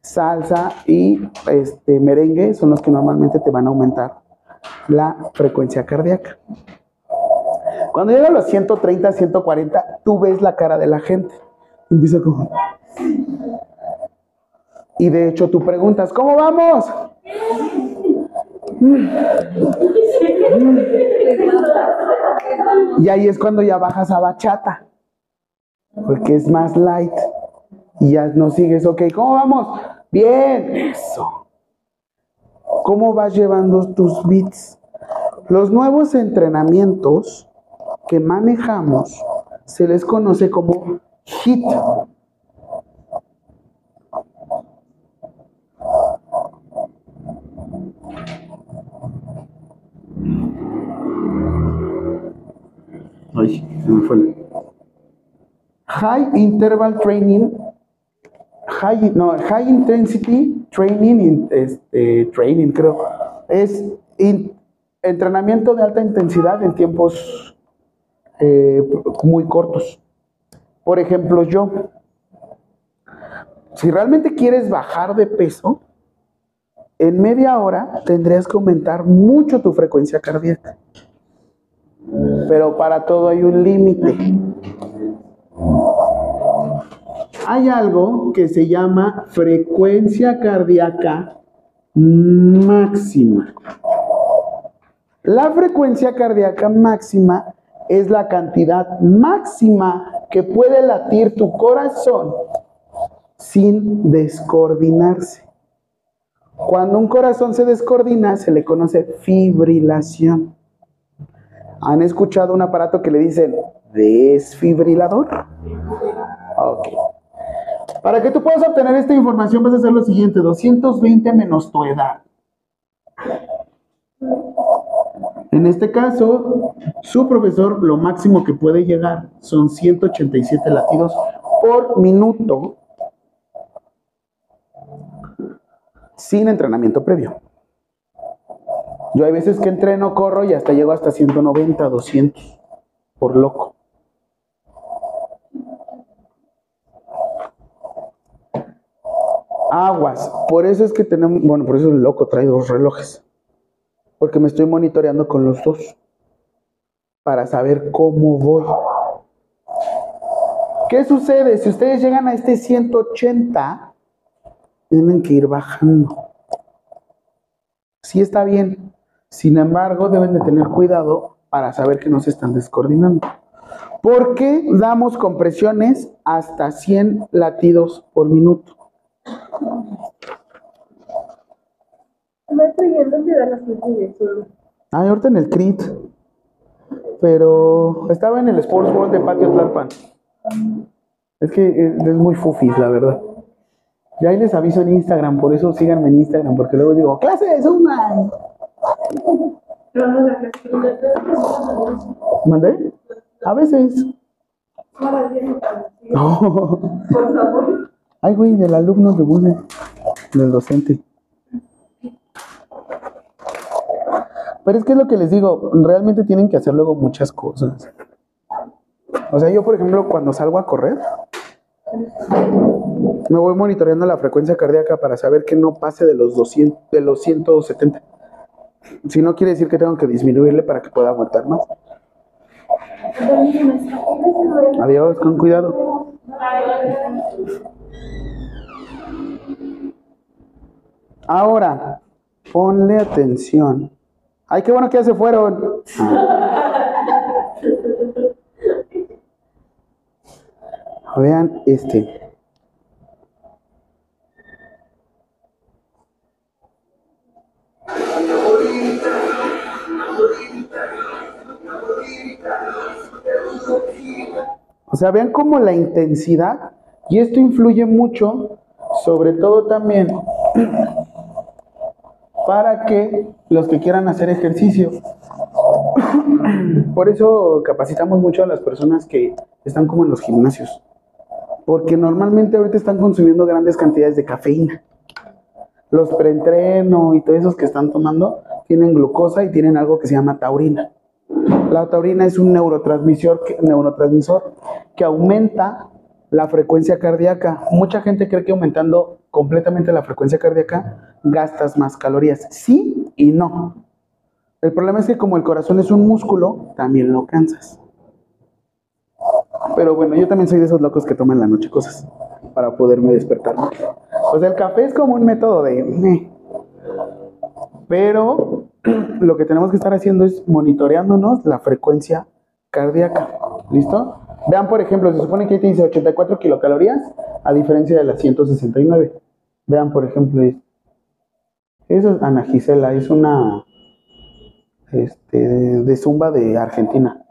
Salsa y este, merengue son los que normalmente te van a aumentar la frecuencia cardíaca. Cuando llega a los 130, 140, tú ves la cara de la gente. Empieza como... Y de hecho tú preguntas, ¿cómo vamos? Y ahí es cuando ya bajas a bachata, porque es más light. Y ya no sigues, ok, ¿cómo vamos? Bien, eso. ¿Cómo vas llevando tus beats? Los nuevos entrenamientos que manejamos se les conoce como HIT. Ay, se me fue. High Interval Training, High, no, High Intensity Training, in- este, Training creo, es entrenamiento de alta intensidad en tiempos eh, muy cortos. Por ejemplo, yo, si realmente quieres bajar de peso, en media hora tendrías que aumentar mucho tu frecuencia cardíaca. Pero para todo hay un límite. Hay algo que se llama frecuencia cardíaca máxima. La frecuencia cardíaca máxima es la cantidad máxima que puede latir tu corazón sin descoordinarse. Cuando un corazón se descoordina, se le conoce fibrilación. ¿Han escuchado un aparato que le dicen desfibrilador? Ok. Para que tú puedas obtener esta información vas a hacer lo siguiente, 220 menos tu edad. En este caso, su profesor lo máximo que puede llegar son 187 latidos por minuto sin entrenamiento previo. Yo hay veces que entreno, corro y hasta llego hasta 190, 200 por loco. Aguas. Por eso es que tenemos, bueno, por eso el loco trae dos relojes. Porque me estoy monitoreando con los dos. Para saber cómo voy. ¿Qué sucede? Si ustedes llegan a este 180, tienen que ir bajando. Sí está bien. Sin embargo, deben de tener cuidado para saber que no se están descoordinando. ¿Por qué damos compresiones hasta 100 latidos por minuto?
Maestro, ¿y en dónde dan las clases de zumba?
Ah, ahorita en el CRIT. Pero estaba en el Sports World de Patio Tlalpan. Es que eh, es muy fufis, la verdad. Ya ahí les aviso en Instagram, por eso síganme en Instagram, porque luego digo, clase de Zumba.
Que
¿Mandé? A veces. No.
Por favor.
Ay, güey, del alumno de Bude, del docente. Pero es que es lo que les digo, realmente tienen que hacer luego muchas cosas. O sea, yo, por ejemplo, cuando salgo a correr, me voy monitoreando la frecuencia cardíaca para saber que no pase de los 200, de los 170. Si no quiere decir que tengo que disminuirle para que pueda aguantar más. Adiós, con cuidado. Ahora, ponle atención. Ay, qué bueno que ya se fueron. Vean este. O sea, vean cómo la intensidad, y esto influye mucho, sobre todo también para que los que quieran hacer ejercicio. Por eso capacitamos mucho a las personas que están como en los gimnasios. Porque normalmente ahorita están consumiendo grandes cantidades de cafeína. Los preentreno y todos esos que están tomando tienen glucosa y tienen algo que se llama taurina. La taurina es un neurotransmisor que, neurotransmisor que aumenta la frecuencia cardíaca. Mucha gente cree que aumentando completamente la frecuencia cardíaca gastas más calorías. Sí y no. El problema es que como el corazón es un músculo, también lo cansas. Pero bueno, yo también soy de esos locos que toman la noche cosas para poderme despertar. O sea, el café es como un método de... Pero lo que tenemos que estar haciendo es monitoreándonos la frecuencia cardíaca. ¿Listo? Vean, por ejemplo, se supone que ahí te dice 84 kilocalorías a diferencia de las 169. Vean, por ejemplo, es- eso es Ana Gisela, es una este, de, zumba de Argentina.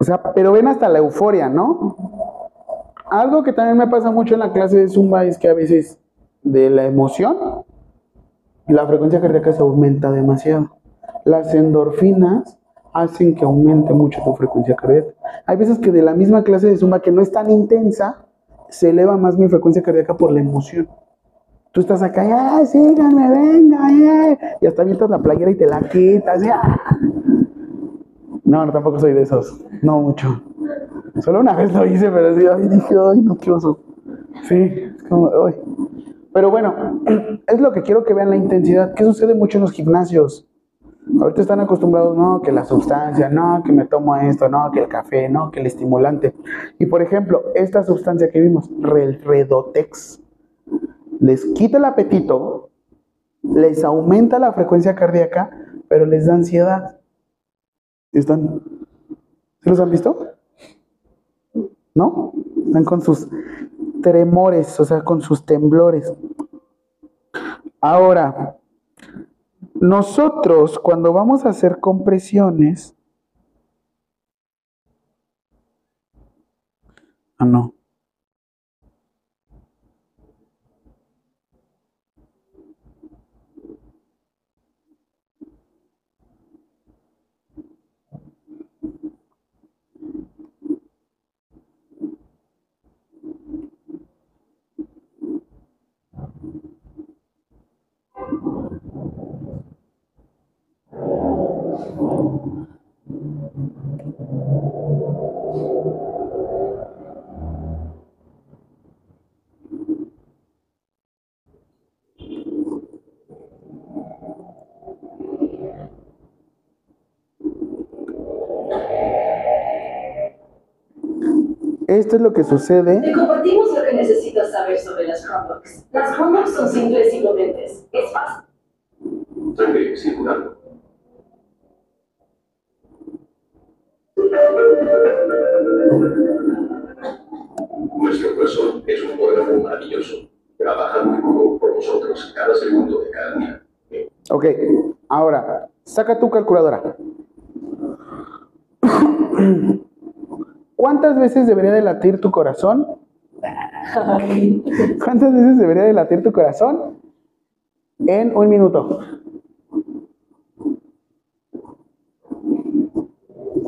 O sea, pero ven hasta la euforia, ¿no? Algo que también me pasa mucho en la clase de Zumba es que a veces de la emoción la frecuencia cardíaca se aumenta demasiado. Las endorfinas hacen que aumente mucho tu frecuencia cardíaca. Hay veces que de la misma clase de Zumba que no es tan intensa, se eleva más mi frecuencia cardíaca por la emoción. Tú estás acá, ¡ay, síganme, venga! Y hasta avientas la playera y te la quitas. ¡ah! No, no, tampoco soy de esos. No mucho. Solo una vez lo hice, pero sí, ay, dije, ay, no, qué oso. Sí, es como, ay. Pero bueno, es lo que quiero que vean la intensidad. ¿Qué sucede mucho en los gimnasios? Ahorita están acostumbrados, no, que la sustancia, no, que me tomo esto, no, que el café, no, que el estimulante. Y por ejemplo, esta sustancia que vimos, Redotex, les quita el apetito, les aumenta la frecuencia cardíaca, pero les da ansiedad. ¿Están? ¿Sí los han visto? ¿No? Están con sus tremores, o sea, con sus temblores. Ahora, nosotros cuando vamos a hacer compresiones... Ah, no. Esto es lo que sucede.
Te compartimos lo que necesitas saber sobre las Chromebooks. Las Chromebooks son simples y potentes. Es fácil.
Estoy Nuestro corazón es un órgano maravilloso. Trabaja muy duro por nosotros cada segundo de cada día.
Ok, ahora, saca tu calculadora. ¿Cuántas veces debería de latir tu corazón? ¿Cuántas veces debería de latir tu corazón? En un minuto.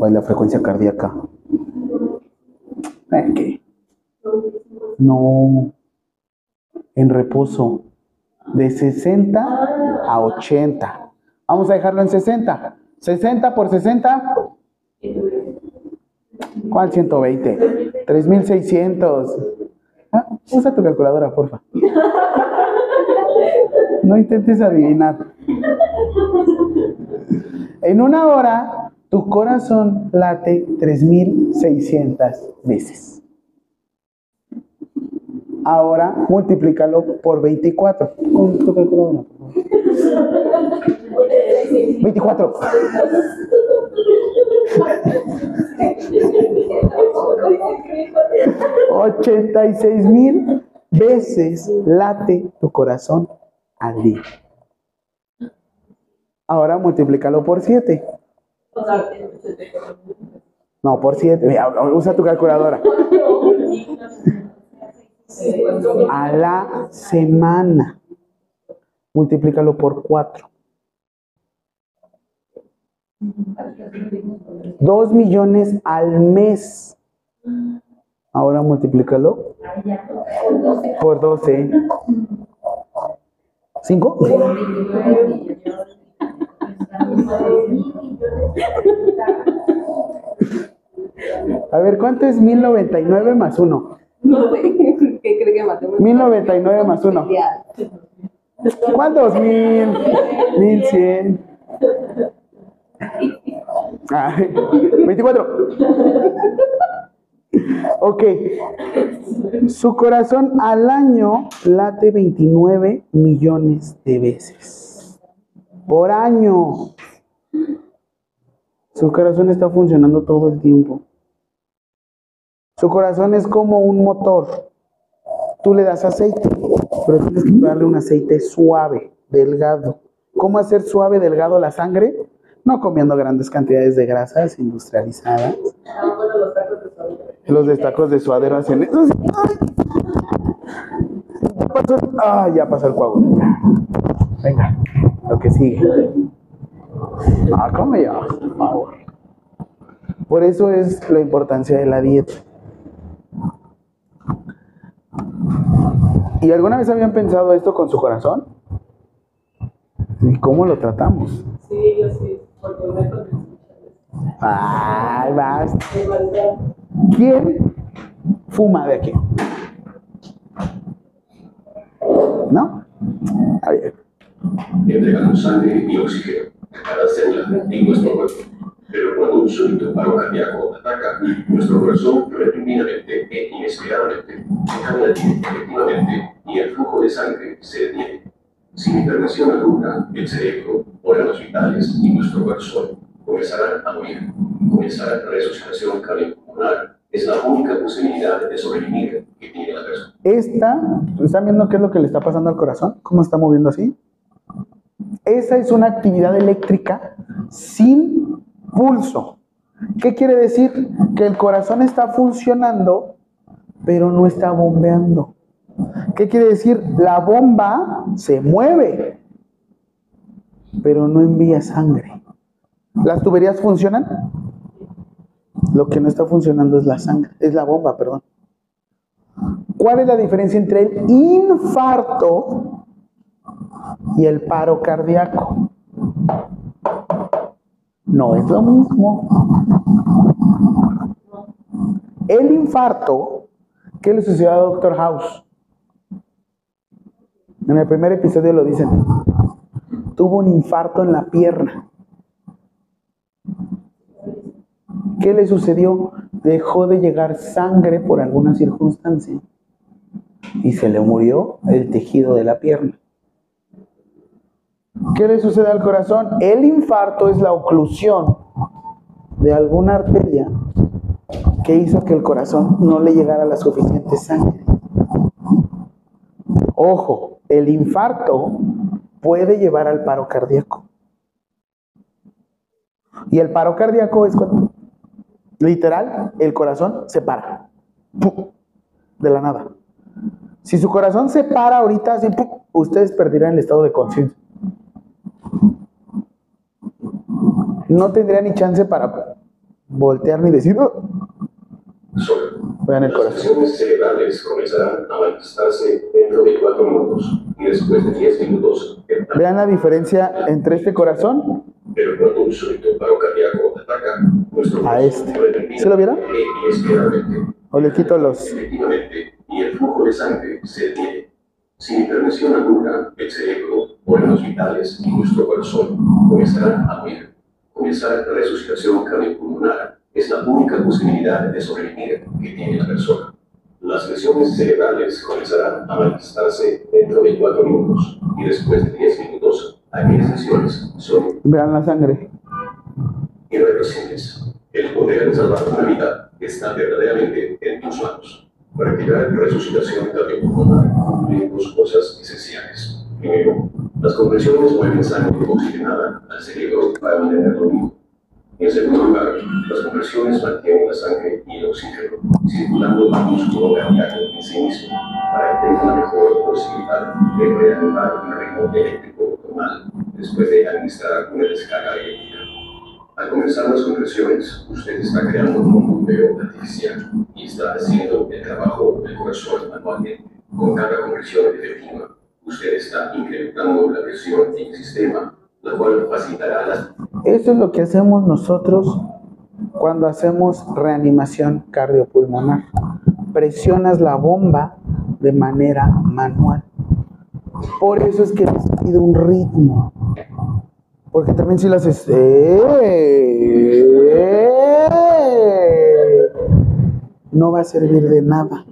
¿Cuál es la frecuencia cardíaca? ¿Qué? No. En reposo. De 60 a 80. Vamos a dejarlo en 60. 60 por 60. ¿Cuál 120? 3600. Ah, usa tu calculadora, porfa. No intentes adivinar. En una hora, tu corazón late 3600 veces. Ahora, multiplícalo por 24. Con tu calculadora, por favor. 24. Ochenta y seis mil veces late tu corazón al día. Ahora multiplícalo por 7. No, por 7. Usa tu calculadora. A la semana. Multiplícalo por 4. 2 millones al mes. Ahora multiplícalo por 12. ¿Cinco? A ver, ¿cuánto es 1099 más 1?
No sé, ¿qué cree que matemáticas?
1099 más 1. ¿Cuántos? Mil, mil cien. Ay, 24. Ok. Su corazón al año late 29 millones de veces. Por año. Su corazón está funcionando todo el tiempo. Su corazón es como un motor. Tú le das aceite, pero tienes que darle un aceite suave, delgado. ¿Cómo hacer suave, delgado la sangre? No comiendo grandes cantidades de grasas industrializadas.
Los tacos de suadero.
Hacen eso. Ah, ya pasó el coágulo. Venga, lo que sigue. Ah, come ya, por favor. Por eso es la importancia de la dieta. ¿Y alguna vez habían pensado esto con su corazón? ¿Y cómo lo tratamos?
Sí, yo sí, porque me
Ay, basta. ¿Quién fuma de aquí? ¿No? A ver.
Sangre y oxígeno a cada célula en nuestro cuerpo. Pero cuando un súbito paro cardíaco ataca, nuestro corazón repentinamente e inesperadamente efectivamente y el flujo de sangre se detiene. Sin intervención alguna, el cerebro, órganos vitales y nuestro corazón comenzarán a morir. Comenzará la resucitación cardiopulmonar. Es la única posibilidad de sobrevivir que tiene la persona.
Esta, ¿están viendo qué es lo que le está pasando al corazón? ¿Cómo está moviendo así? Esa es una actividad eléctrica sin pulso. ¿Qué quiere decir? Que el corazón está funcionando, pero no está bombeando. ¿Qué quiere decir? La bomba se mueve, pero no envía sangre. ¿Las tuberías funcionan? Lo que no está funcionando es la sangre, es la bomba, perdón. ¿Cuál es la diferencia entre el infarto y el paro cardíaco? No es lo mismo. El infarto, ¿qué le sucedió a Doctor House? En el primer episodio lo dicen. Tuvo un infarto en la pierna. ¿Qué le sucedió? Dejó de llegar sangre por alguna circunstancia y se le murió el tejido de la pierna. ¿Qué le sucede al corazón? El infarto es la oclusión de alguna arteria que hizo que el corazón no le llegara la suficiente sangre. Ojo, el infarto puede llevar al paro cardíaco. Y el paro cardíaco es cuando, literal, el corazón se para. De la nada. Si su corazón se para ahorita, así, ustedes perderán el estado de conciencia. No tendría ni chance para voltear ni decir, "Oh". Vean el
Las
corazón.
funciones cerebrales comenzarán a manifestarse dentro de 4 minutos y después de 10 minutos. el tamaño
Vean la diferencia entre este corazón
Pero cuando un súbito paro cardíaco ataca, nuestro
A este. ¿Sí lo vieron?
inesperadamente.
o le quito los...
Efectivamente, y el flujo de sangre se detiene. Sin intervención alguna, el cerebro, órganos vitales y nuestro corazón comenzarán a. Comenzar la resucitación cardiopulmonar es la única posibilidad de sobrevivir que tiene la persona. Las lesiones cerebrales comenzarán a manifestarse dentro de 4 minutos y después de 10 minutos, aquellas lesiones son
Vean la sangre.
irreversibles. El poder de salvar una vida está verdaderamente en tus manos. Practicar resucitación cardiopulmonar incluye dos cosas esenciales. Primero, las compresiones mueven sangre oxigenada al cerebro para mantenerlo vivo. En segundo lugar, las compresiones mantienen la sangre y el oxígeno circulando al músculo cardíaco en sí mismo para que tenga una mejor posibilidad de reanimar un ritmo eléctrico normal después de administrar una descarga eléctrica. Al comenzar las compresiones, usted está creando un bombeo artificial y está haciendo el trabajo del corazón manualmente. Con cada compresión efectiva, usted está incrementando la presión en el sistema, cual facilitará las
Eso es lo que hacemos nosotros cuando hacemos reanimación cardiopulmonar. Presionas la bomba de manera manual. Por eso es que les pido un ritmo. Porque también si lo haces... ¡eh! no va a servir de nada.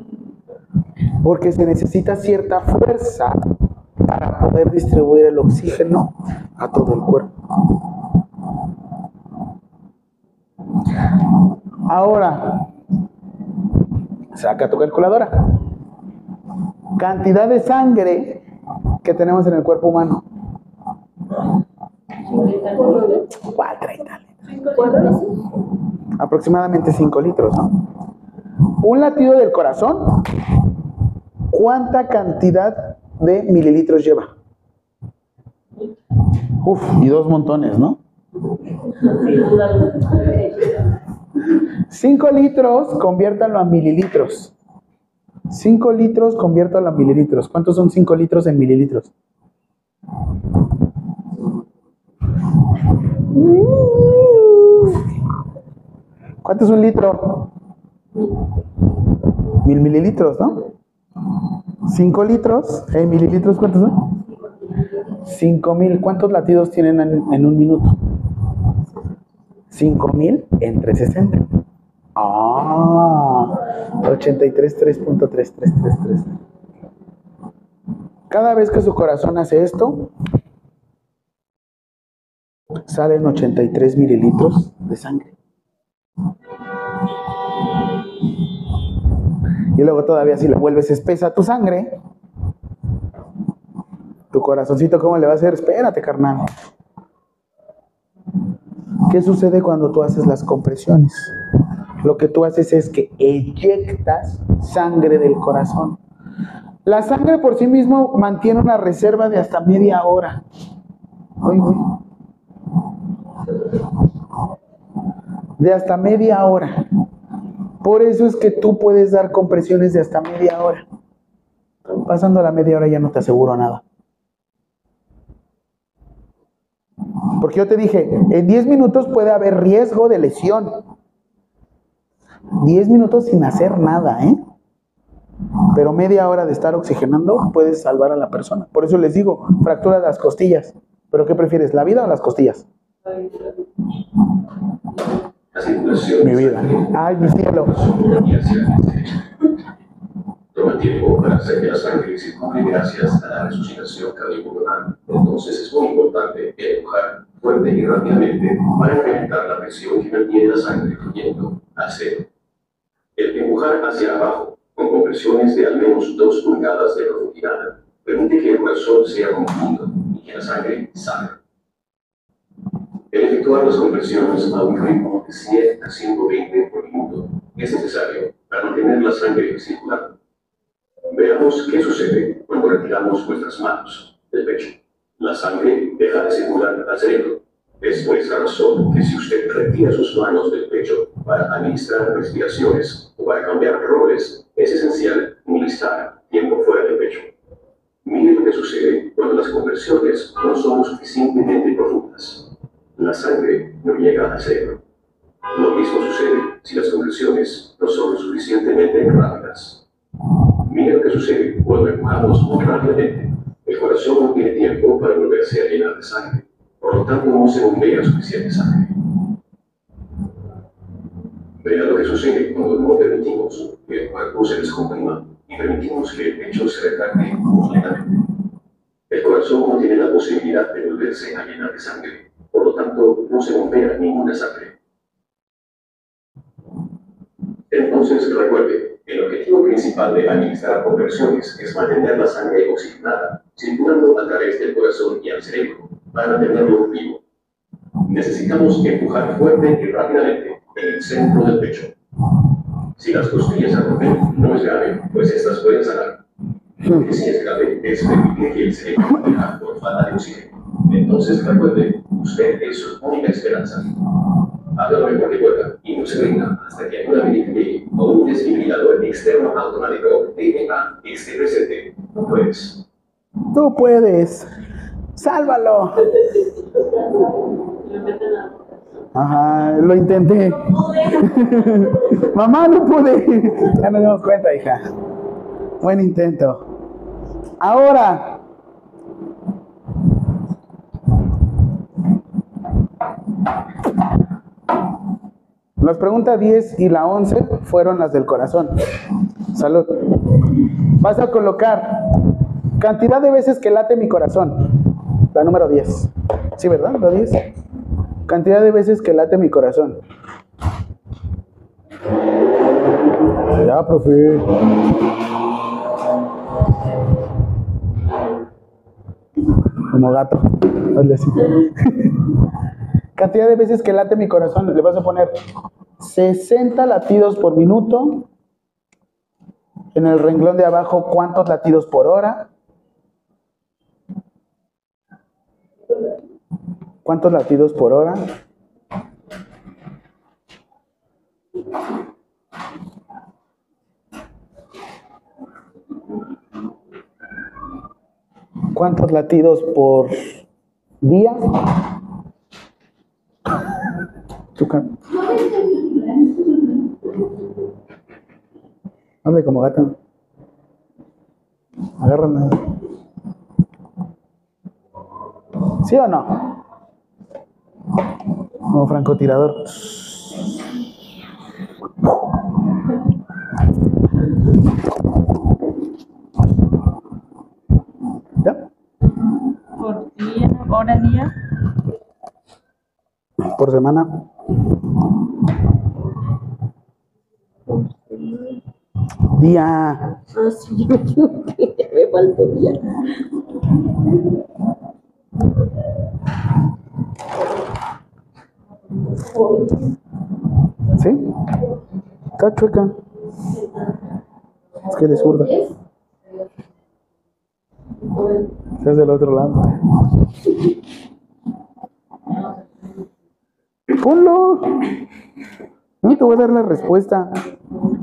Porque se necesita cierta fuerza para poder distribuir el oxígeno a todo el cuerpo. Ahora, saca tu calculadora. Cantidad de sangre que tenemos en el cuerpo humano. Cuatro y tal. Aproximadamente 5 litros, ¿no? Un latido del corazón, ¿cuánta cantidad de mililitros lleva? Uf, y dos montones, ¿no? 5 litros, conviértanlo a mililitros. 5 litros, conviértanlo a mililitros. ¿Cuántos son 5 litros en mililitros? ¿Cuánto es un litro? Mil mililitros, ¿no? 5 litros en mililitros, ¿cuántos son? 5 mil. ¿Cuántos latidos tienen en, en un minuto? 5000 entre 60. Ah, 83, 3.3333. Cada vez que su corazón hace esto, salen 83 mililitros de sangre. Y luego todavía si le vuelves espesa tu sangre, tu corazoncito, ¿cómo le va a hacer? Espérate, carnal. ¿Qué sucede cuando tú haces las compresiones? Lo que tú haces es que eyectas sangre del corazón. La sangre por sí mismo mantiene una reserva de hasta media hora. Uy, uy. De hasta media hora. Por eso es que tú puedes dar compresiones de hasta media hora. Pasando la media hora ya no te aseguro nada. Porque yo te dije, en 10 minutos puede haber riesgo de lesión. 10 minutos sin hacer nada, ¿eh? Pero media hora de estar oxigenando puedes salvar a la persona. Por eso les digo, fractura de las costillas. ¿Pero qué prefieres, la vida o las costillas? Mi vida. Ay, mi cielo.
Toma tiempo para hacer que la sangre circule gracias a la resucitación cardiopulmonar. Entonces es muy importante empujar fuerte y rápidamente para incrementar la presión que mantiene la sangre fluyendo a cero. El empujar hacia abajo, con compresiones de al menos 2 pulgadas de profundidad, permite que el corazón sea confundido y que la sangre salga. Efectuar las compresiones a un ritmo de 100 a 120 por minuto es necesario para mantener la sangre circulando. Veamos qué sucede cuando retiramos nuestras manos del pecho. La sangre deja de circular al cerebro. Es por esa razón que si usted retira sus manos del pecho para administrar respiraciones o para cambiar roles, es esencial utilizar tiempo fuera del pecho. Mire lo que sucede cuando las conversiones no son suficientemente profundas. La sangre no llega al cerebro. Lo mismo sucede si las conversiones no son suficientemente rápidas. Mira lo que sucede cuando empujamos muy rápidamente. El corazón no tiene tiempo para volverse a llenar de sangre. Por lo tanto, no se bombea suficiente sangre. Vea lo que sucede cuando no permitimos que el cuerpo se descomprima y permitimos que el pecho se retracte completamente. El corazón no tiene la posibilidad de volverse a llenar de sangre. Por lo tanto, no se bombea ninguna sangre. Entonces, recuerde, el objetivo principal de administrar conversiones es mantener la sangre oxigenada, circulando a través del corazón y al cerebro, para mantenerlo vivo. Necesitamos empujar fuerte y rápidamente en el centro del pecho. Si las costillas se rompen, no es grave, pues estas pueden sanar. Lo que sí es grave es permitir que el cerebro por falta de oxígeno. Entonces, recuerde, usted es su única esperanza. Mejor que pueda y no se rinda hasta que una verifique o un desfibrilador externo automático DNA esté presente. No puedes.
Tú puedes. Sálvalo. Ajá, lo intenté. Mamá, no pude. Ya nos dimos cuenta, hija. Buen intento. Ahora. Las preguntas 10 y la 11 fueron las del corazón. Salud. Vas a colocar cantidad de veces que late mi corazón. La número 10. ¿Sí, verdad? La 10. Cantidad de veces que late mi corazón. Ya, profe. Como gato. Hazle así. Cantidad de veces que late mi corazón. Le vas a poner 60 latidos por minuto. En el renglón de abajo, ¿cuántos latidos por hora? ¿Cuántos latidos por hora? ¿Cuántos latidos por día? Chuca. Hazle como gata. Agárrala. ¿Sí o no? Como francotirador. ¿Ya?
Por día, hora, día.
Por semana. Día.
Ah, sí, me faltó día.
¿Sí? Está chueca. Es que eres zurda. Estás del otro lado. Ponlo. No te voy a dar la respuesta.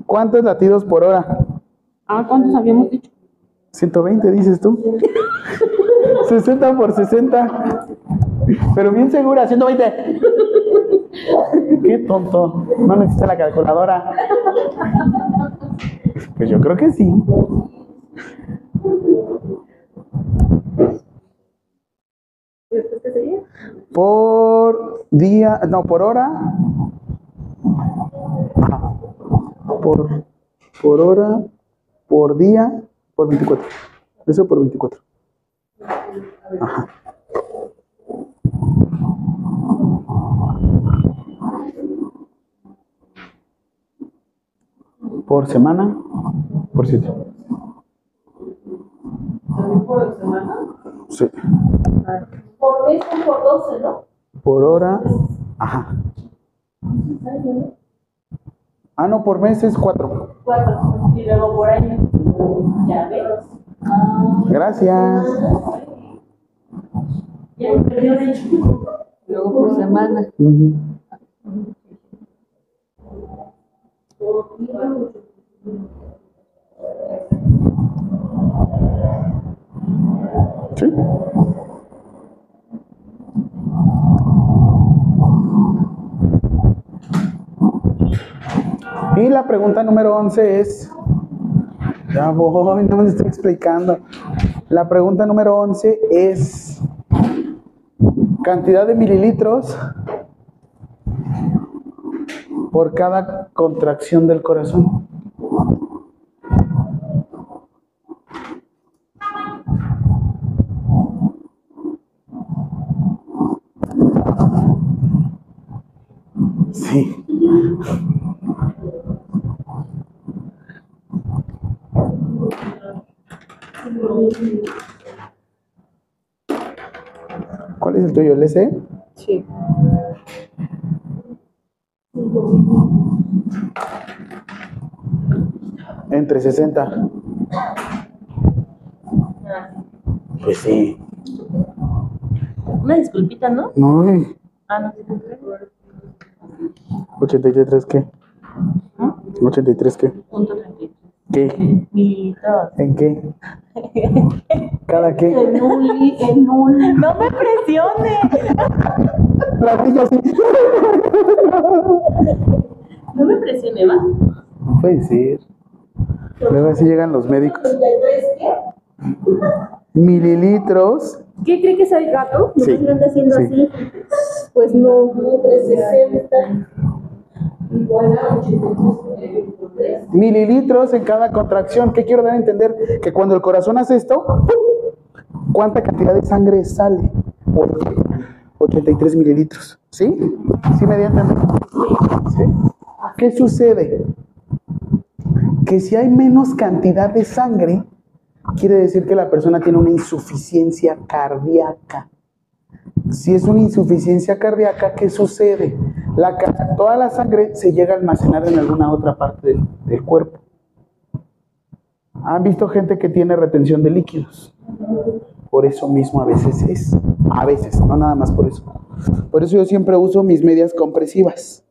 ¿Cuántos latidos por hora?
Ah, ¿cuántos habíamos dicho?
120, dices tú. 60 por 60. Pero bien segura, 120. Qué tonto. No necesita la calculadora. Pues yo creo que sí.
¿Y después qué seguía?
Por día, no, por hora. Ajá. Por, por hora. por día por 24. Eso por 24. Ajá. Por semana, por 7.
¿También por semana?
Sí.
Por mes son por 12, ¿no?
Por hora, ajá. Ah, no, por mes es 4.
Cuatro. Y luego por año. Ya veo. Ah,
Gracias.
ya me perdí un hecho.
Luego por semana.
Sí. Y la pregunta número 11 es, ya voy, no me estoy explicando. La pregunta número 11 es, cantidad de mililitros por cada contracción del corazón. Sí. ¿Cuál es el tuyo? ¿El S?
Sí.
Entre 60. Pues sí.
Una disculpita, ¿no?
No, ay,
Ah, no.
83 qué?
¿Ah?
83 qué?
Punto 33.
¿Qué? ¿En qué? ¿Cada qué?
En un, en un. ¡No me presione!
Platillo así.
No me presione, ¿va?
No puede ser. Luego así llegan los médicos. Mililitros.
¿Qué cree que es el gato? ¿No
Sí,
anda haciendo
sí.
así? Pues no. 360.
Mililitros en cada contracción. ¿Qué quiero dar a entender? Que cuando el corazón hace esto, ¿cuánta cantidad de sangre sale? 83 mililitros. ¿Sí? ¿Sí me a. ¿Qué sucede? Que si hay menos cantidad de sangre, quiere decir que la persona tiene una insuficiencia cardíaca. Si es una insuficiencia cardíaca, ¿qué sucede? La, toda la sangre se llega a almacenar en alguna otra parte del, del cuerpo. ¿Han visto gente que tiene retención de líquidos? Por eso mismo a veces es. A veces, no nada más por eso. Por eso yo siempre uso mis medias compresivas.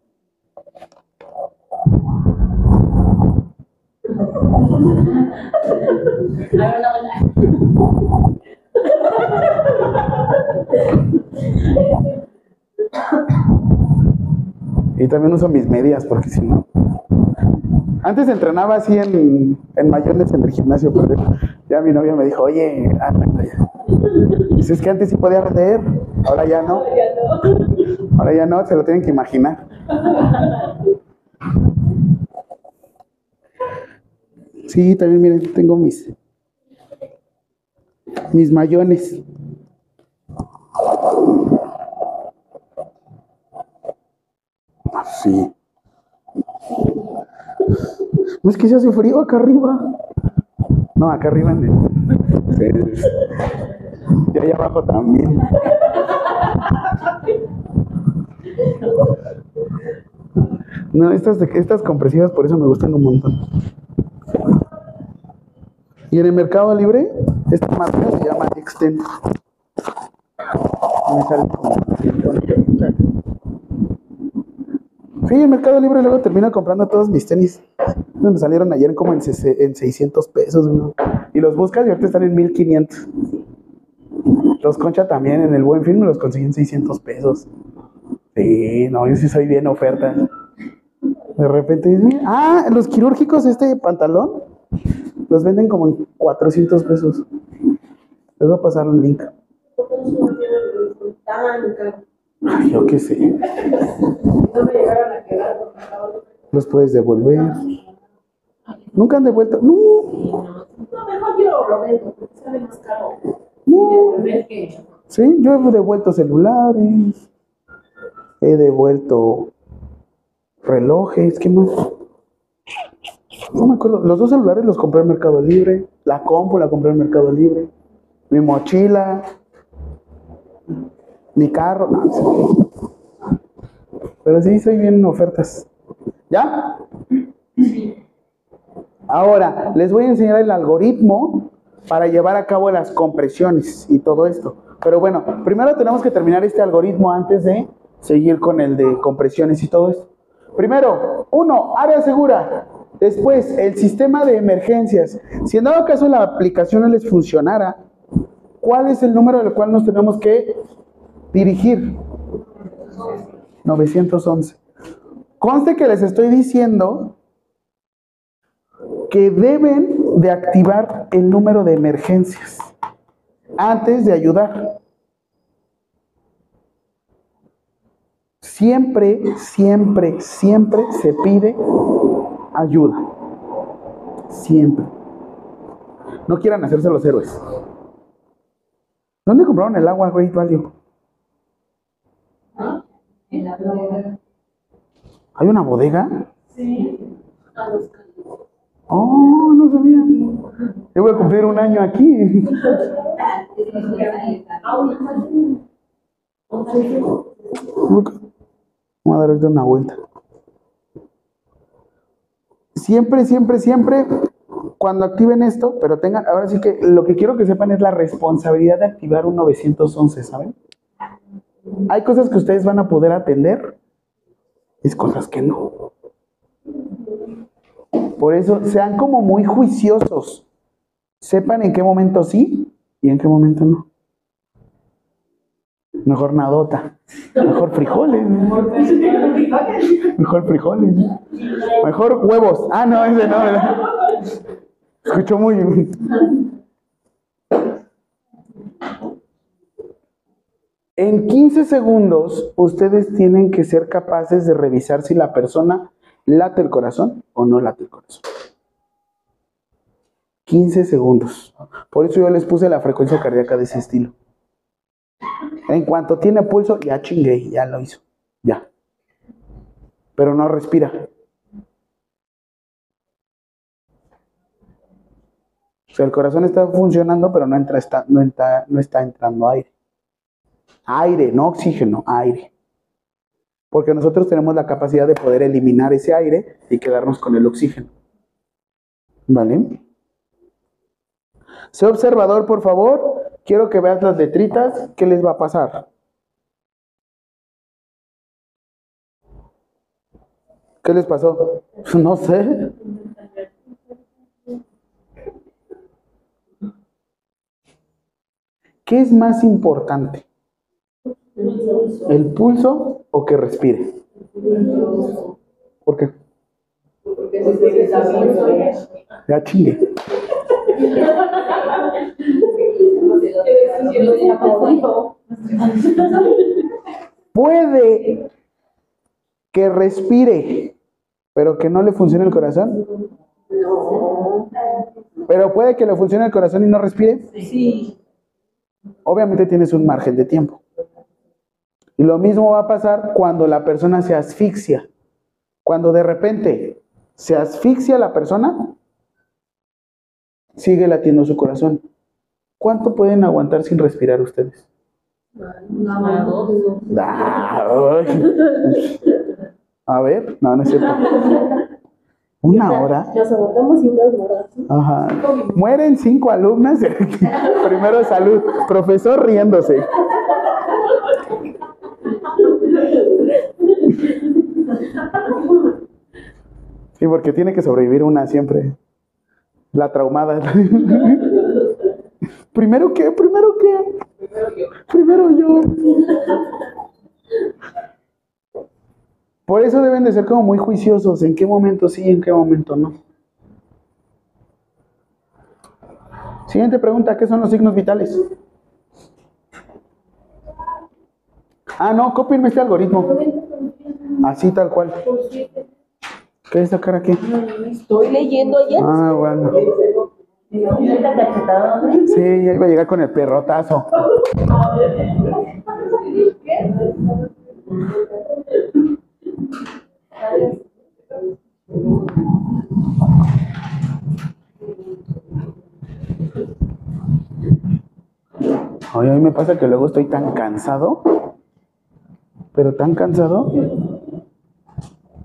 Y también uso mis medias porque si no. Antes entrenaba así en, en mayones en el gimnasio, pero ya mi novia me dijo, oye, anda ya. Dice, es que antes sí podía leer, ahora ya no. Ahora ya no, se lo tienen que imaginar. Sí, también miren, tengo mis mis mayones. Sí. No es que se hace frío acá arriba. No, acá arriba en el- sí. Y allá abajo también. No, estas, estas compresivas por eso me gustan un montón. Y en el Mercado Libre, esta marca se llama Extend. Me sale como 180. Sí, en Mercado Libre luego termino comprando todos mis tenis. Me salieron ayer como en, en 600 pesos. Y los buscas y ahorita están en 1500. Los concha también en el buen film los conseguí en 600 pesos. Sí, no, yo sí soy bien oferta. De repente, dices, "Mira, ah, los quirúrgicos, este pantalón, los venden como en 400 pesos. Les voy a pasar un link. Ay, yo qué sé. Los puedes devolver. ¿Nunca han devuelto? No,
No, mejor yo lo vendo, porque sale más caro. Y
no.
devolver que.
Sí, yo he devuelto celulares, he devuelto relojes, ¿qué más? No me acuerdo, los dos celulares los compré en Mercado Libre, la compu la compré en Mercado Libre, mi mochila, mi carro, no, pero sí, soy bien en ofertas. ¿Ya? Ahora, les voy a enseñar el algoritmo para llevar a cabo las compresiones y todo esto. Pero bueno, primero tenemos que terminar este algoritmo antes de seguir con el de compresiones y todo esto. Primero, uno, área segura. Después, el sistema de emergencias. Si en dado caso la aplicación no les funcionara, ¿cuál es el número al cual nos tenemos que dirigir? 911. Conste que les estoy diciendo que deben de activar el número de emergencias antes de ayudar. Siempre, siempre, siempre se pide ayuda. Siempre. No quieran hacerse los héroes. ¿Dónde compraron el agua Great Value?
En la bodega.
¿Hay una bodega?
Sí. A los
Oh, no sabía. Yo voy a cumplir un año aquí. Vamos a dar ahorita una vuelta. Siempre, siempre, siempre, cuando activen esto, pero tengan, ahora sí que lo que quiero que sepan es la responsabilidad de activar un 911, ¿saben? Hay cosas que ustedes van a poder atender, es cosas que no. Por eso sean como muy juiciosos. Sepan en qué momento sí y en qué momento no. Mejor nadota. Mejor frijoles. Mejor frijoles. Mejor huevos. Ah, no, ese no, ¿verdad? Escucho muy. En 15 segundos, ustedes tienen que ser capaces de revisar si la persona late el corazón o no late el corazón. 15 segundos. Por eso yo les puse la frecuencia cardíaca de ese estilo. En cuanto tiene pulso, ya chingué, ya lo hizo. Ya. Pero no respira. O sea, el corazón está funcionando, pero no, entra, está, no, entra, no está entrando aire. Aire, no oxígeno, aire. Porque nosotros tenemos la capacidad de poder eliminar ese aire y quedarnos con el oxígeno. ¿Vale? Sé observador, por favor. Quiero que veas las letritas. ¿Qué les va a pasar? ¿Qué les pasó? No sé. ¿Qué es más importante? ¿El pulso o que respire? ¿Por qué? Ya chingue. Puede que respire, pero que no le funcione el corazón. Pero puede que le funcione el corazón y no respire.
Sí.
Obviamente tienes un margen de tiempo. Y lo mismo va a pasar cuando la persona se asfixia. Cuando de repente se asfixia la persona, sigue latiendo su corazón. ¿Cuánto pueden aguantar sin respirar ustedes?
Una, dos.
Ah. A ver, no, no es cierto. Una hora.
Nos aguantamos y.
Ajá. Mueren cinco alumnas. Primero salud. Profesor riéndose. Sí, porque tiene que sobrevivir una siempre. La traumada. ¿Primero qué? ¿Primero qué? Primero yo. Por eso deben de ser como muy juiciosos en qué momento sí en qué momento no. Siguiente pregunta, ¿qué son los signos vitales? Ah, no, cópienme este algoritmo. Así tal cual. ¿Qué es esta cara aquí?
Estoy leyendo ayer.
Ah, bueno. Sí, ya iba a llegar con el perrotazo. Oye, a mí me pasa que luego estoy tan cansado, pero tan cansado,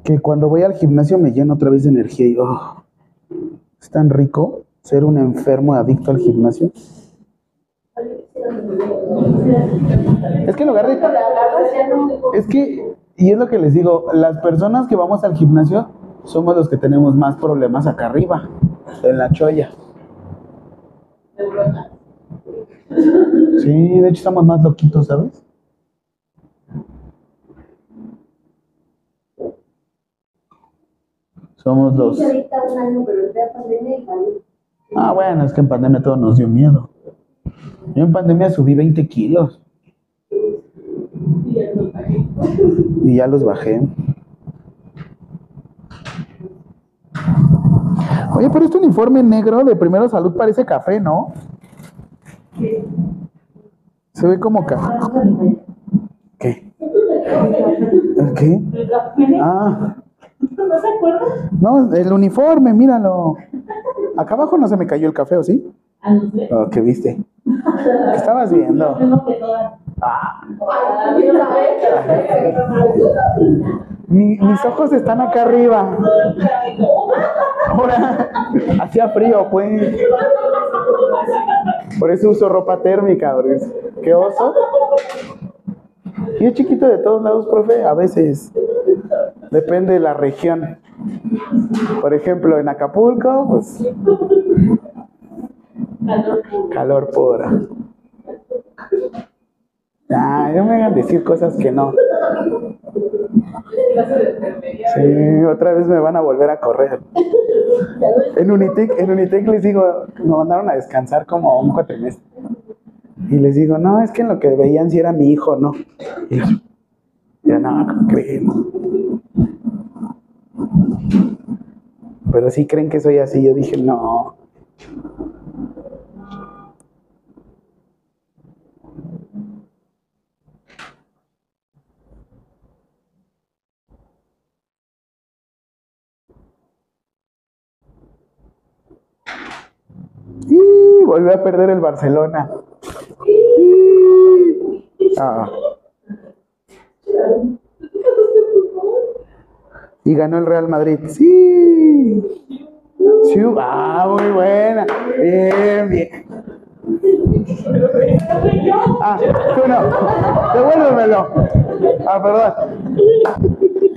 que cuando voy al gimnasio me lleno otra vez de energía y oh, es tan rico ser un enfermo adicto al gimnasio. Es que en lugar de... Es que, y es lo que les digo, las personas que vamos al gimnasio somos los que tenemos más problemas acá arriba, en la cholla. Sí, de hecho estamos más loquitos, ¿sabes? Somos los...
ahorita un año, pero es de pandemia y salud.
Ah, bueno, es que en pandemia todo nos dio miedo. Yo en pandemia subí 20 kilos. Y ya los bajé. Oye, pero este uniforme negro de Primero Salud parece café, ¿no? Se ve como café. ¿Qué? ¿El qué? Ah,
¿No se acuerdan?
no, el uniforme, míralo. Acá abajo no se me cayó el café, ¿o sí?
Ah, no sé.
Oh, ¿Qué viste? ¿Qué estabas viendo? Ah, mi- mis ojos están acá arriba. Ahora, hacía frío, pues. Por eso uso ropa térmica, porque ¿Qué oso? Y es chiquito de todos lados, profe, a veces. Depende de la región. Por ejemplo, en Acapulco, pues calor puro. Ah, no me hagan decir cosas que no. Sí, otra vez me van a volver a correr. En Unitec, en Unitec les digo, me mandaron a descansar como un cuatrimestre. Y les digo, no, es que en lo que veían si era mi hijo, ¿no? Y yo, no, ¿cómo? Pero sí creen que soy así. Yo dije, no. Y volvió a perder el Barcelona. Ah. Y ganó el Real Madrid. Sí. Ah, muy buena. Bien, bien. Ah, tú no. Devuélvemelo. Ah, perdón.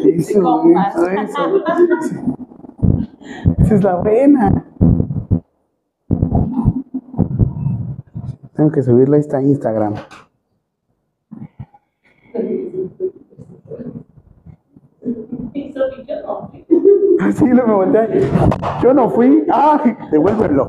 Eso, eso. Esa es la buena. Tengo que subirla a y yo no fui. Sí, lo me volteé. Yo no fui. ¡Ah! Devuélvelo.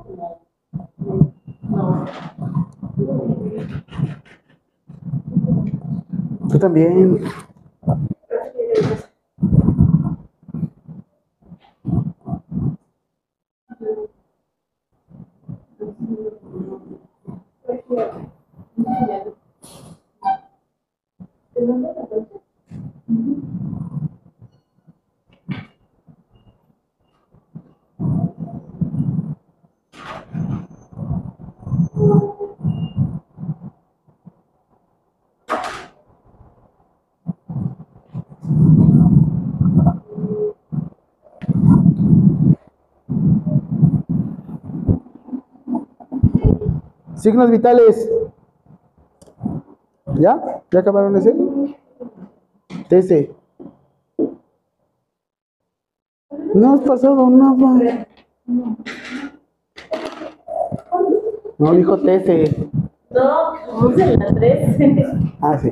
también. Signos vitales. ¿Ya? ¿Ya acabaron ese? TC. No has pasado nada. No, dijo TC.
No, vamos en la 13.
Ah, sí.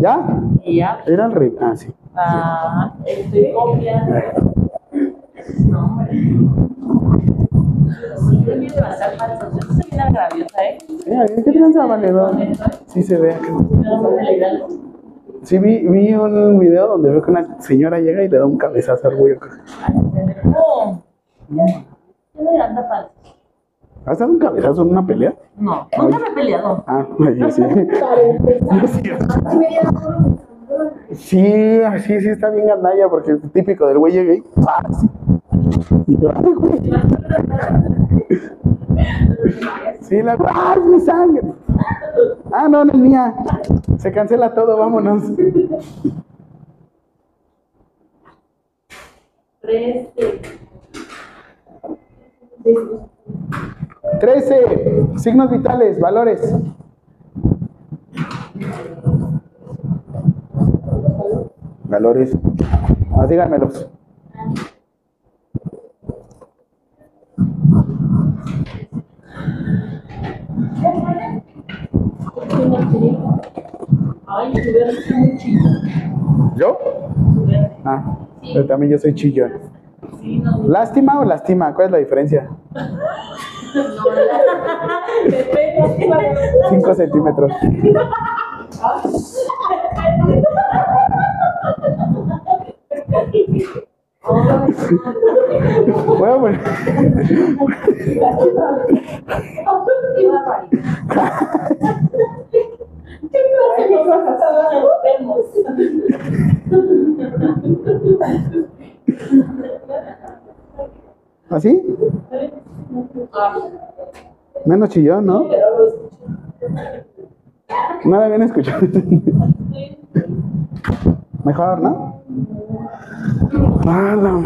¿Ya?
Ya.
Era el rey. Ah, sí.
Ah, estoy copiando. No, hombre. Sí, yo quiero pasar falsos. Yo soy bien agraviosa, ¿eh?
Mira, ¿qué tranza valedor? Sí se ve acá. Sí, vi, vi un video donde veo que una señora llega y le da un cabezazo al güey.
¡Pum! ¿Qué me levanta falsos?
¿Has dado un cabezazo en una pelea?
No, nunca me he peleado.
Ah, ahí sí. Sí, así sí está bien gandalla porque es típico del güey llega y ¡pah! Sí. Y yo, ¡ay, güey! Sí, la ¡ah, es mi sangre! Ah, no, no es mía. Se cancela todo, vámonos.
13.
13. Signos vitales, valores. Valores. Ah, díganmelos.
Ay, tu verde está muy chido.
¿Yo?
Verde.
Ah, pero también yo soy chillón. ¿Lástima o lastima? ¿Cuál es la diferencia? 5 centímetros. Voy a poner-
Iba a parir. ¿Qué clase de cosas vemos?
¿Así? Menos chillón, ¿no? No la habían escuchado. Mejor, ¿no? Ah, no,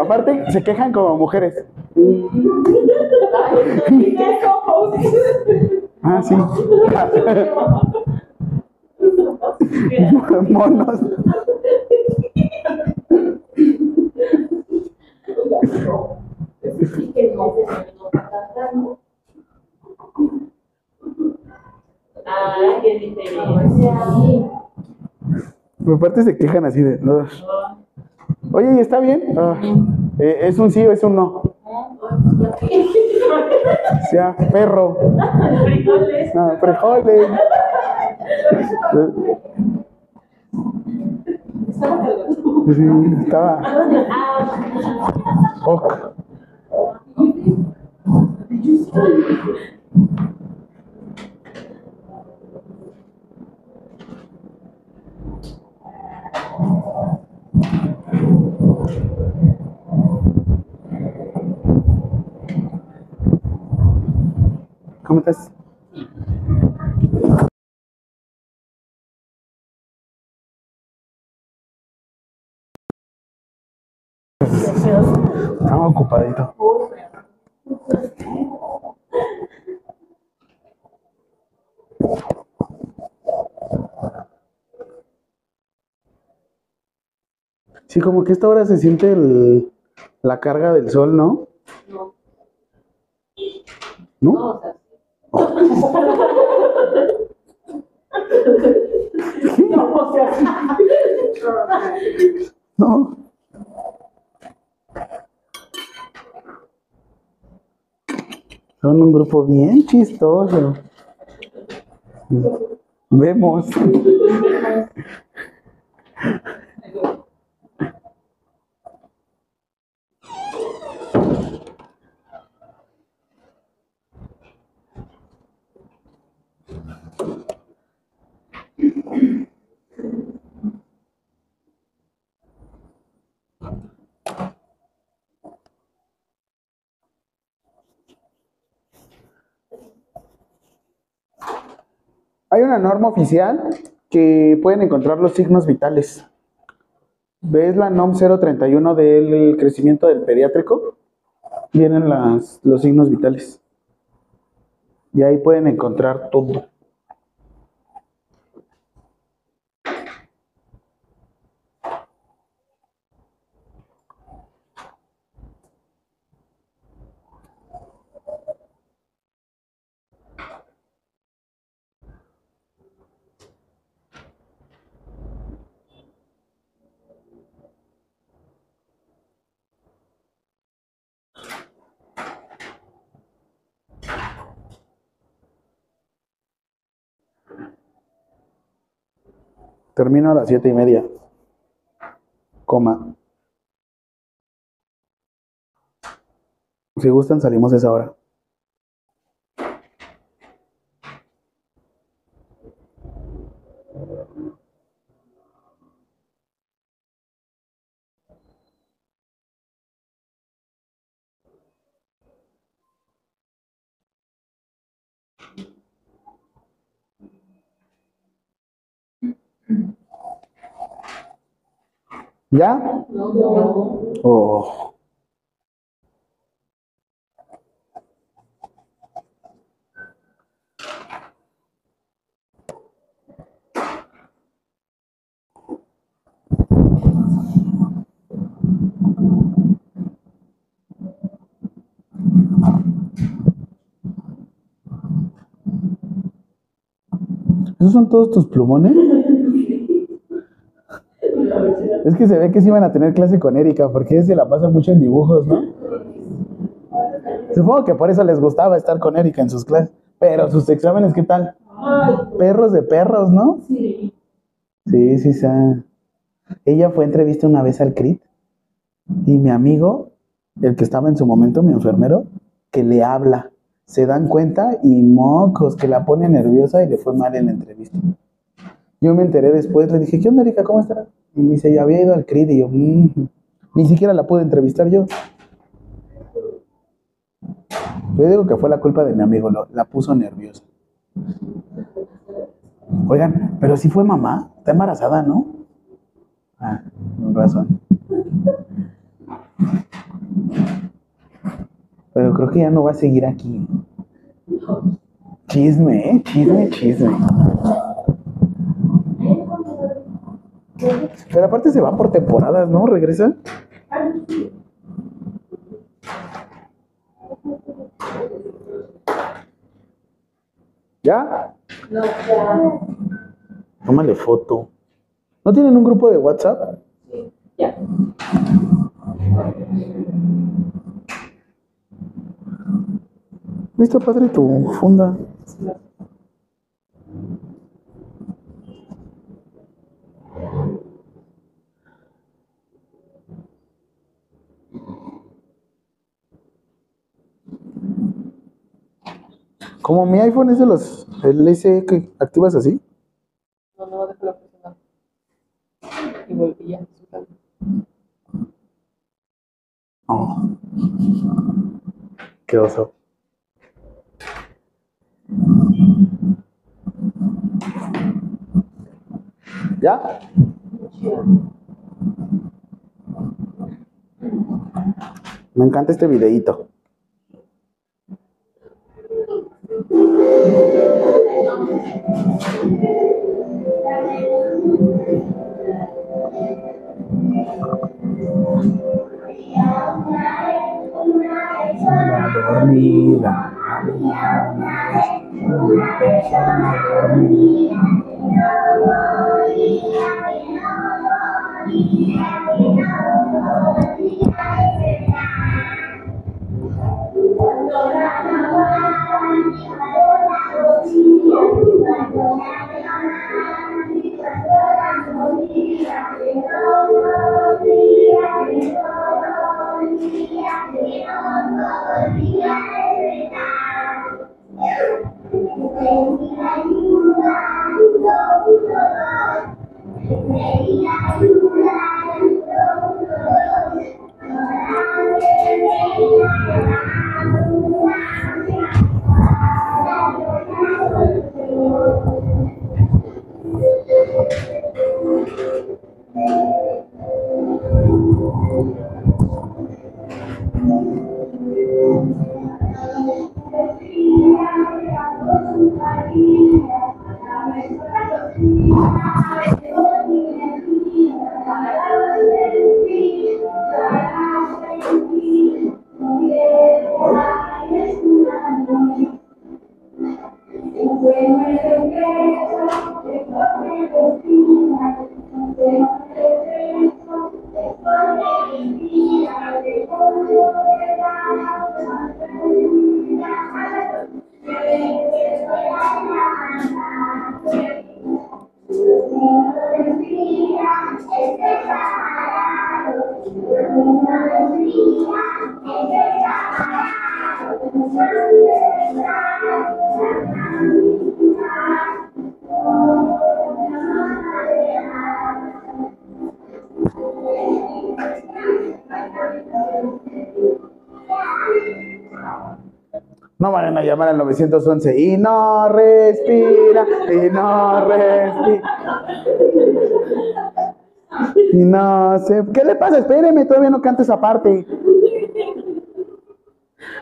Aparte, se quejan como mujeres. Ah, sí. Monos.
Ah, qué diferencia.
Por aparte se quejan así de. "Ugh". Oye, ¿y está bien? Eh, ¿Es un sí o es un no? Sea perro.
Frijoles.
Ah, frijoles. Sí, estaba. Ok. ¿Cómo estás? Estaba ocupadito. Sí, como que esta hora se siente el, la carga del sol, ¿no?
No.
¿No?
no o sea. Oh. no,
no. Son un grupo bien chistoso. Vemos. Hay una norma oficial que pueden encontrar los signos vitales. ¿Ves la NOM 031 del crecimiento del pediátrico? Vienen los signos vitales. Y ahí pueden encontrar todo. Termino a las siete y media. Coma. Si gustan, salimos esa hora. ¿Ya? Oh. ¿Esos son todos tus plumones? Es que se ve que sí iban a tener clase con Erika, porque se la pasa mucho en dibujos, ¿no? Supongo que por eso les gustaba estar con Erika en sus clases. Pero sus exámenes, ¿qué tal? Perros de perros, ¿no?
Sí.
Sí, sí, sí. Ella fue entrevista una vez al CRIT y mi amigo, el que estaba en su momento, mi enfermero, que le habla. Se dan cuenta y mocos, que la pone nerviosa y le fue mal en la entrevista. Yo me enteré después, le dije, ¿qué onda, Erika? ¿Cómo estás? Y me dice, ya había ido al CRIT y yo, ni siquiera la pude entrevistar yo. Yo digo que fue la culpa de mi amigo, lo- la puso nerviosa. Oigan, pero si fue mamá, está embarazada, ¿no? Ah, con razón. Pero creo que ya no va a seguir aquí. Chisme, ¿eh? Chisme, chisme. Pero aparte se va por temporadas, ¿no? ¿Regresa? ¿Ya?
No, ya.
Tómale foto. ¿No tienen un grupo de WhatsApp?
Ya.
¿Viste, padre, tu funda? Como mi iPhone es de los, el SE que activas así.
No, no, déjalo presionar. Y volví ya. suéltalo.
Oh. Qué oso. ¿Ya? Me encanta este videíto. Dormida. No van a Llamar al 911 y no respira, y no respira. Y no sé, ¿qué le pasa? Espéreme, todavía no cantes esa parte.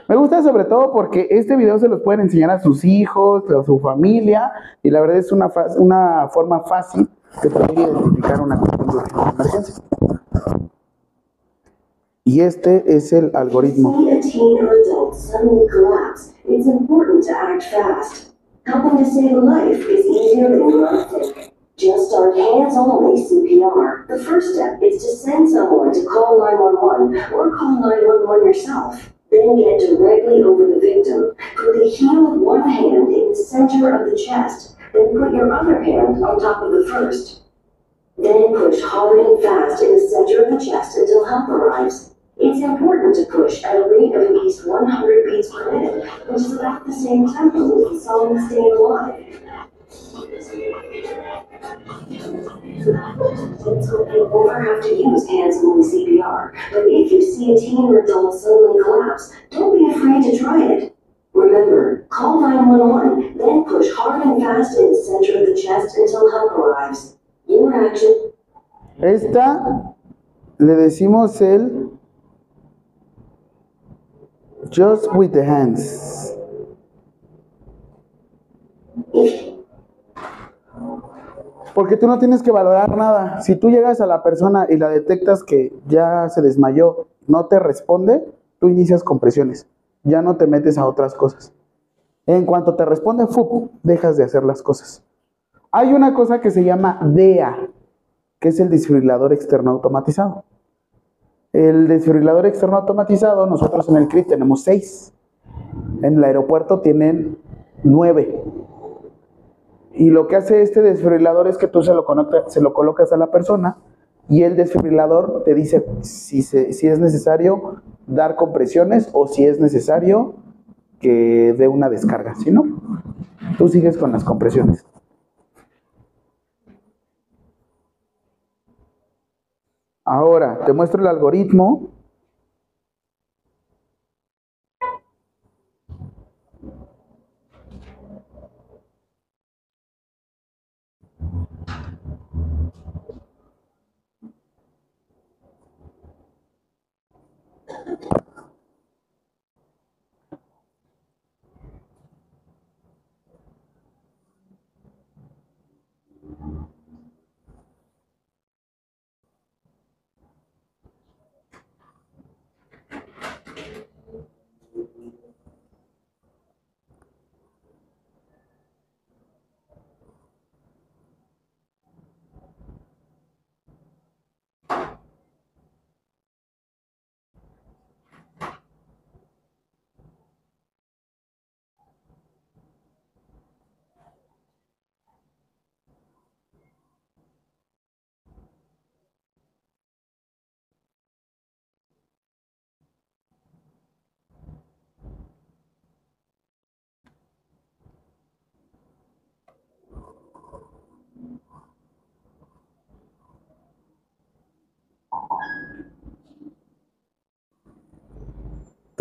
Me gusta sobre todo porque este video se los pueden enseñar a sus hijos, a su familia, y la verdad es una, una forma fácil de poder identificar una cuestión de emergencia. Y este es el algoritmo.
Just start hands-only CPR. The first step is to send someone to call 911 or call 911 yourself. Then get directly over the victim. Put the heel of one hand in the center of the chest, then put your other hand on top of the first. Then push hard and fast in the center of the chest until help arrives. It's important to push at a rate of at least 100 beats per minute, which is about the same tempo as the song Staying Alive. Let's hope you have to use hands-only CPR, but if you see a teen or adult suddenly collapse, don't be afraid to try it. Remember, call 911, then push hard and fast in the center of the chest until help arrives. Your action
Esta le decimos el just with the hands. Porque tú no tienes que valorar nada. Si tú llegas a la persona y la detectas que ya se desmayó, no te responde, tú inicias compresiones. Ya no te metes a otras cosas. En cuanto te responde, dejas de hacer las cosas. Hay una cosa que se llama DEA, que es el desfibrilador externo automatizado. El desfibrilador externo automatizado, nosotros en el CRIT tenemos seis. En el aeropuerto tienen nueve. Y lo que hace este desfibrilador es que tú se lo, conecta- se lo colocas a la persona y el desfibrilador te dice si es necesario dar compresiones o si es necesario que dé una descarga. Si no, tú sigues con las compresiones. Ahora, te muestro el algoritmo.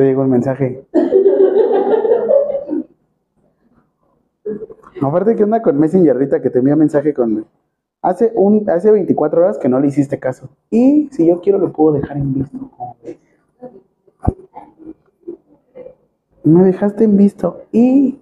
Te llegó un mensaje. Aparte, ¿qué onda con Messenger ahorita que te envía mensaje con... Hace, un, hace 24 horas que no le hiciste caso. Y si yo quiero, lo puedo dejar en visto. Me dejaste en visto. Y...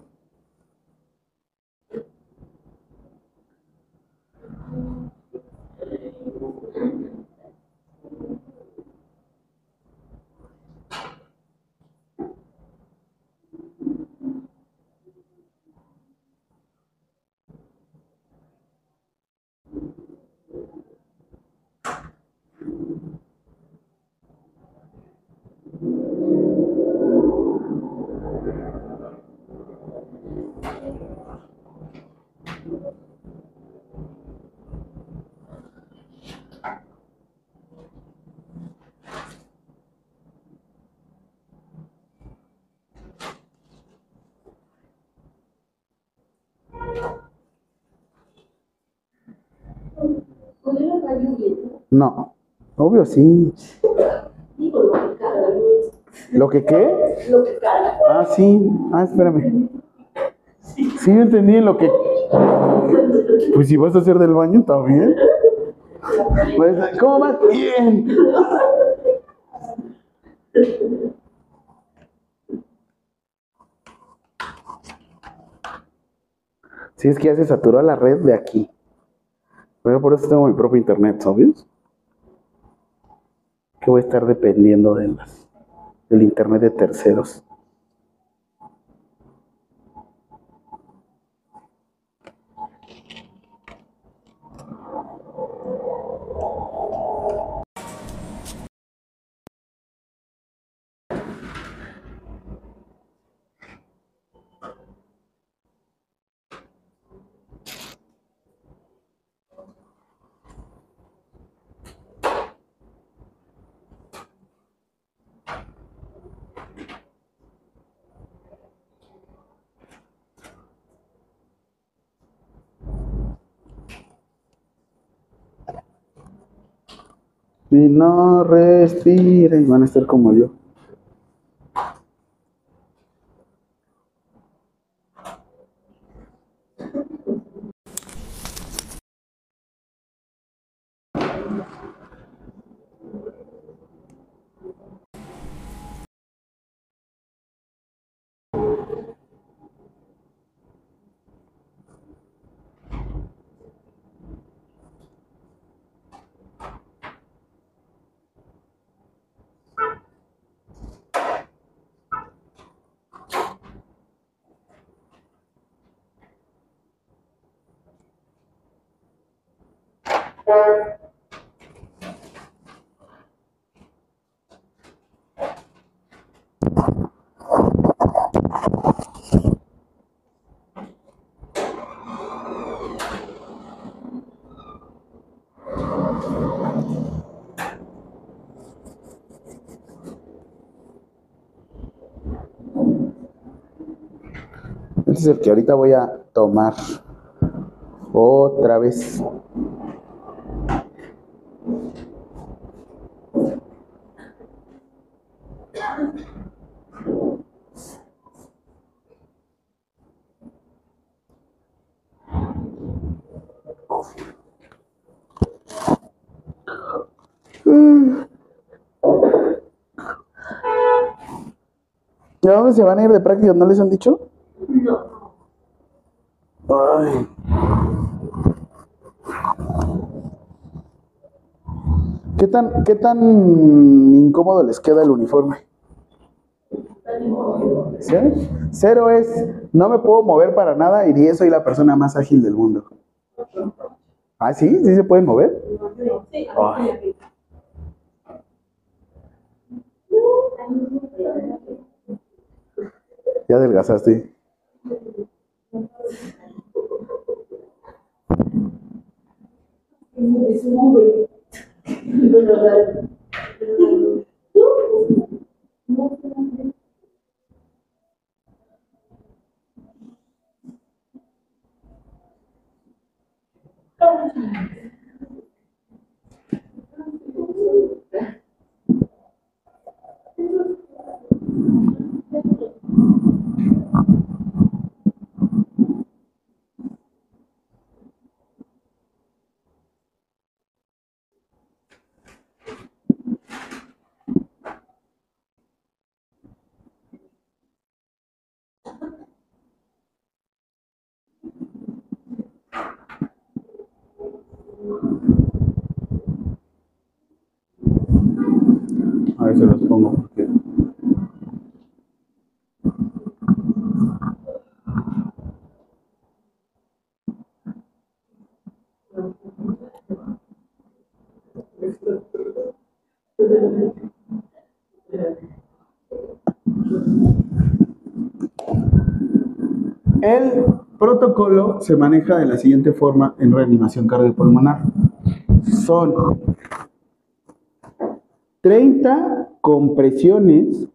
No. Obvio, sí.
Digo, lo que.
¿Lo que qué?
Lo que.
Ah, sí. Ah, espérame. Sí, entendí lo que... Pues si vas a hacer del baño, bien. Pues, ¿cómo vas? Bien. Sí, es que ya se saturó la red de aquí. Pero por eso tengo mi propio internet, ¿sabes? Que voy a estar dependiendo de las, del internet de terceros. No respiren, van a estar como yo. Este es el que ahorita voy a tomar. Otra vez. ¿Y a dónde se van a ir de práctica? ¿No les han dicho? ¿Qué tan, ¿Qué tan incómodo les queda el uniforme? Cero es, no me puedo mover para nada y diez soy la persona más ágil del mundo. ¿Ah, sí? ¿Sí se pueden mover? Ay. Ya adelgazaste.
Es muy bueno.
A se los pongo. El protocolo se maneja de la siguiente forma en reanimación cardiopulmonar. Son 30 compresiones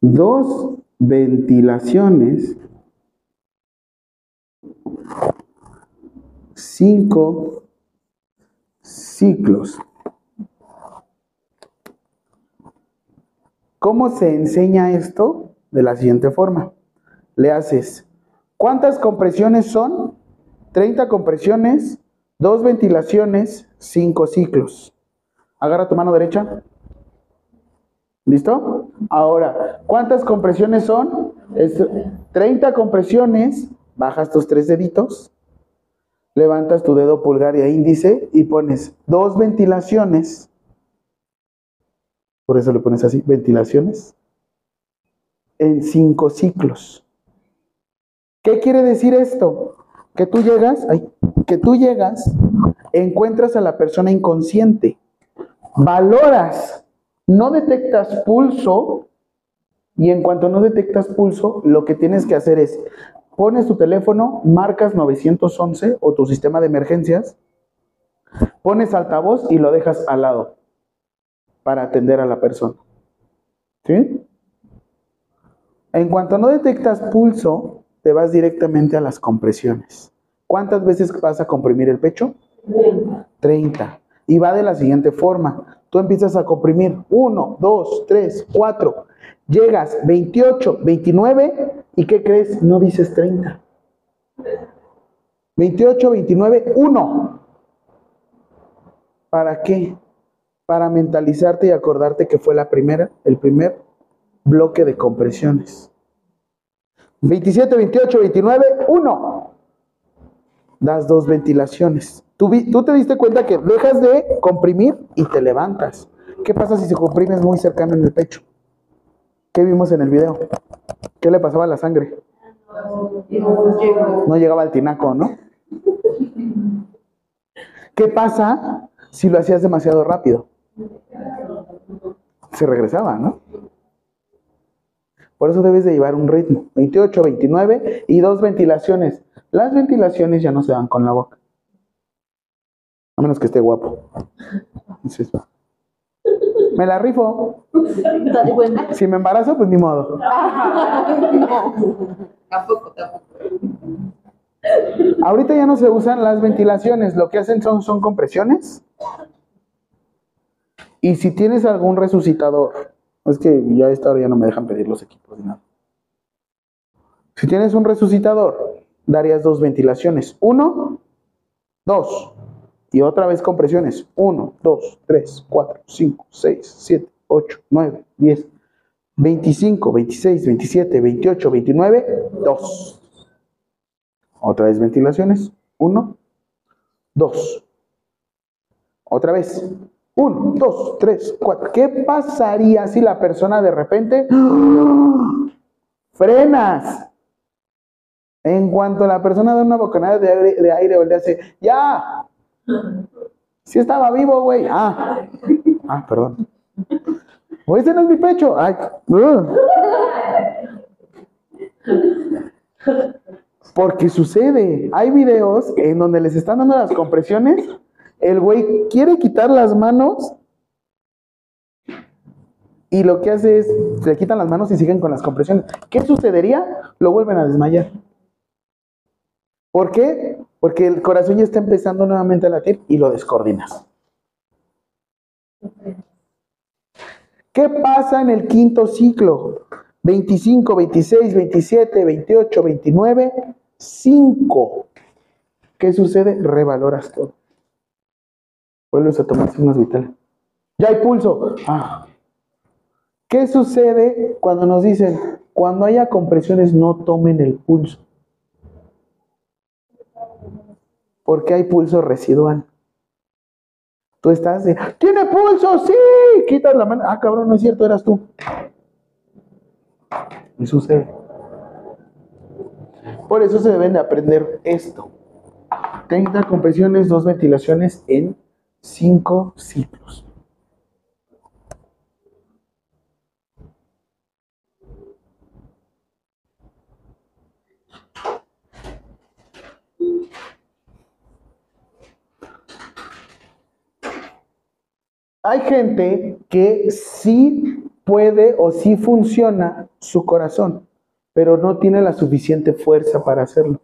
dos ventilaciones, cinco ciclos. ¿Cómo se enseña esto? De la siguiente forma. Le haces, ¿cuántas compresiones son? 30 compresiones, dos ventilaciones, cinco ciclos. Agarra tu mano derecha. ¿Listo? Ahora, ¿cuántas compresiones son? Es 30 compresiones, bajas tus tres deditos, levantas tu dedo pulgar e índice y pones dos ventilaciones. Por eso le pones así, ventilaciones. En cinco ciclos. ¿Qué quiere decir esto? Que tú llegas, que tú llegas, encuentras a la persona inconsciente, valoras, no detectas pulso y en cuanto no detectas pulso, lo que tienes que hacer es pones tu teléfono, marcas 911 o tu sistema de emergencias, pones altavoz y lo dejas al lado para atender a la persona. ¿Sí? En cuanto no detectas pulso, te vas directamente a las compresiones. ¿Cuántas veces vas a comprimir el pecho? 30. Y va de la siguiente forma. Tú empiezas a comprimir 1, 2, 3, 4. Llegas 28, 29 y ¿qué crees? No dices 30. 28, 29, 1. ¿Para qué? Para mentalizarte y acordarte que fue la primera, el primer bloque de compresiones. 27, 28, 29, 1. Das dos ventilaciones. Tú, tú te diste cuenta que dejas de comprimir y te levantas. ¿Qué pasa si se comprimes muy cercano en el pecho? ¿Qué vimos en el video? ¿Qué le pasaba a la sangre? No llegaba al tinaco, ¿no? ¿Qué pasa si lo hacías demasiado rápido? Se regresaba, ¿no? Por eso debes de llevar un ritmo. 28, 29 y dos ventilaciones. Las ventilaciones ya no se dan con la boca. A menos que esté guapo. Entonces, me la rifo. Si me embarazo, pues ni modo.
Tampoco, tampoco.
Ahorita ya no se usan las ventilaciones. Lo que hacen son, son compresiones. Y si tienes algún resucitador, es que ya esta hora ya no me dejan pedir los equipos ni nada. Si tienes un resucitador, darías dos ventilaciones. Uno, dos. Y otra vez compresiones. Uno, dos, tres, cuatro, cinco, seis, siete, ocho, nueve, diez, veinticinco, veintiséis, veintisiete, veintiocho, veintinueve, dos. Otra vez ventilaciones. Uno, dos. Otra vez. Uno, dos, tres, cuatro. ¿Qué pasaría si la persona de repente frenas? En cuanto la persona da una bocanada de aire, de hace, ¡ya! Si estaba vivo, güey. Ah, ah, perdón. O ese no es mi pecho. Ay. Porque sucede. Hay videos en donde les están dando las compresiones. El güey quiere quitar las manos. Y lo que hace es, se le quitan las manos y siguen con las compresiones. ¿Qué sucedería? Lo vuelven a desmayar. ¿Por qué? Porque el corazón ya está empezando nuevamente a latir y lo descoordinas. ¿Qué pasa en el quinto ciclo? 25, 26, 27, 28, 29, 5. ¿Qué sucede? Revaloras todo. Vuelves a tomar signos vitales. Ya hay pulso. Ah. ¿Qué sucede cuando nos dicen, Cuando haya compresiones, no tomen el pulso. Porque hay pulso residual. Tú estás de, ¿tiene pulso? Sí. Quitas la mano. Ah, cabrón, no es cierto, eras tú. Y sucede. Por eso se deben de aprender esto. 30 compresiones, dos ventilaciones en 5 ciclos. Hay gente que sí puede o sí funciona su corazón, pero no tiene la suficiente fuerza para hacerlo.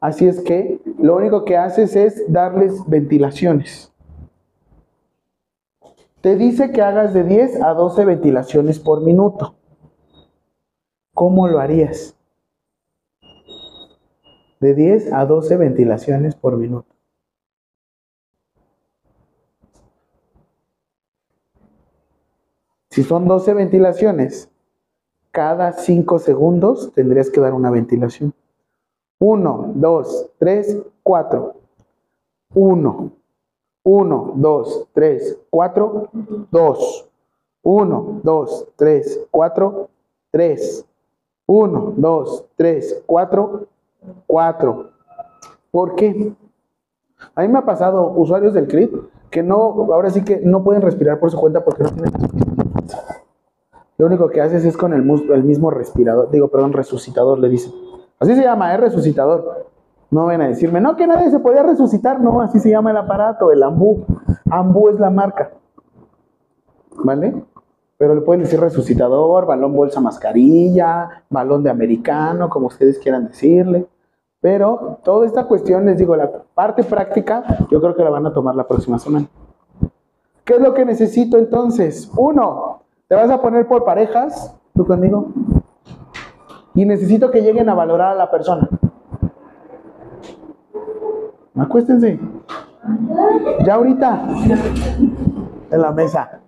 Así es que lo único que haces es darles ventilaciones. Te dice que hagas de 10 a 12 ventilaciones por minuto. ¿Cómo lo harías? De 10 a 12 ventilaciones por minuto. Si son 12 ventilaciones, cada 5 segundos tendrías que dar una ventilación. 1, 2, 3, 4. 1, 1, 2, 3, 4, 2. 1, 2, 3, 4, 3. 1, 2, 3, 4, 4. ¿Por qué? A mí me ha pasado usuarios del CRIT que no, ahora sí que no pueden respirar por su cuenta porque no tienen Lo único que haces es con el, el mismo respirador, digo, perdón, resucitador, le dicen. Así se llama, es resucitador. No ven a decirme, no, que nadie se podía resucitar. No, así se llama el aparato, el ambú. Ambú es la marca. ¿Vale? Pero le pueden decir resucitador, balón bolsa mascarilla, balón de americano, como ustedes quieran decirle. Pero toda esta cuestión, les digo, la parte práctica, yo creo que la van a tomar la próxima semana. ¿Qué es lo que necesito entonces? Uno, te vas a poner por parejas, tú conmigo, y necesito que lleguen a valorar a la persona. Acuéstense. Ya ahorita. En la mesa.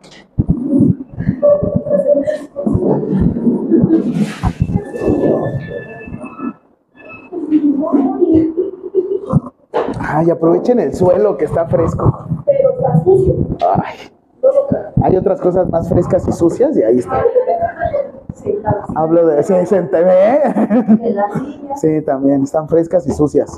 Ay, aprovechen el suelo que está fresco.
Pero está sucio.
Ay. Hay otras cosas más frescas y sucias y ahí está. Hablo de ese en TV. Sí, también, están frescas y sucias.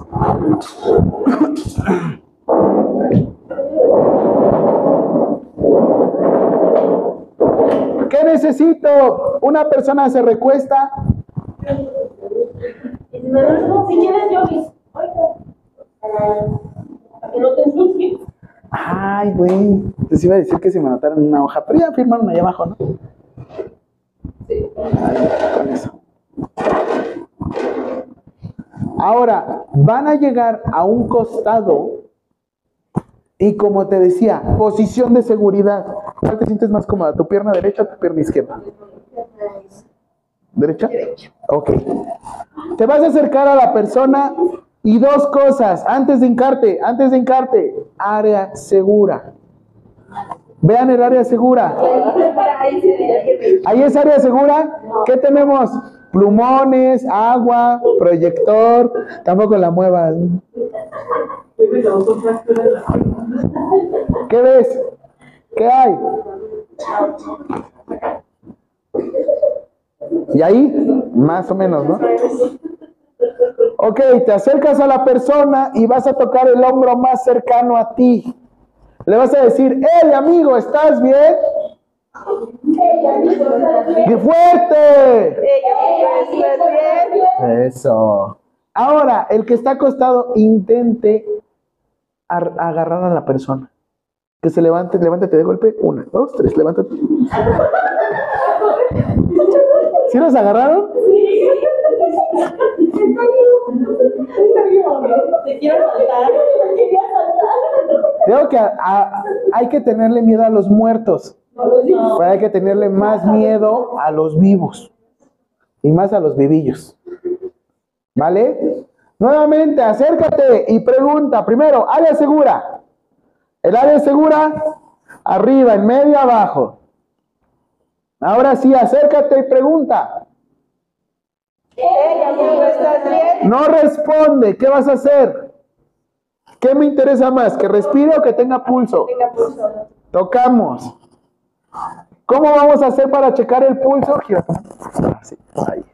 ¿Qué necesito? Una persona se recuesta.
Si si quieres, yo Para que no te ensucies.
Ay, güey. Les iba a decir que se me anotaron en una hoja, pero ya firmaron ahí abajo, ¿no? Con eso. Ahora, van a llegar a un costado y como te decía, posición de seguridad. ¿Cuál te sientes más cómoda? ¿Tu pierna derecha o tu pierna izquierda? ¿Derecha? Ok. Te vas a acercar a la persona y dos cosas, antes de hincarte, antes de hincarte, área segura. Vean el área segura. Ahí es área segura. ¿Qué tenemos? Plumones, agua, proyector. Tampoco la muevas. ¿Qué ves? ¿Qué hay? Y ahí, más o menos, ¿no? Ok, te acercas a la persona y vas a tocar el hombro más cercano a ti. Le vas a decir, hey amigo, ¿estás bien? ¡Qué fuerte! Eso. Ahora, el que está acostado, intente agarrar a la persona. Que se levante, levántate de golpe. Una, dos, tres, levántate. ¿Sí los agarraron?
Te quiero saltar.
Creo que hay que tenerle miedo a los muertos. Pero hay que tenerle más miedo a los vivos. Y más a los vivillos. ¿Vale? Nuevamente, acércate y pregunta. Primero, área segura. El área segura, arriba, en medio, abajo. Ahora sí, acércate y pregunta. No responde. ¿Qué vas a hacer? ¿Qué me interesa más? ¿Que respire o que tenga pulso?
Tenga pulso.
Tocamos. ¿Cómo vamos a hacer para checar el pulso? Así, ahí.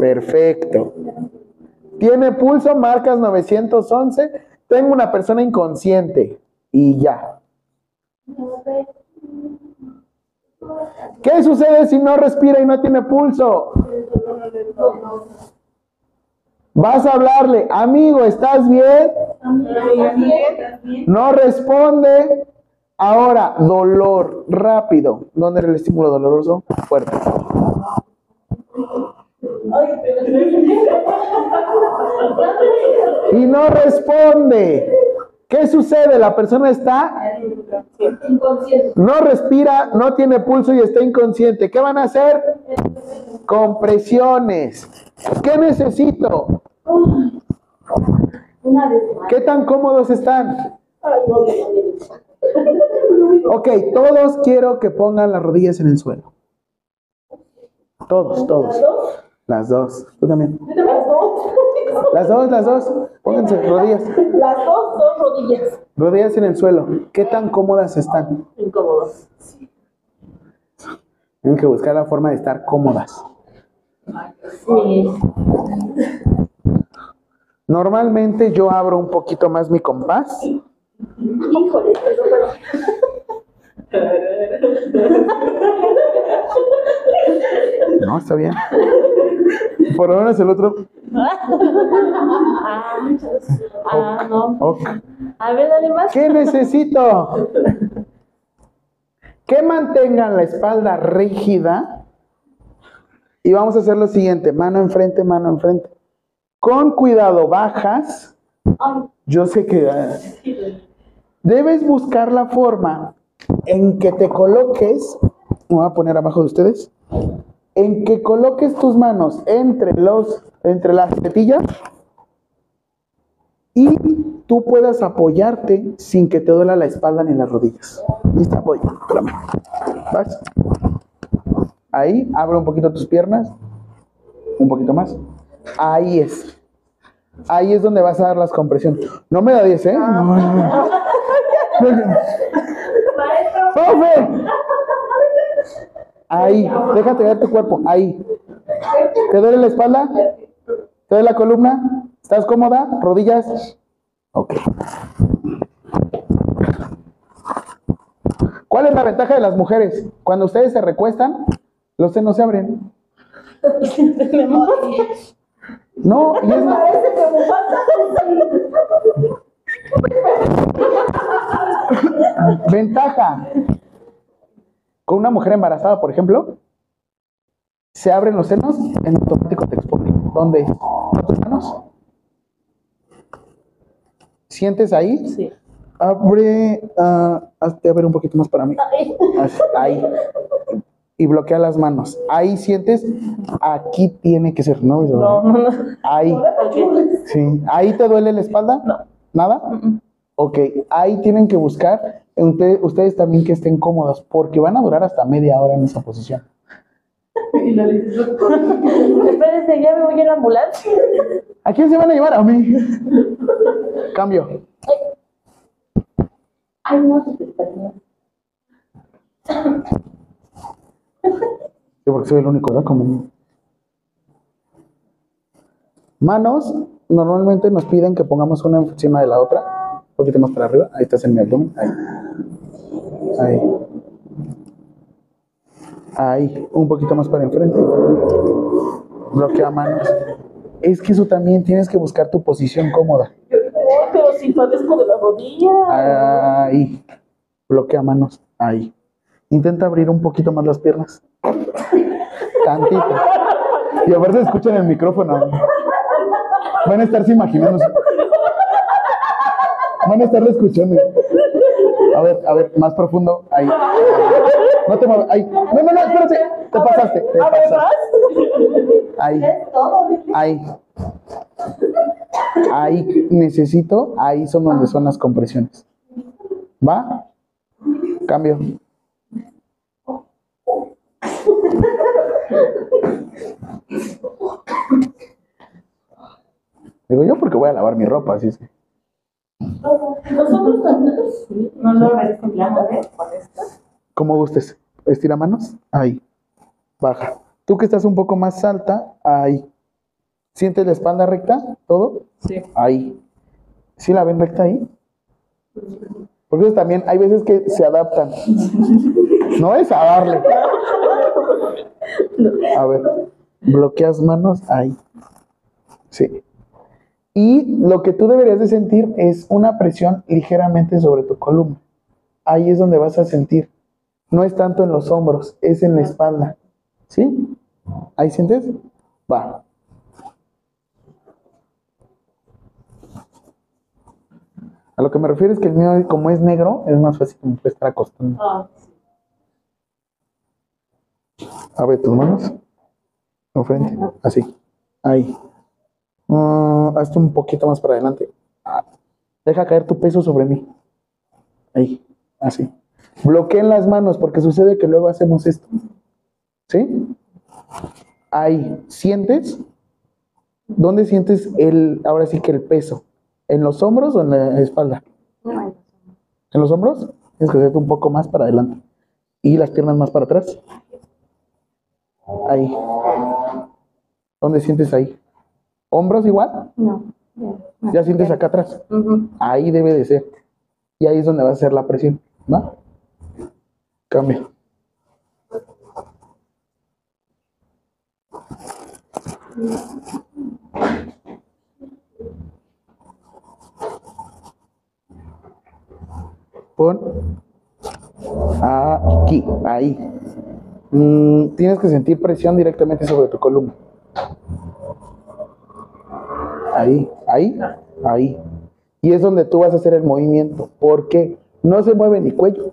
Perfecto. Tiene pulso, marcas 911. Tengo una persona inconsciente. Y ya. ¿Qué sucede si no respira y no tiene pulso? Vas a hablarle, amigo, ¿estás bien? No responde. Ahora, dolor, rápido. ¿Dónde era el estímulo doloroso? Fuerte. Y no responde. ¿Qué sucede? La persona está
Inconsciente.
no respira, no tiene pulso y está inconsciente. ¿Qué van a hacer? Compresiones. ¿Qué necesito? ¿Qué tan cómodos están? Ok, todos quiero que pongan las rodillas en el suelo. Todos, todos. Las dos. Tú también.
Las dos.
Las dos, las dos. Pónganse rodillas.
Las dos, dos rodillas.
Rodillas en el suelo. ¿Qué tan cómodas están?
Incómodas.
Tienen que buscar la forma de estar cómodas.
Sí.
Normalmente yo abro un poquito más mi compás.
Híjole.
No, está bien. Por lo menos el otro.
Ah, ah, no.
Ok.
A ver, dale más.
¿Qué necesito? Que mantengan la espalda rígida. Y vamos a hacer lo siguiente: mano enfrente, mano enfrente. Con cuidado, bajas. Yo sé que. ah, debes buscar la forma en que te coloques. Me voy a poner abajo de ustedes. En que coloques tus manos entre los entre las tetillas y tú puedas apoyarte sin que te duela la espalda ni las rodillas. Listo, voy. Espérame. Vas. Ahí, abre un poquito tus piernas. Un poquito más. Ahí es. Ahí es donde vas a dar las compresiones. No me da 10, ¿eh? No, no, no. ¡Profe! Ahí, déjate ver tu cuerpo. Ahí. ¿Te duele la espalda? ¿Te duele la columna? ¿Estás cómoda? ¿Rodillas? Ok. ¿Cuál es la ventaja de las mujeres? Cuando ustedes se recuestan, los senos se abren. No, y es más. Ventaja. Con una mujer embarazada, por ejemplo, se abren los senos, en automático te expone. ¿Dónde? ¿Con tus manos? ¿Sientes ahí?
Sí.
Abre, ah, hazte a ver un poquito más para mí. Así, Ahí. Y bloquea las manos. Ahí sientes, aquí tiene que ser, ¿no?
No, no, no.
Ahí. Sí. ¿Ahí te duele la espalda?
No.
¿Nada? Ok, ahí tienen que buscar ustedes también que estén cómodos, porque van a durar hasta media hora en esa posición.
Espérense, ya me voy en la ambulancia.
¿A quién se van a llevar? A mí. Cambio.
Ay, no.
Sí, porque soy el único, ¿verdad? Como... Manos, normalmente nos piden que pongamos una encima de la otra, un poquito más para arriba. Ahí estás en mi abdomen. Ahí. Ahí. Ahí. Un poquito más para enfrente. Bloquea manos. Es que eso también tienes que buscar tu posición cómoda.
Pero si padezco de la rodilla.
Ahí. Bloquea manos. Ahí. Intenta abrir un poquito más las piernas. Tantito. Y a ver si escuchan el micrófono. Van a estarse imaginando. Van a estarlo escuchando. A ver, a ver, más profundo. Ahí. No te muevas. Ahí. No, no, no, espérate. Te pasaste. Te
A ver,
pasaste. Ahí. Ahí. Ahí necesito, ahí son donde son las compresiones. ¿Va? Cambio. Digo yo porque voy a lavar mi ropa, así es. que-
Nosotros también. No lo reciclamos con esto.
Como gustes. Estira manos. Ahí. Baja. Tú que estás un poco más alta, ahí. ¿Sientes la espalda recta? ¿Todo?
Sí.
Ahí. ¿Sí la ven recta ahí? Porque eso también hay veces que se adaptan. No es a darle. A ver. Bloqueas manos ahí. Sí. Y lo que tú deberías de sentir es una presión ligeramente sobre tu columna. Ahí es donde vas a sentir. No es tanto en los hombros, es en la espalda. ¿Sí? ¿Ahí sientes? Va. A lo que me refiero es que el mío, como es negro, es más fácil que me puede estar acostando.
Ah,
Abre tus manos. Enfrente. Así. Ahí. Ah, hazte un poquito más para adelante. Ah, Deja caer tu peso sobre mí. Ahí. Así. Bloqueen las manos porque sucede que luego hacemos esto. ¿Sí? Ahí. ¿Sientes? ¿Dónde sientes el, ahora sí que el peso? ¿En los hombros o en la espalda? ¿En los hombros? Tienes que hacerte un poco más para adelante. Y las piernas más para atrás. Ahí. ¿Dónde sientes ahí? ¿Hombros igual?
No.
¿Ya sientes acá atrás? Ahí debe de ser. Y ahí es donde va a ser la presión. ¿Va? Cambia. Pon aquí, ahí. Mm, tienes que sentir presión directamente sobre tu columna. Ahí, ahí, ahí. Y es donde tú vas a hacer el movimiento. ¿Por qué? No se mueve ni cuello.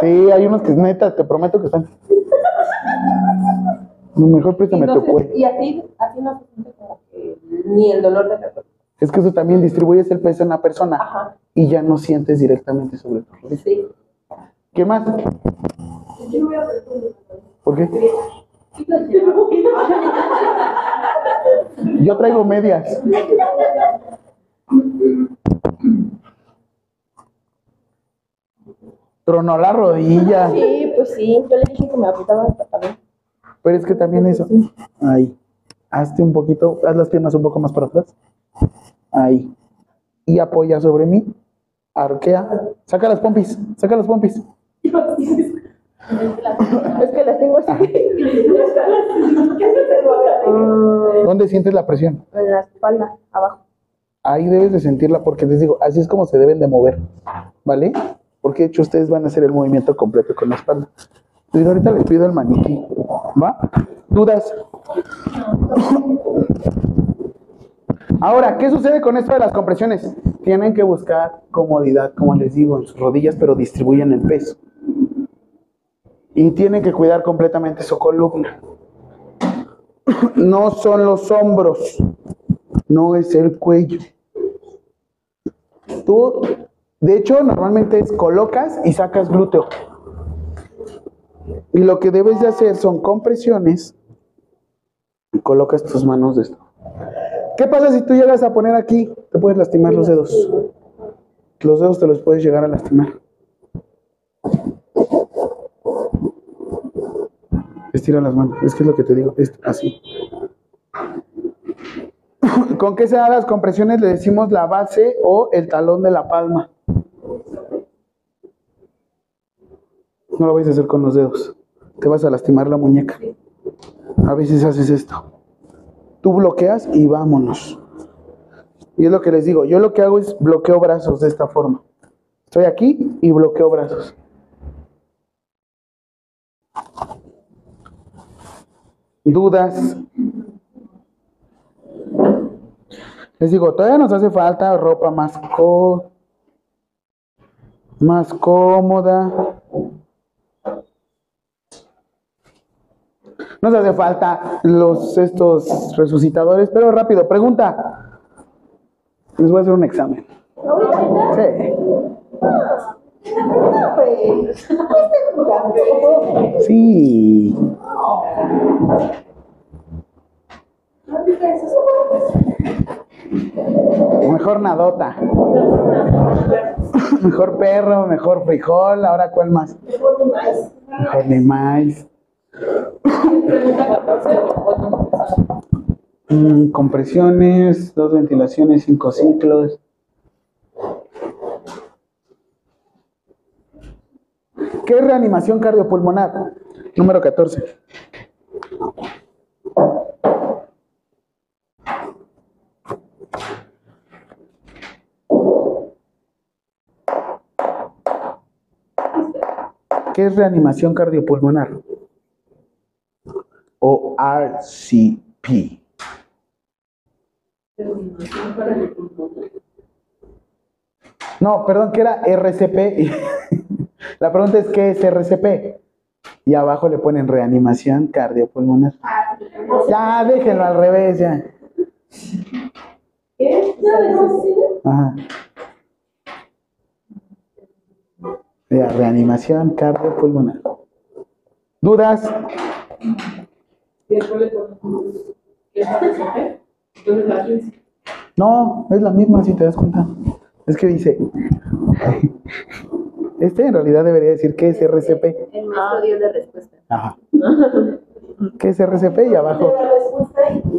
Sí, hay unos que neta, te prometo que están. Mejor préstame tu cuello.
y así, así no se siente como que ni el dolor de la.
Es que eso también distribuyes el peso en la persona
Ajá.
y ya no sientes directamente sobre tu rodilla.
Sí.
¿Qué más? ¿Por qué? Yo traigo medias. Tronó la rodilla.
Sí, pues sí. Yo le dije que me apretaba hasta también.
Pero es que también eso. Ahí. Hazte un poquito, haz las piernas un poco más para atrás. Ahí. Y apoya sobre mí. Arquea. Saca las pompis. Saca las pompis.
Es que las tengo así.
¿Dónde sientes la presión?
en la espalda, abajo.
Ahí debes de sentirla porque les digo, así es como se deben de mover. ¿Vale? Porque de hecho ustedes van a hacer el movimiento completo con la espalda. Ahorita les pido el maniquí. ¿Va? ¿Dudas? Ahora, ¿qué sucede con esto de las compresiones? Tienen que buscar comodidad, como les digo, en sus rodillas, pero distribuyen el peso. Y tienen que cuidar completamente su columna. No son los hombros, no es el cuello. Tú, de hecho, normalmente es colocas y sacas glúteo. Y lo que debes de hacer son compresiones y colocas tus manos de esto. ¿Qué pasa si tú llegas a poner aquí? Te puedes lastimar los dedos. Los dedos te los puedes llegar a lastimar. Estira las manos. Es que es lo que te digo. Es así. ¿Con qué se dan las compresiones? Le decimos la base o el talón de la palma. No lo vais a hacer con los dedos. Te vas a lastimar la muñeca. A veces haces esto. Tú bloqueas y vámonos. Y es lo que les digo. Yo lo que hago es bloqueo brazos de esta forma. Estoy aquí y bloqueo brazos. Dudas. Les digo, todavía nos hace falta ropa más co más cómoda. Nos hace falta los estos resucitadores, pero rápido, pregunta. Les voy a hacer un examen. Sí. Sí. Mejor nadota. Mejor perro, mejor frijol. Ahora, ¿cuál más? Mejor más. Mm, compresiones, dos ventilaciones, cinco ciclos. ¿Qué es reanimación cardiopulmonar? Número 14. ¿Qué es reanimación cardiopulmonar? O RCP. No, perdón, que era RCP. La pregunta es, ¿qué es RCP? Y abajo le ponen reanimación cardiopulmonar. Ya, déjenlo al revés, ya. Ajá. Ya, reanimación cardiopulmonar. ¿Dudas? No, es la misma si te das cuenta. Es que dice. Este en realidad debería decir qué es RCP.
El maestro dio la respuesta.
Ajá. ¿Qué es RCP? Y abajo.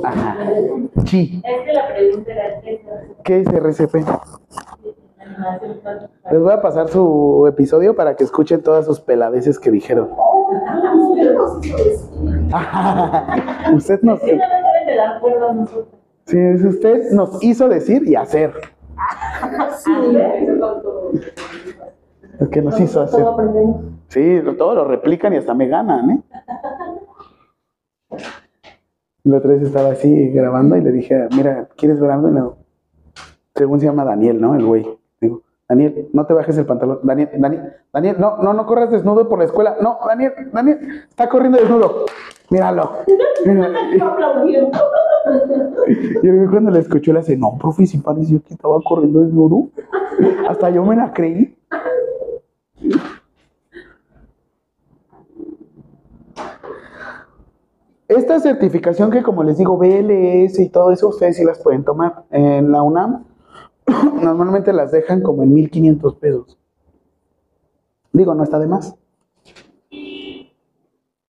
Ajá. Sí.
Es que la pregunta era ¿qué es la
¿Qué es RCP? Les voy a pasar su episodio para que escuchen todas sus peladeces que dijeron. usted nos,
Sí, de
usted nos hizo decir y hacer. Lo que nos hizo hacer. Sí, lo- todo lo replican y hasta me ganan, ¿eh? La otra vez estaba así grabando y le dije, mira, ¿quieres ver algo? Y no. Según se llama Daniel, ¿no? El güey. Digo, Daniel, no te bajes el pantalón. Daniel, Daniel, Daniel, no, no, no corras desnudo por la escuela. No, Daniel, Daniel, está corriendo desnudo. Míralo. Míralo. Y el cuando le escuchó le hace, no, profe, si pareció que estaba corriendo desnudo. Hasta yo me la creí. Esta certificación que como les digo, BLS y todo eso, ustedes sí las pueden tomar. En la UNAM normalmente las dejan como en 1500 pesos. Digo, no está de más.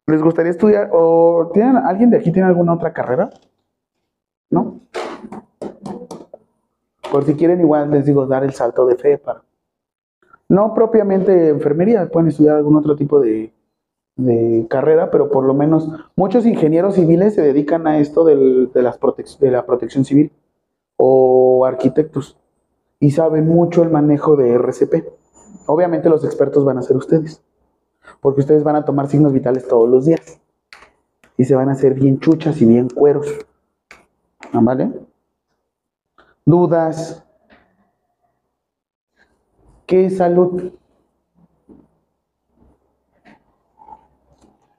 ¿Les gustaría estudiar o tienen alguien de aquí tiene alguna otra carrera? ¿No? Por si quieren igual les digo dar el salto de fe para no propiamente enfermería, pueden estudiar algún otro tipo de, carrera, pero por lo menos muchos ingenieros civiles se dedican a esto de, las de la protección civil o arquitectos y saben mucho el manejo de RCP. Obviamente los expertos van a ser ustedes, porque ustedes van a tomar signos vitales todos los días y se van a hacer bien chuchas y bien cueros. ¿Vale? ¿Dudas? ¿Qué es salud?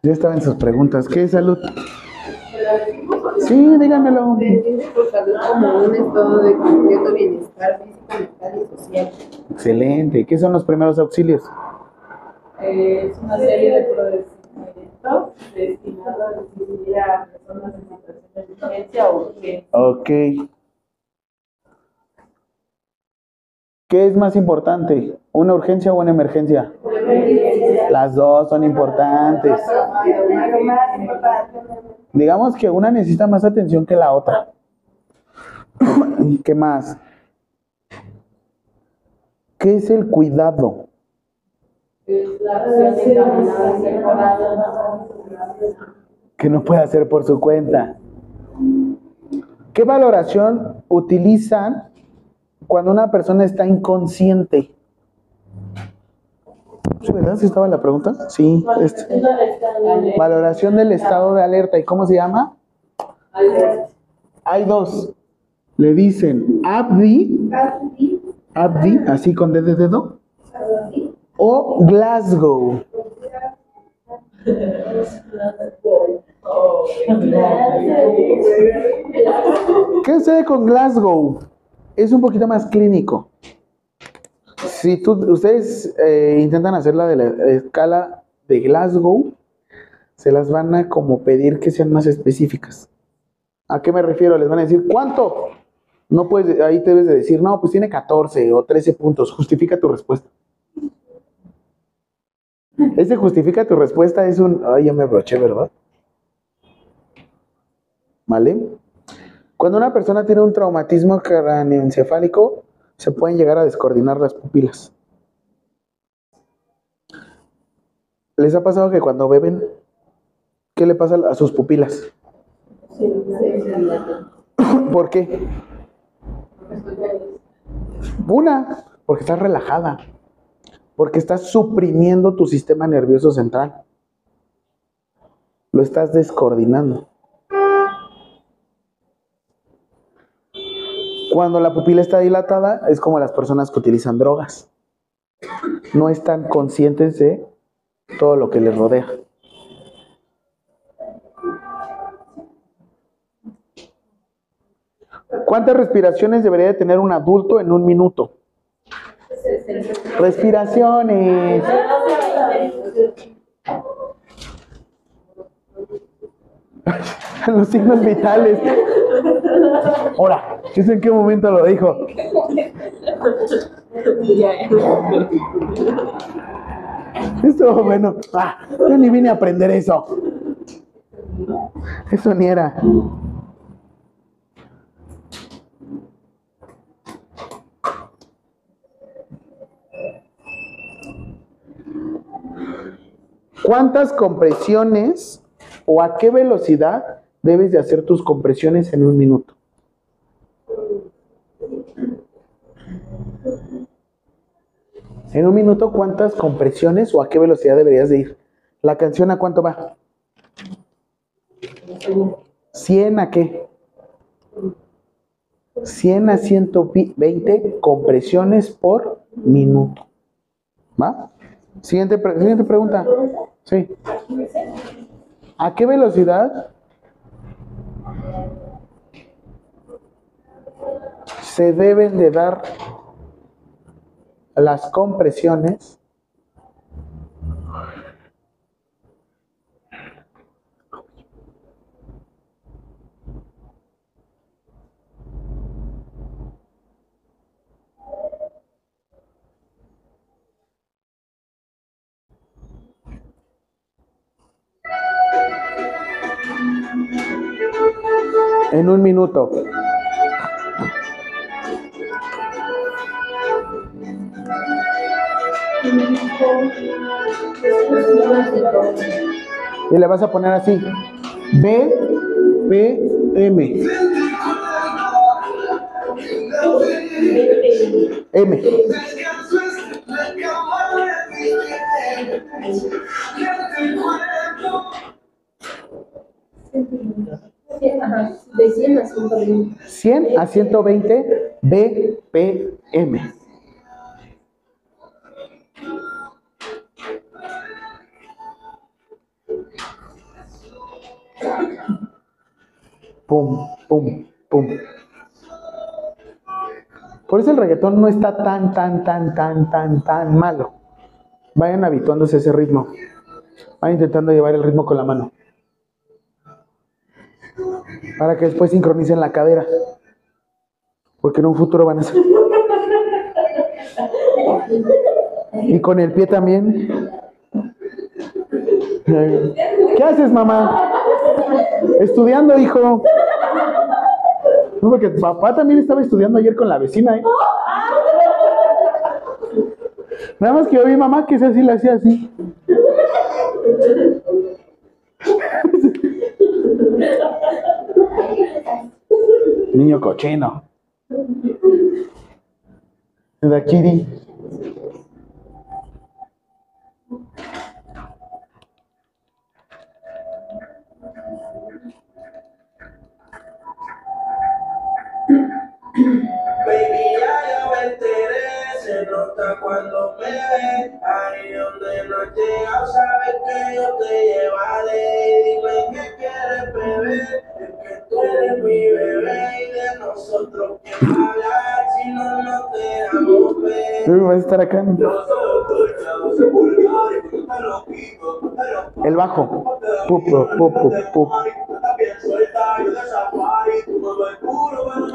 Ya estaba en sus preguntas. ¿Qué es salud? Sí, dígamelo.
Se entiende por salud como un estado de completo bienestar físico, mental y social.
Excelente. ¿Qué son los primeros auxilios?
Eh, es una serie de procedimientos destinados a asistir a personas en situaciones de o urgencia.
Ok. ¿Qué es más importante? ¿Una urgencia o una emergencia? Las dos son importantes. Digamos que una necesita más atención que la otra. ¿Qué más? ¿Qué es el cuidado? Que no puede hacer por su cuenta. ¿Qué valoración utilizan cuando una persona está inconsciente? ¿Sí, ¿Verdad? ¿Sí estaba la pregunta? Sí. este. Valoración del estado de alerta. ¿Y cómo se llama? Hay dos. Le dicen ABDI, ABDI, así con D de dedo, o Glasgow. ¿Qué sucede con Glasgow? Es un poquito más clínico. Si tú- ustedes eh, intentan hacer la de la escala de Glasgow, se las van a como pedir que sean más específicas. ¿A qué me refiero? Les van a decir, ¿cuánto? No puedes, ahí te debes de decir, no, pues tiene 14 o 13 puntos. Justifica tu respuesta. Ese justifica tu respuesta es un, ay, ya me abroché, ¿verdad? ¿Vale? Cuando una persona tiene un traumatismo craneoencefálico, se pueden llegar a descoordinar las pupilas. ¿Les ha pasado que cuando beben, qué le pasa a sus pupilas? ¿Por qué? Una, porque estás relajada, porque estás suprimiendo tu sistema nervioso central. Lo estás descoordinando. Cuando la pupila está dilatada, es como las personas que utilizan drogas. No están conscientes de todo lo que les rodea. ¿Cuántas respiraciones debería de tener un adulto en un minuto? Respiraciones. Los signos vitales. Ahora, ¿qué sé en qué momento lo dijo? Estuvo bueno. Ah, yo ni vine a aprender eso. Eso ni era. ¿Cuántas compresiones o a qué velocidad debes de hacer tus compresiones en un minuto? En un minuto, ¿cuántas compresiones o a qué velocidad deberías de ir? ¿La canción a cuánto va? 100 a qué? 100 a 120 compresiones por minuto. ¿Va? Siguiente, siguiente pregunta. Sí. ¿A qué velocidad se deben de dar las compresiones en un minuto? Y le vas a poner así. B, P, M. M.
De 100 a 120.
100 a 120 BPM. Pum, pum, pum. Por eso el reggaetón no está tan, tan, tan, tan, tan, tan malo. Vayan habituándose a ese ritmo. Vayan intentando llevar el ritmo con la mano. Para que después sincronicen la cadera. Porque en un futuro van a ser. Y con el pie también. ¿Qué haces, mamá? Estudiando, hijo. No, porque papá también estaba estudiando ayer con la vecina, ¿eh? Nada más que yo vi mamá que se así, la hacía así. Niño cochino. De Kiri.
Cuando me ves. Ahí donde no has llegado, sabes que yo te llevaré. Dime qué quieres beber, es que tú eres mi bebé y de nosotros quiero hablar. Si no, no te damos ver.
Tú vas a estar acá. El bajo. Pu, pu, pu, pu, pu.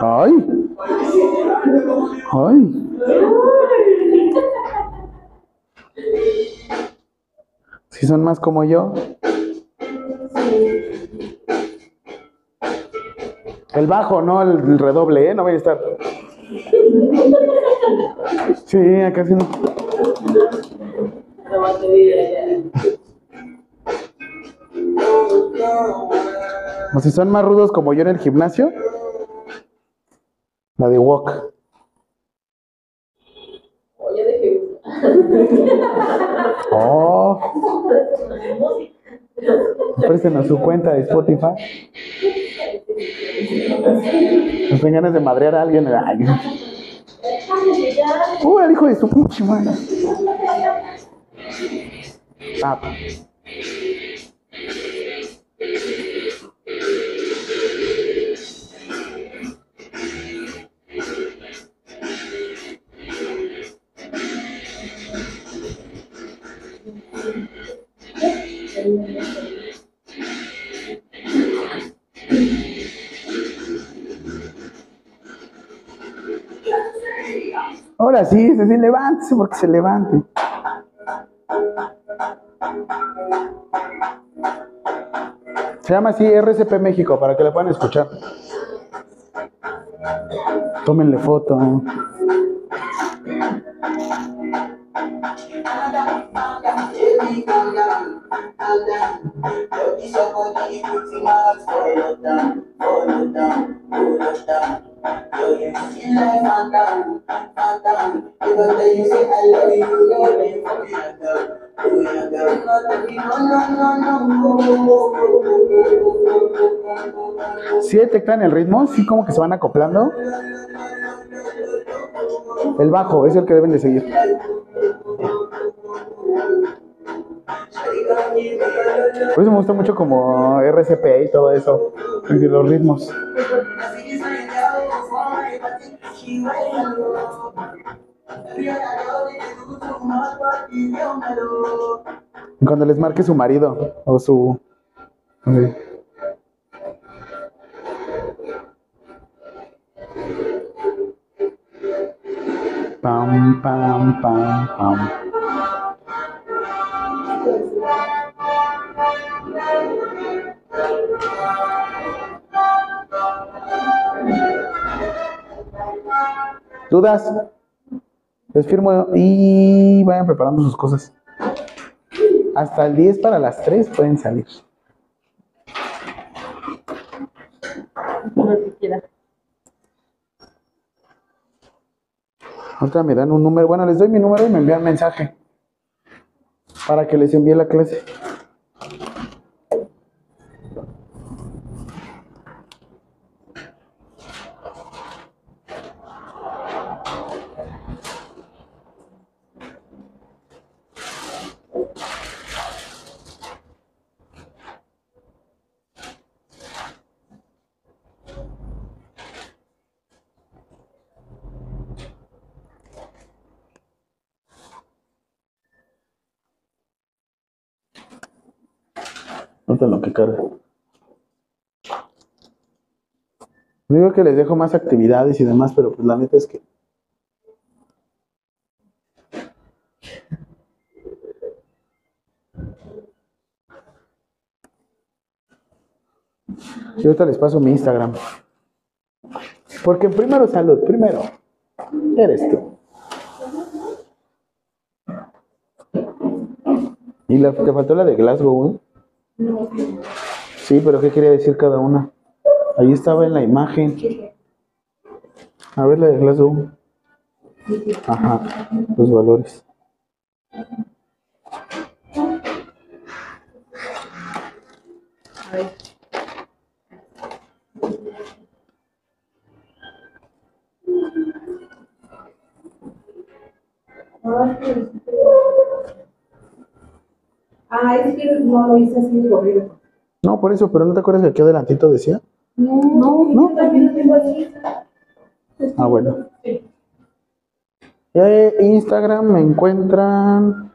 Ay. Ay. Si son más como yo. El bajo, no el, redoble, ¿eh? No voy a estar. Sí, acá sí no. O si son más rudos como yo en el gimnasio. La de walk.
Oye, dejé
Oh. Préstenos su cuenta de Spotify. Nos den ganas de madrear a alguien. Ay. Uh, el hijo de su pinche madre. Ah. Ahora sí, ese sí, levántese porque se levante. Se llama así RCP México para que la puedan escuchar. Tómenle foto. ¿Sí detectan el ritmo? ¿Sí como que se van acoplando? El bajo es el que deben de seguir. Por eso me gusta mucho como RCP y todo eso, los ritmos. Cuando les marque su marido o su... Pam, pam, pam, pam. ¿Dudas? Les firmo y vayan preparando sus cosas. Hasta el 10 para las 3 pueden salir. Ahorita me dan un número. Bueno, les doy mi número y me envían mensaje. Para que les envíe la clase. Carga. Digo que les dejo más actividades y demás, pero pues la neta es que. Yo ahorita les paso mi Instagram. Porque primero salud, primero. Eres tú. Y la, te faltó la de Glasgow, güey. Sí, pero ¿qué quería decir cada una? Ahí estaba en la imagen. A ver la de Glasgow. Ajá, los valores.
Ah, es que no lo hice así de corrido.
No, por eso, pero ¿no te acuerdas que aquí adelantito decía?
No, no,
¿No?
yo también lo tengo así.
Ah, bueno. Eh, Instagram me encuentran.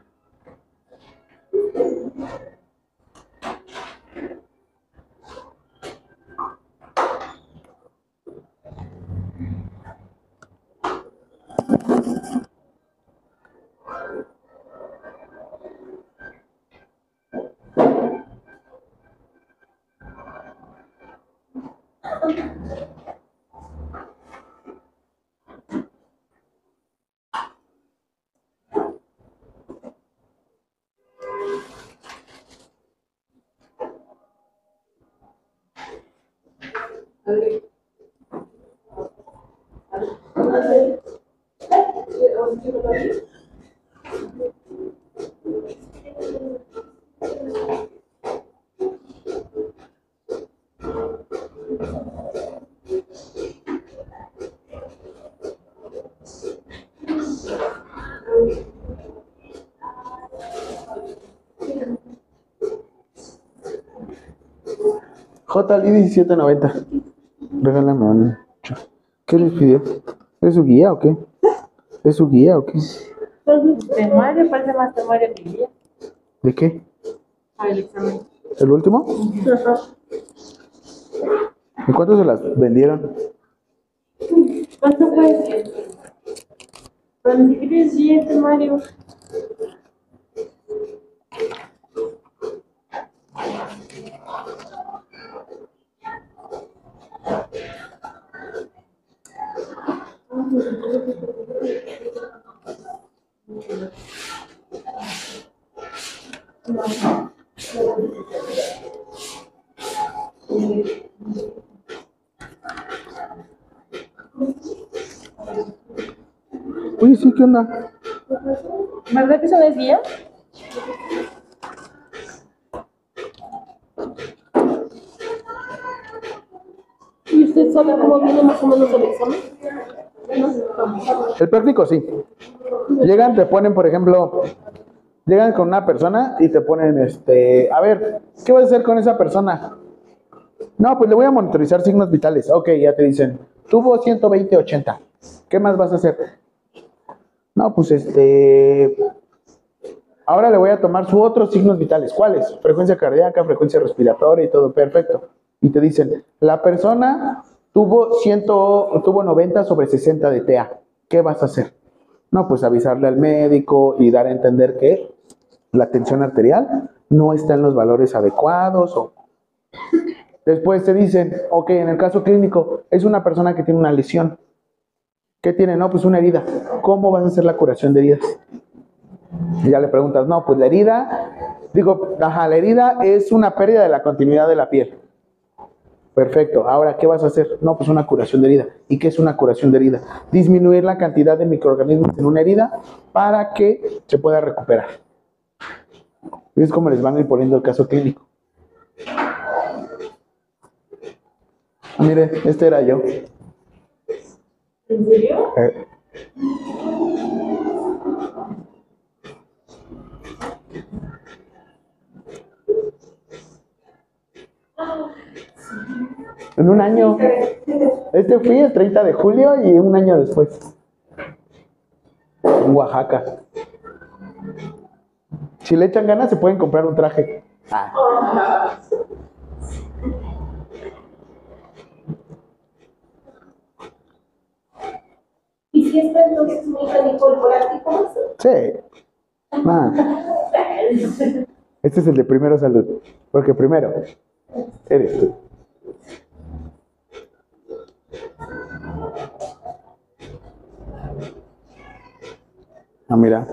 JLI 1790. Regálame un. ¿Qué les pidió? ¿Es su guía o qué? ¿Es su guía o qué?
Temario, parece más temario que guía.
¿De qué?
Ah, el examen.
¿El último? ¿Y cuánto se las vendieron?
¿Cuánto fue? Pero ni siquiera es
Oye, sí, ¿qué onda?
¿Verdad que es guía? ¿Y usted sabe cómo viene más o menos el examen?
El práctico sí. Llegan, te ponen, por ejemplo, llegan con una persona y te ponen, este, a ver, ¿qué vas a hacer con esa persona? No, pues le voy a monitorizar signos vitales. Ok, ya te dicen, tuvo 120, 80. ¿Qué más vas a hacer? No, pues este, ahora le voy a tomar sus otros signos vitales. ¿Cuáles? Frecuencia cardíaca, frecuencia respiratoria y todo, perfecto. Y te dicen, la persona tuvo, 100, tuvo 90 sobre 60 de TA. ¿Qué vas a hacer? No, pues avisarle al médico y dar a entender que la tensión arterial no está en los valores adecuados. O... Después te dicen, ok, en el caso clínico, es una persona que tiene una lesión. ¿Qué tiene? No, pues una herida. ¿Cómo vas a hacer la curación de heridas? Y ya le preguntas, no, pues la herida, digo, ajá, la herida es una pérdida de la continuidad de la piel. Perfecto. Ahora, ¿qué vas a hacer? No, pues una curación de herida. ¿Y qué es una curación de herida? Disminuir la cantidad de microorganismos en una herida para que se pueda recuperar. ¿Ves cómo les van a ir poniendo el caso clínico? Ah, mire, este era yo.
¿En serio?
Eh, En un año. Este fui el 30 de julio y un año después. En Oaxaca. Si le echan ganas, se pueden comprar un traje. Ah.
¿Y si está entonces muy mecánico el práctico?
Sí. Ah. Este es el de primero salud. Porque primero eres tú. Ah, mira.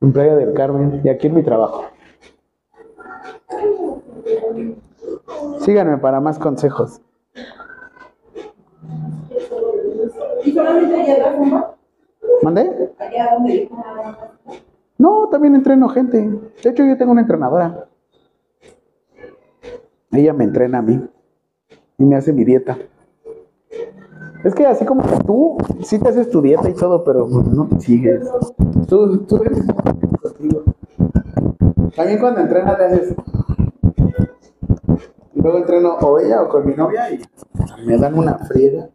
En Playa del Carmen y aquí en mi trabajo. Síganme para más consejos.
¿Y solamente allá fuma?
¿Mandé?
Allá donde.
No, también entreno gente. De hecho, yo tengo una entrenadora. Ella me entrena a mí y me hace mi dieta. Es que así como tú, sí te haces tu dieta y todo, pero pues, no te sigues. Tú, tú eres contigo. También cuando entrenas le haces. Luego entreno o ella o con mi novia y me dan una friega.